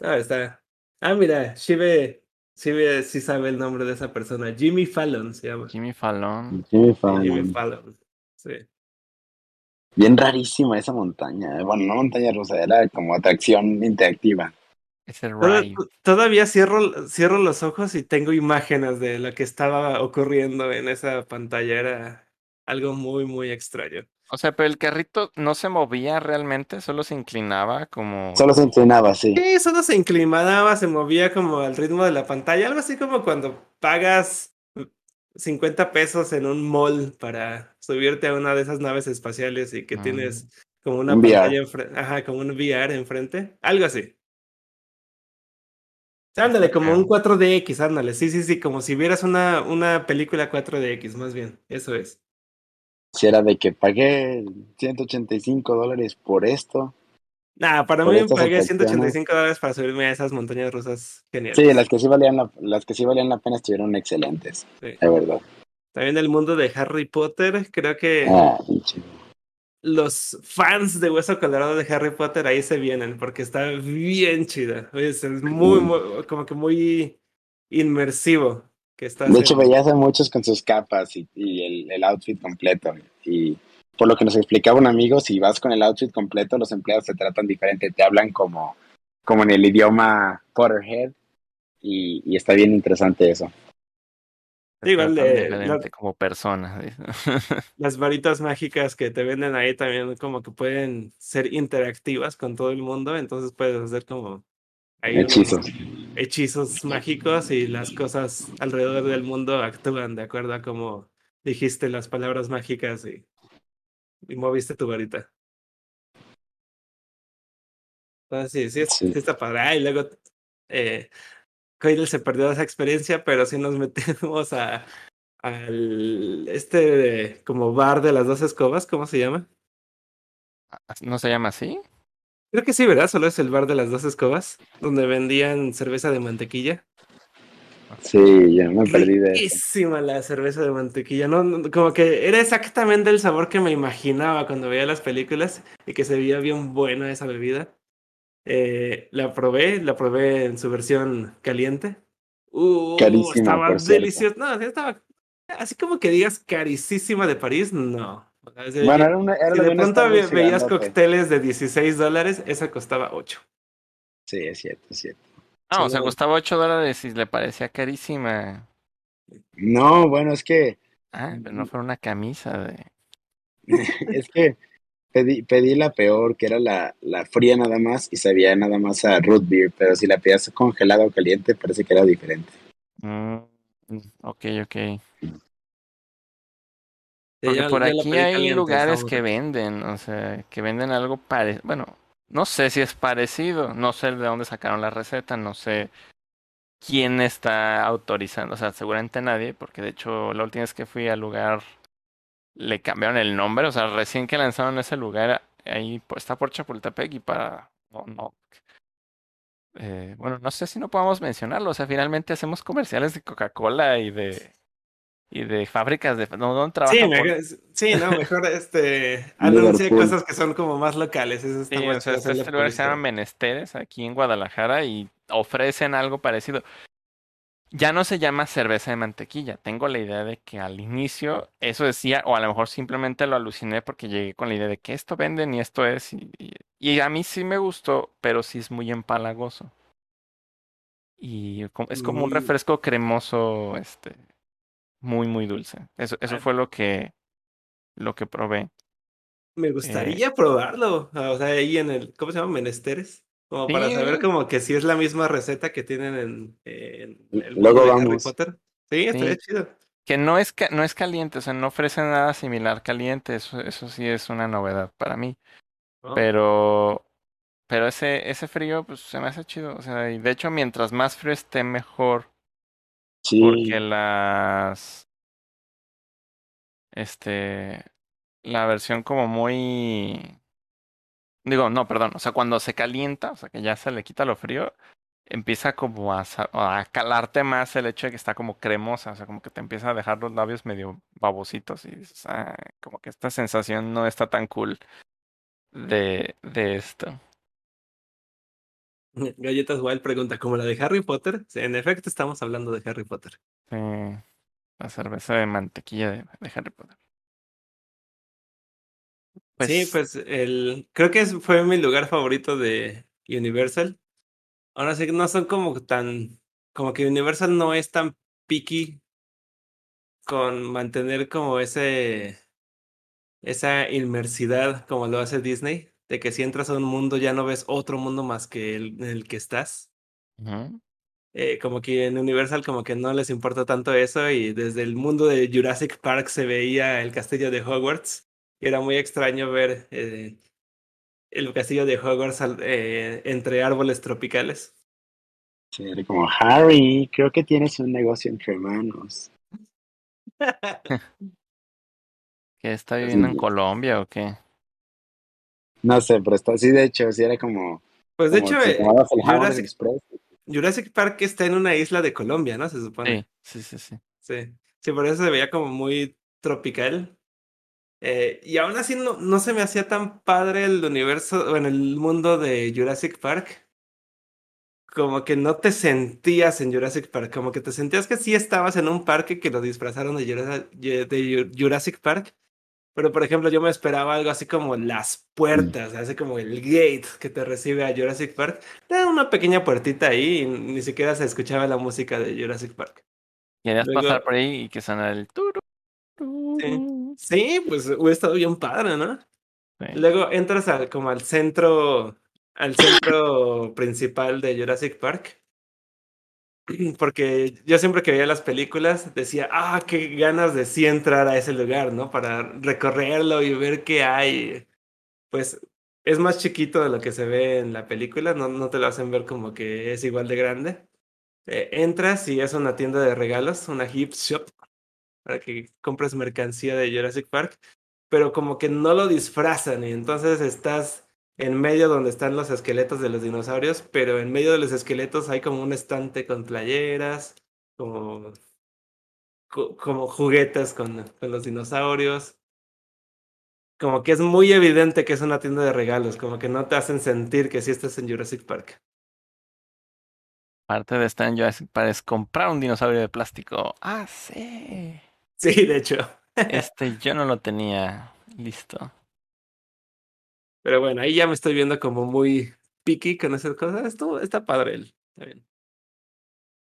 Ah, está. Ah, mira, Shive, Shive sí sabe el nombre de esa persona. Jimmy Fallon se llama. Jimmy Fallon. Jimmy Fallon. Jimmy Fallon. Sí. Bien rarísima esa montaña. eh. Bueno, no montaña rusa, era como atracción interactiva. Es el ride. Todavía cierro, cierro los ojos y tengo imágenes de lo que estaba ocurriendo en esa pantalla. Era algo muy, muy extraño. O sea, pero el carrito no se movía realmente, solo se inclinaba como... Solo se inclinaba, sí. Sí, solo se inclinaba, se movía como al ritmo de la pantalla, algo así como cuando pagas 50 pesos en un mall para subirte a una de esas naves espaciales y que Ah. tienes como una Un pantalla enfrente, ajá, como un VR enfrente, algo así. Ándale, como un 4DX, ándale, sí, sí, sí, como si vieras una, una película 4DX, más bien, eso es. Si era de que pagué 185 dólares por esto. Nah, para mí pagué atracciones. 185 dólares para subirme a esas montañas rusas geniales. Sí, las que sí valían la, las que sí valían la pena estuvieron excelentes, Sí. de verdad. También el mundo de Harry Potter, creo que Ah, los fans de Hueso Colorado de Harry Potter ahí se vienen, porque está bien chida. Es, es muy, Mm. muy- como que muy inmersivo. Que estás De hecho, en- veías a muchos con sus capas y, y el, el outfit completo. Y por lo que nos explicaba un amigo, si vas con el outfit completo, los empleados te tratan diferente, te hablan como, como en el idioma Potterhead. Y, y está bien interesante eso. Tratan de- la- como persona. <laughs> las varitas mágicas que te venden ahí también como que pueden ser interactivas con todo el mundo, entonces puedes hacer como unos Hechizos. hechizos mágicos y las cosas alrededor del mundo actúan de acuerdo a cómo dijiste las palabras mágicas y, y moviste tu varita. Entonces sí, sí, es- Sí. sí está padre. Ah, y luego eh, Coidel se perdió esa experiencia, pero sí nos <laughs> metemos a al este como bar de las dos escobas, ¿cómo se llama? ¿No se llama así? Creo que sí, ¿verdad? Solo es el bar de las dos escobas, donde vendían cerveza de mantequilla. Sí, yo me perdí de eso. La cerveza de mantequilla, ¿no? No, Como que era exactamente el sabor que me imaginaba cuando veía las películas y que se veía bien buena esa bebida. Eh, la probé, la probé en su versión caliente. Uh, Carísima, estaba deliciosa. No, estaba así como que digas carísima de París, no. Bueno, era una, era si de pronto ve- veías cócteles de 16 dólares, esa costaba 8. Sí, es cierto, es cierto. Ah, o sea, costaba 8 dólares y le parecía carísima. No, bueno, es que Ah, pero no fuera una camisa de... <laughs> es que pedí, pedí la peor, que era la, la fría nada más, y sabía nada más a root beer, pero si la pedías congelada o caliente, parece que era diferente. Mm, ok, ok. Porque yo- por aquí hay lugares que venden, o sea, que venden algo parecido. Bueno, no sé si es parecido, no sé de dónde sacaron la receta, no sé quién está autorizando, o sea, seguramente nadie, porque de hecho la última vez que fui al lugar le cambiaron el nombre, o sea, recién que lanzaron ese lugar, ahí está por Chapultepec y para... No, no. Eh, bueno, no sé si no podamos mencionarlo, o sea, finalmente hacemos comerciales de Coca-Cola y de... Y de fábricas de... No, ¿dónde trabaja Sí, por- me- sí, no, mejor este <laughs> Liverpool. cosas que son como más locales. Eso está Sí, más o sea, este, este lugar se llama. Menesteres, aquí en Guadalajara, y ofrecen algo parecido. Ya no se llama cerveza de mantequilla. Tengo la idea de que al inicio eso decía, o a lo mejor simplemente lo aluciné porque llegué con la idea de que esto venden y esto es. Y, y- y a mí sí me gustó, pero sí es muy empalagoso. Y es como un Mm. refresco cremoso, este, muy, muy dulce. Eso, eso Ah. fue lo que, lo que probé. Me gustaría probarlo. O sea, ahí en el, ¿cómo se llama? Menesteres. Como para Sí. saber como que si es la misma receta que tienen en, en el Luego de Harry vamos. Potter. Sí, estaría Sí. chido. Que no es, ca- no es caliente, o sea, no ofrece nada similar caliente, eso, eso sí es una novedad para mí. ¿no? Pero, pero ese, ese frío, pues se me hace chido. O sea, y de hecho, mientras más frío esté, mejor. Sí, Porque las. Este. La versión como muy. Digo, no, perdón. O sea, cuando se calienta, o sea, que ya se le quita lo frío, empieza como a, a calarte más el hecho de que está como cremosa. O sea, como que te empieza a dejar los labios medio babositos. Y dices, "Ah, como que esta sensación no está tan cool de, de esto. <laughs> Galletas Wild pregunta, ¿como la de Harry Potter? Sí, en efecto, estamos hablando de Harry Potter. Sí, la cerveza de mantequilla de, de Harry Potter. sí, pues el, creo que fue mi lugar favorito de Universal. Ahora sí que no son como tan, como que Universal no es tan picky con mantener como ese, esa inmersidad como lo hace Disney, de que si entras a un mundo ya no ves otro mundo más que el en el que estás. Eh, como que en Universal como que no les importa tanto eso y desde el mundo de Jurassic Park se veía el castillo de Hogwarts. Y era muy extraño ver eh, el castillo de Hogwarts al- eh, entre árboles tropicales. sí, era como Harry, creo que tienes un negocio entre manos. <laughs> ¿Que está viviendo en. Colombia o qué? No sé, pero está así, de hecho, sí era como. Pues de como hecho, si eh, Jurassic, Express. Jurassic Park está en una isla de Colombia, ¿no? Se supone. Sí, sí, sí, sí. Sí, sí, por eso se veía como muy tropical. Eh, y aún así no, no se me hacía tan padre el universo, bueno, el mundo de Jurassic Park. Como que no te sentías en Jurassic Park, como que te sentías que sí estabas en un parque que lo disfrazaron de Jurassic, de Jurassic Park. Pero por ejemplo, yo me esperaba algo así como las puertas, así como el gate que te recibe a Jurassic Park. Era una pequeña puertita ahí y ni siquiera se escuchaba la música de Jurassic Park. Querías Luego- pasar por ahí y que sonara el turu. Sí. Sí, pues hubiera estado bien padre, ¿no? Sí. Luego entras al, como al centro, al centro principal de Jurassic Park. <clears throat> Porque yo siempre que veía las películas decía, ah, qué ganas de sí entrar a ese lugar, ¿no? Para recorrerlo y ver qué hay. Pues es más chiquito de lo que se ve en la película, no, no te lo hacen ver como que es igual de grande. Eh, entras y es una tienda de regalos, una gift shop, para que compres mercancía de Jurassic Park, pero como que no lo disfrazan y entonces estás en medio donde están los esqueletos de los dinosaurios, pero en medio de los esqueletos hay como un estante con playeras, como, co- como juguetes con, con los dinosaurios. Como que es muy evidente que es una tienda de regalos, como que no te hacen sentir que sí estás en Jurassic Park. Parte de estar en Jurassic Park es comprar un dinosaurio de plástico. Ah, sí. Sí, de hecho. Este yo no lo tenía listo. Pero bueno, ahí ya me estoy viendo como muy picky con esas cosas. Esto está padre él. Está bien.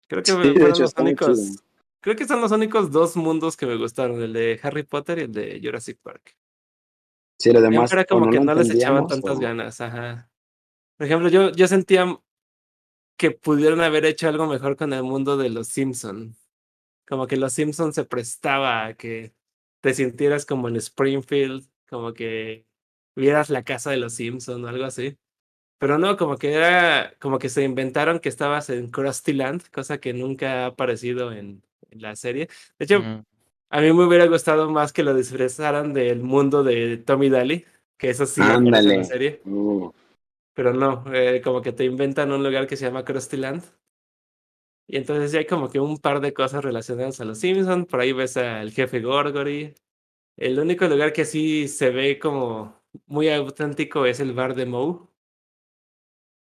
Creo que Sí, de fueron hecho, los únicos. Creo que son los únicos dos mundos que me gustaron, el de Harry Potter y el de Jurassic Park. Sí, lo Siempre demás. era como que lo no les echaban tantas o- ganas, ajá. Por ejemplo, yo, yo sentía que pudieron haber hecho algo mejor con el mundo de los Simpson. Como que los Simpson se prestaba a que te sintieras como en Springfield, como que vieras la casa de los Simpson o algo así. Pero no, como que era, como que se inventaron que estabas en Krusty Land, cosa que nunca ha aparecido en, en la serie. De hecho, Mm, a mí me hubiera gustado más que lo disfrazaran del mundo de Tommy Daly, que eso sí en la serie. Uh, Pero no, eh, como que te inventan un lugar que se llama Krusty Land. Y entonces ya hay como que un par de cosas relacionadas a los Simpsons. Por ahí ves al jefe Gorgory. El único lugar que sí se ve como muy auténtico es el bar de Moe.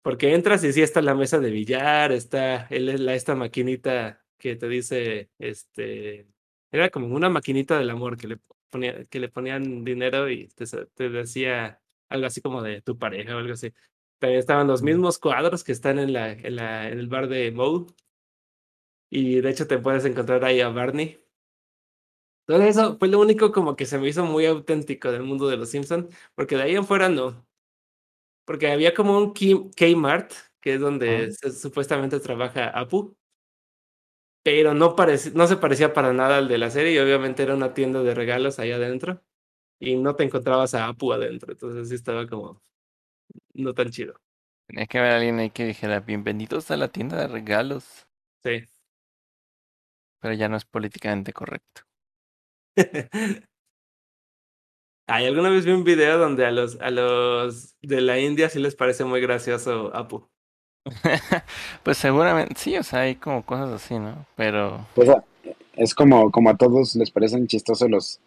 Porque entras y sí está la mesa de billar, está el- la, esta maquinita que te dice, este, era como una maquinita del amor que le, ponía, que le ponían dinero y te decía algo así como de tu pareja o algo así. También estaban los mismos cuadros que están en, la, en, la, en el bar de Moe. Y de hecho te puedes encontrar ahí a Barney. Todo eso fue lo único como que se me hizo muy auténtico del mundo de los Simpsons, porque de ahí en fuera no. Porque había como un Kim- Kmart, que es donde se- supuestamente trabaja Apu, pero no, no se parecía para nada al de la serie y obviamente era una tienda de regalos ahí adentro y no te encontrabas a Apu adentro, entonces sí estaba como no tan chido. Tenía que haber alguien ahí que dijera, bienvenidos a la tienda de regalos. Sí. Pero ya no es políticamente correcto. <laughs> Ay, alguna vez vi un video donde a los, a los de la India sí les parece muy gracioso Apu. <laughs> pues seguramente, sí, o sea, hay como cosas así, ¿no? Pero pues, ah, es como, como a todos les parecen chistosos los,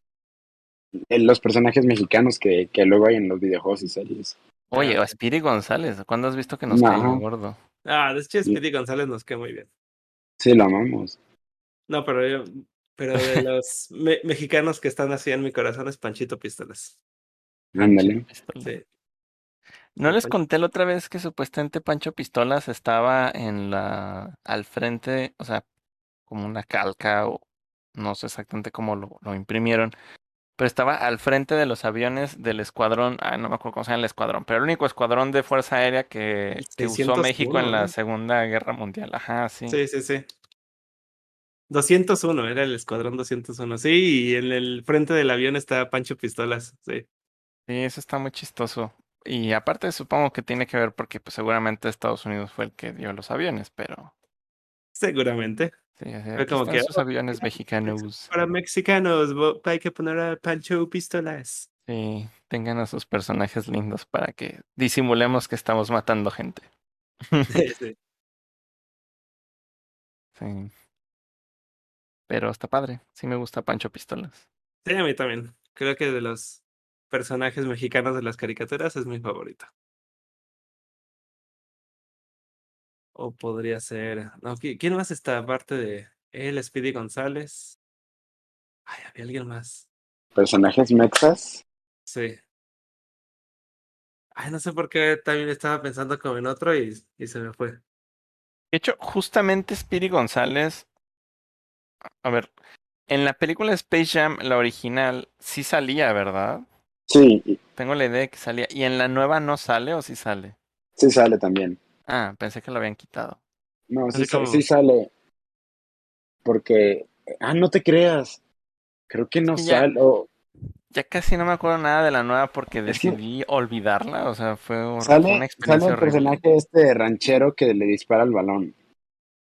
eh, los personajes mexicanos que, que luego hay en los videojuegos y series. Oye, Ah, o Speedy González, ¿cuándo has visto que nos No. cae muy gordo? Ah, de hecho Speedy González nos queda muy bien. Sí, lo amamos. No, pero yo, pero de los me- mexicanos que están así en mi corazón es Panchito Pistolas. Ándale. Sí. ¿No les conté la otra vez que supuestamente Pancho Pistolas estaba en la al frente, o sea, como una calca o no sé exactamente cómo lo, lo imprimieron, pero estaba al frente de los aviones del escuadrón, ah, no me acuerdo cómo se llama el escuadrón, pero el único escuadrón de Fuerza Aérea que, usó 601, México en la ¿no? Segunda Guerra Mundial. Ajá, sí. Sí, sí, sí. 201, era el escuadrón 201. Sí, y en el frente del avión está Pancho Pistolas. Sí. Sí, eso está muy chistoso. Y aparte supongo que tiene que ver porque pues, seguramente Estados Unidos fue el que dio los aviones, pero Seguramente. sí, así, Fue aquí como que, sus "Oh, aviones mexicanos. Para mexicanos, hay que poner a Pancho Pistolas. Sí. tengan a sus personajes lindos para que disimulemos que estamos matando gente. <laughs> Sí. Sí. <laughs> Pero está padre. Sí me gusta Pancho Pistolas. Sí, a mí también. Creo que de los personajes mexicanos de las caricaturas es mi favorito. O podría ser. No, ¿qui- ¿quién más está aparte de él, Speedy González? Ay, había alguien más. Personajes mexas. Sí. Ay, no sé por qué también estaba pensando como en otro y, y se me fue. De hecho, justamente Speedy González. A ver, en la película Space Jam, la original, sí salía, ¿verdad? Sí, Tengo la idea de que salía. ¿Y en la nueva no sale o sí sale? sí sale también. Ah, pensé que lo habían quitado. No, sí, como- sí sale. Porque. Ah, no te creas. Creo que no ya- sale. Ya casi no me acuerdo nada de la nueva porque Es que- decidí olvidarla. O sea, fue, sale, una sale experiencia el horrible. personaje este ranchero que le dispara el balón.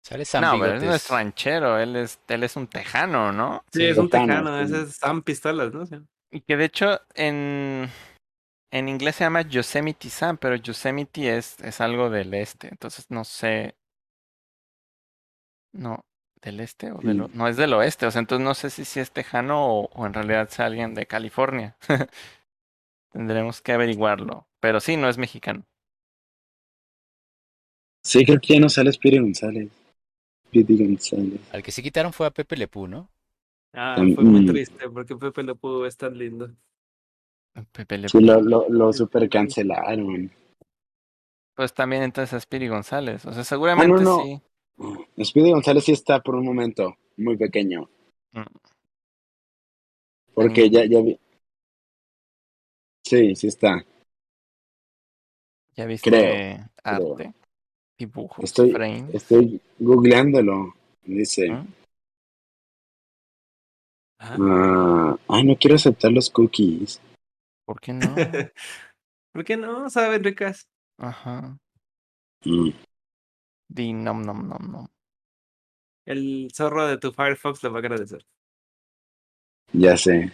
Sale Sam No, pero él no es ranchero, él es, él es un tejano, ¿no? Sí, Sí, es un Tejano, tejano, sí. ese es Sam Pistolas, ¿no? Sí. Y que de hecho en, en inglés se llama Yosemite Sam, pero Yosemite es, es algo del este, entonces no sé. No, ¿del este o del. No, es del oeste, o sea, entonces no sé si, si es tejano o, o en realidad es alguien de California. <laughs> Tendremos que averiguarlo, pero sí, no es mexicano. Sí, creo que ya no sale Speedy González. Speedy González. Al que sí quitaron fue a Pepe Lepú, ¿no? Ah, fue muy triste porque Pepe Le Pew es tan lindo. Pepe Le Sí, lo, lo, lo super cancelaron. Pues también entonces a Speedy González, o sea, seguramente Ah, no. sí. Speedy González sí está por un momento muy pequeño. Mm. Porque ya, ya vi. Sí, sí está. ¿Ya viste Creo, arte? Dibujos, Estoy- frames. Estoy googleándolo. Dice. ¿Mm? Ajá. ah, ay, no quiero aceptar los cookies. ¿Por qué no? <laughs> ¿Por qué no? Saben ricas. Ajá. Mm, Di nom nom nom nom. El zorro de tu Firefox lo va a agradecer. ya sé.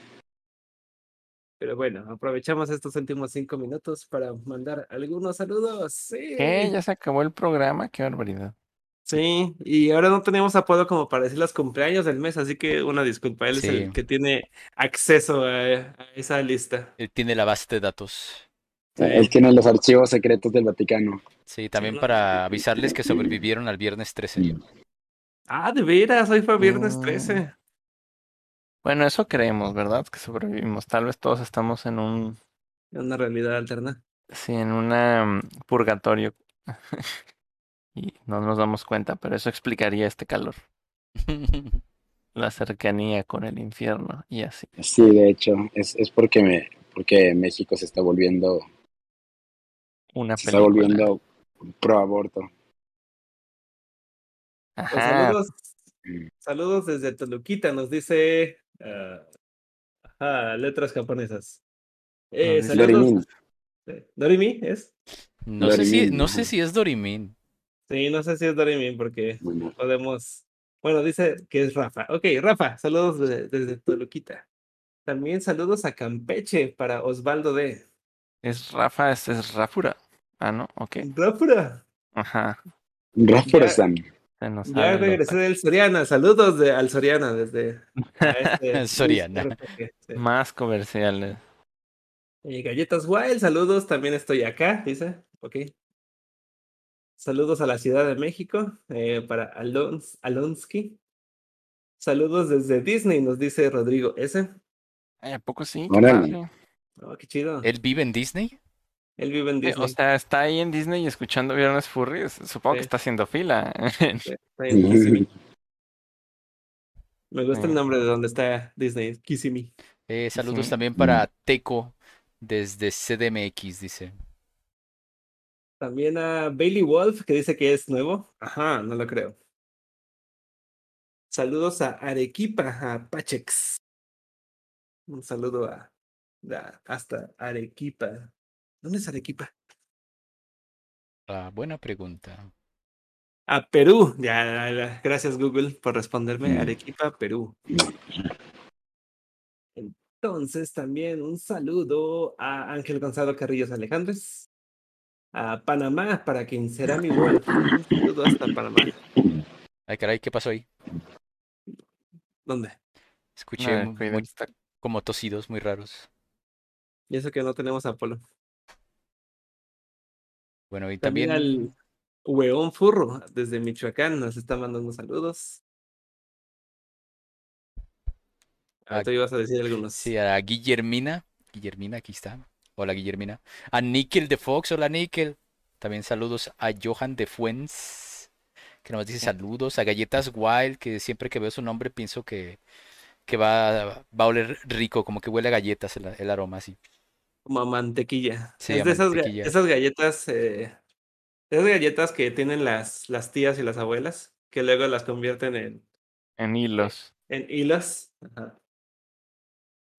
Pero bueno, aprovechamos estos últimos cinco minutos para mandar algunos saludos. Sí. ¿Qué? ¿Ya se acabó el programa? Qué barbaridad. Sí, y ahora no teníamos apodo como para decir los cumpleaños del mes, así que una disculpa, él es el que tiene acceso a, a esa lista. Él tiene la base de datos. Sí. Él tiene los archivos secretos del Vaticano. Sí, también para sí. avisarles que sobrevivieron al viernes 13. Ah, de veras, hoy fue viernes Mm. 13. Bueno, eso creemos, ¿verdad? Que sobrevivimos. Tal vez todos estamos en un, Una realidad alterna. sí, en una mm, purgatorio. <laughs> y no nos damos cuenta, pero eso explicaría este calor. <laughs> La cercanía con el infierno y así. Sí, de hecho, es, es porque me, porque México se está volviendo, Una se está película. volviendo pro aborto. Pues Ajá. saludos, Mm. saludos desde Toluquita, nos dice ah, ajá, letras japonesas. Eh, saludos. Dorimin. eh, ¿Dorimi es? No sé si, Dorimin, no sé si es Dorimin. Sí, no sé si es Dorimin porque Bueno, podemos. Bueno, dice que es Rafa. Ok, Rafa, saludos de- desde Toluquita. También saludos a Campeche para Osvaldo D. Es Rafa, es, es Rafura. Ah, ¿no? Ok. Ráfura. Ajá. Rafa-san. Se nos Ya sale lo regresé del Soriana. Saludos de, al Soriana desde este <laughs> Soriana. Sí. Más comerciales. Eh, Galletas Wild, saludos, también estoy acá, dice. Ok. Saludos a la Ciudad de México eh, para Alons Alonsky. Saludos desde Disney, nos dice Rodrigo S. Ay, ¿A poco sí? Qué. Oh, qué chido. ¿Él vive en Disney? Él vive en Eh, Disney. O sea, está ahí en Disney y escuchando Viernes Furries. Supongo que está haciendo fila. Sí, está en Kissimmee. Me gusta el nombre de donde está Disney, Kissimmee. Eh, saludos Sí. también para Teco desde CDMX, dice. También a Bailey Wolf, que dice que es nuevo. Ajá, no lo creo. Saludos a Arequipa, a Pachex. Un saludo a, a- hasta Arequipa. ¿Dónde es Arequipa? Ah, buena pregunta. A Perú. Ya, ya, ya. gracias Google por responderme. Mm. Arequipa, Perú. Entonces, también un saludo a Ángel Gonzalo Carrillos Alejandres, a Panamá, para quien será mi igual. Un saludo hasta Panamá. Ay, caray, ¿qué pasó ahí? ¿Dónde? Escuché Ah, muy- como tosidos muy raros. Y eso que no tenemos a Polo. Bueno, y También también al Hueón Furro, desde Michoacán, nos está mandando saludos. Ah, Ah, tú ibas a decir algunos. sí, a Guillermina. Guillermina, aquí está. Hola, Guillermina. A Nickel de Fox, hola, Nickel. También saludos a Johan de Fuens, que nos dice saludos. A Galletas Wild, que siempre que veo su nombre pienso que, que va, va a oler rico, como que huele a galletas el, el aroma así. Como a mantequilla. Sí, es a de esas, ga- mantequilla. esas galletas, eh, esas galletas que tienen las, las tías y las abuelas, que luego las convierten en, en hilos. en hilos. Ajá.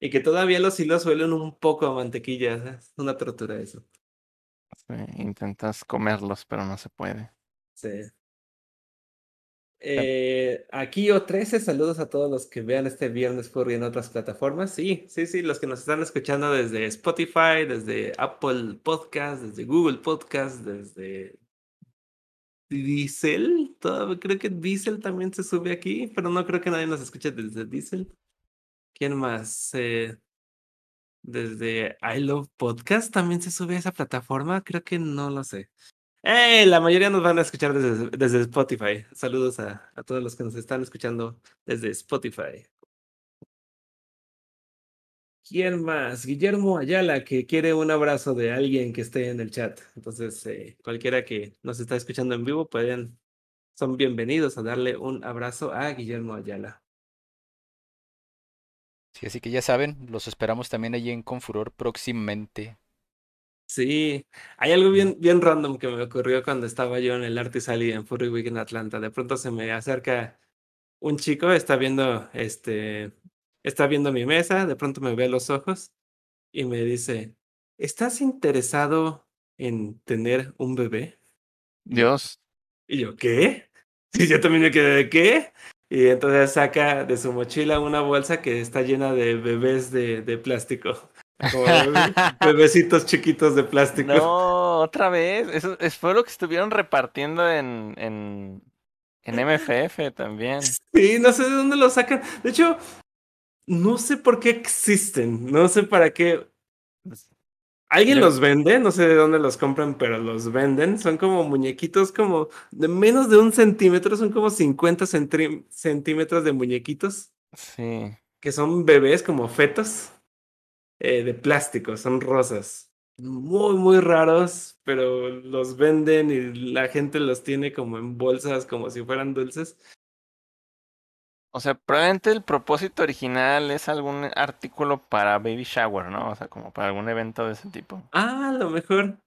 Y que todavía los hilos huelen un poco a mantequilla. sea, Es una tortura eso. Sí, intentas comerlos, pero no se puede. Sí. Eh, aquí o 13 saludos a todos los que vean este viernes Furry en otras plataformas. Sí, sí, sí, los que nos están escuchando desde Spotify, desde Apple Podcast, desde Google Podcast, desde Diesel. Todavía creo que Diesel también se sube aquí, pero no creo que nadie nos escuche desde Diesel. ¿Quién más? Eh, desde I Love Podcast también se sube a esa plataforma. Creo que no lo sé. ¡Eh! La mayoría nos van a escuchar desde, Spotify. Saludos a, a todos los que nos están escuchando desde Spotify. ¿Quién más? Guillermo Ayala, que quiere un abrazo de alguien que esté en el chat. Entonces, eh, cualquiera que nos está escuchando en vivo, pueden, son bienvenidos a darle un abrazo a Guillermo Ayala. Sí, así que ya saben, los esperamos también allí en Confuror próximamente. Sí, hay algo bien, bien random que me ocurrió cuando estaba yo en el Artisali en Furry Week en Atlanta. De pronto se me acerca un chico, está viendo, este, está viendo mi mesa, de pronto me ve a los ojos y me dice, ¿estás interesado en tener un bebé? Dios, Y yo, ¿qué? Y yo también me quedé de ¿qué? Y entonces saca de su mochila una bolsa que está llena de bebés de, de plástico. <laughs> Bebecitos chiquitos de plástico. no, otra vez. Eso es, fue lo que estuvieron repartiendo en, en, en MFF también. Sí, no sé de dónde lo sacan. De hecho, no sé por qué existen. No sé para qué. Alguien Yo- los vende, no sé de dónde los compran, pero los venden. Son como muñequitos como de menos de un centímetro, son como 50 centri- centímetros de muñequitos, Sí. que son bebés como fetos eh, de plástico, son rosas. Muy, muy raros, pero los venden y la gente los tiene como en bolsas, como si fueran dulces. O sea, probablemente el propósito original es algún artículo para baby shower, ¿no? O sea, como para algún evento de ese tipo. Ah, a lo mejor.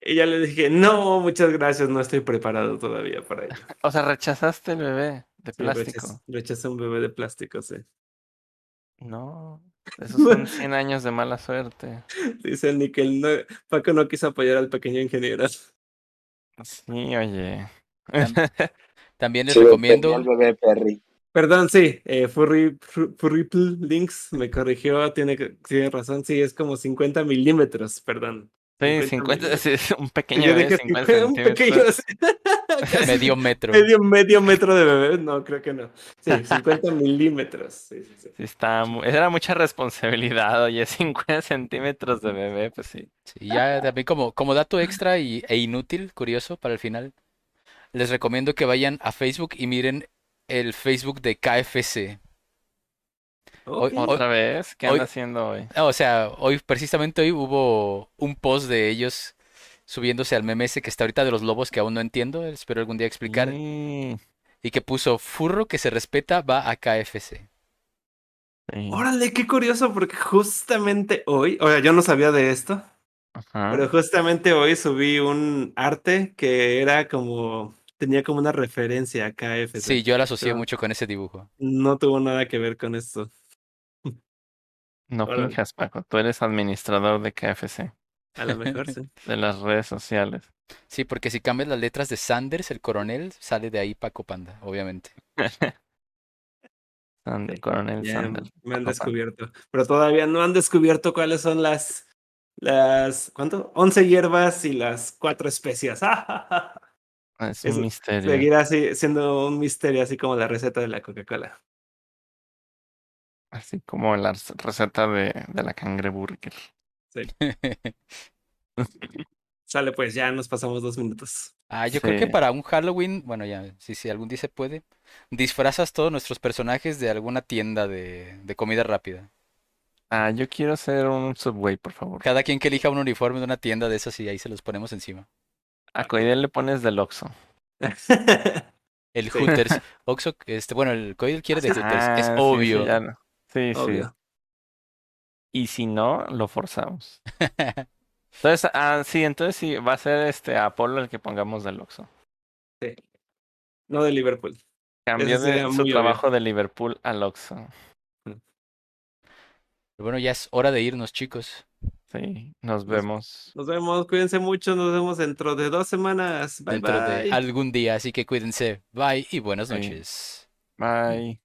Y ya le dije, no, muchas gracias, no estoy preparado todavía para ello. <laughs> O sea, rechazaste el bebé de Sí, plástico. rechaz- rechacé un bebé de plástico, sí. No, esos son <laughs> 100 años de mala suerte. Dice el Nickel, no, Paco no quiso apoyar al pequeño ingeniero. Sí, oye. También les lo recomiendo, el bebé Perry. Perdón, sí, eh, Furry, Fur- Furripl Links me corrigió, tiene, que- tiene razón, sí, es como 50 milímetros, perdón. Sí, 50 50, sí, es un pequeño dije, 50 un pequeño. <laughs> casi <laughs> medio metro. medio, medio metro de bebé, no, creo que no. Sí, 50 <laughs> milímetros, sí, sí, está, era mucha responsabilidad, oye, <laughs> 50 centímetros de bebé, pues sí. Sí, ya también como, como dato extra y, e inútil, curioso para el final, les recomiendo que vayan a Facebook y miren el Facebook de KFC. Hoy-. Otra vez, ¿qué hoy- anda haciendo hoy? O sea, hoy, precisamente hoy hubo un post de ellos subiéndose al meme ese que está ahorita de los lobos que aún no entiendo, espero algún día explicar, Sí, y que puso furro que se respeta va a KFC. sí. Órale, qué curioso, porque justamente hoy, o sea, yo no sabía de esto, Ajá. pero justamente hoy subí un arte que era como, tenía como una referencia a KFC. Sí, yo la asocié Pero mucho con ese dibujo. No tuvo nada que ver con esto. No Órale. finjas, Paco, tú eres administrador de KFC, A lo mejor sí. <laughs> de las redes sociales. Sí, porque si cambias las letras de Sanders, el coronel, sale de ahí Paco Panda, obviamente. <laughs> Sandel, Sí, Coronel Ya Sandel. me han descubierto. Pero todavía no han descubierto cuáles son las. las ¿Cuánto? 11 hierbas y las cuatro especias. <laughs> Es Eso un misterio. Seguirá así, siendo un misterio, así como la receta de la Coca-Cola. Así como la receta de, de la cangreburger. <laughs> Sale, pues ya nos pasamos dos minutos. Ah, yo creo que Sí. para un Halloween, bueno, ya, si, si algún día se puede, disfrazas todos nuestros personajes de alguna tienda de, de comida rápida. Ah, yo quiero ser un Subway, por favor. Cada quien que elija un uniforme de una tienda de esas y ahí se los ponemos encima. A Coidel le pones del Oxxo. El Sí. Hooters. Oxxo, este, bueno, el Coidel quiere de Ah, sí. Hooters, es Ah, sí, obvio. Sí, ya no. sí, sí. Y si no, lo forzamos. <laughs> Entonces, ah, sí, entonces sí, va a ser este Apolo el que pongamos del Oxxo. Sí. No de Liverpool. Cambió de su muy obvio. trabajo de Liverpool al Oxxo. Pero bueno, ya es hora de irnos, chicos. Sí, nos vemos. Nos vemos, cuídense mucho, nos vemos dentro de dos semanas. Bye dentro de algún día, así que cuídense. Bye y buenas Sí. noches. Bye.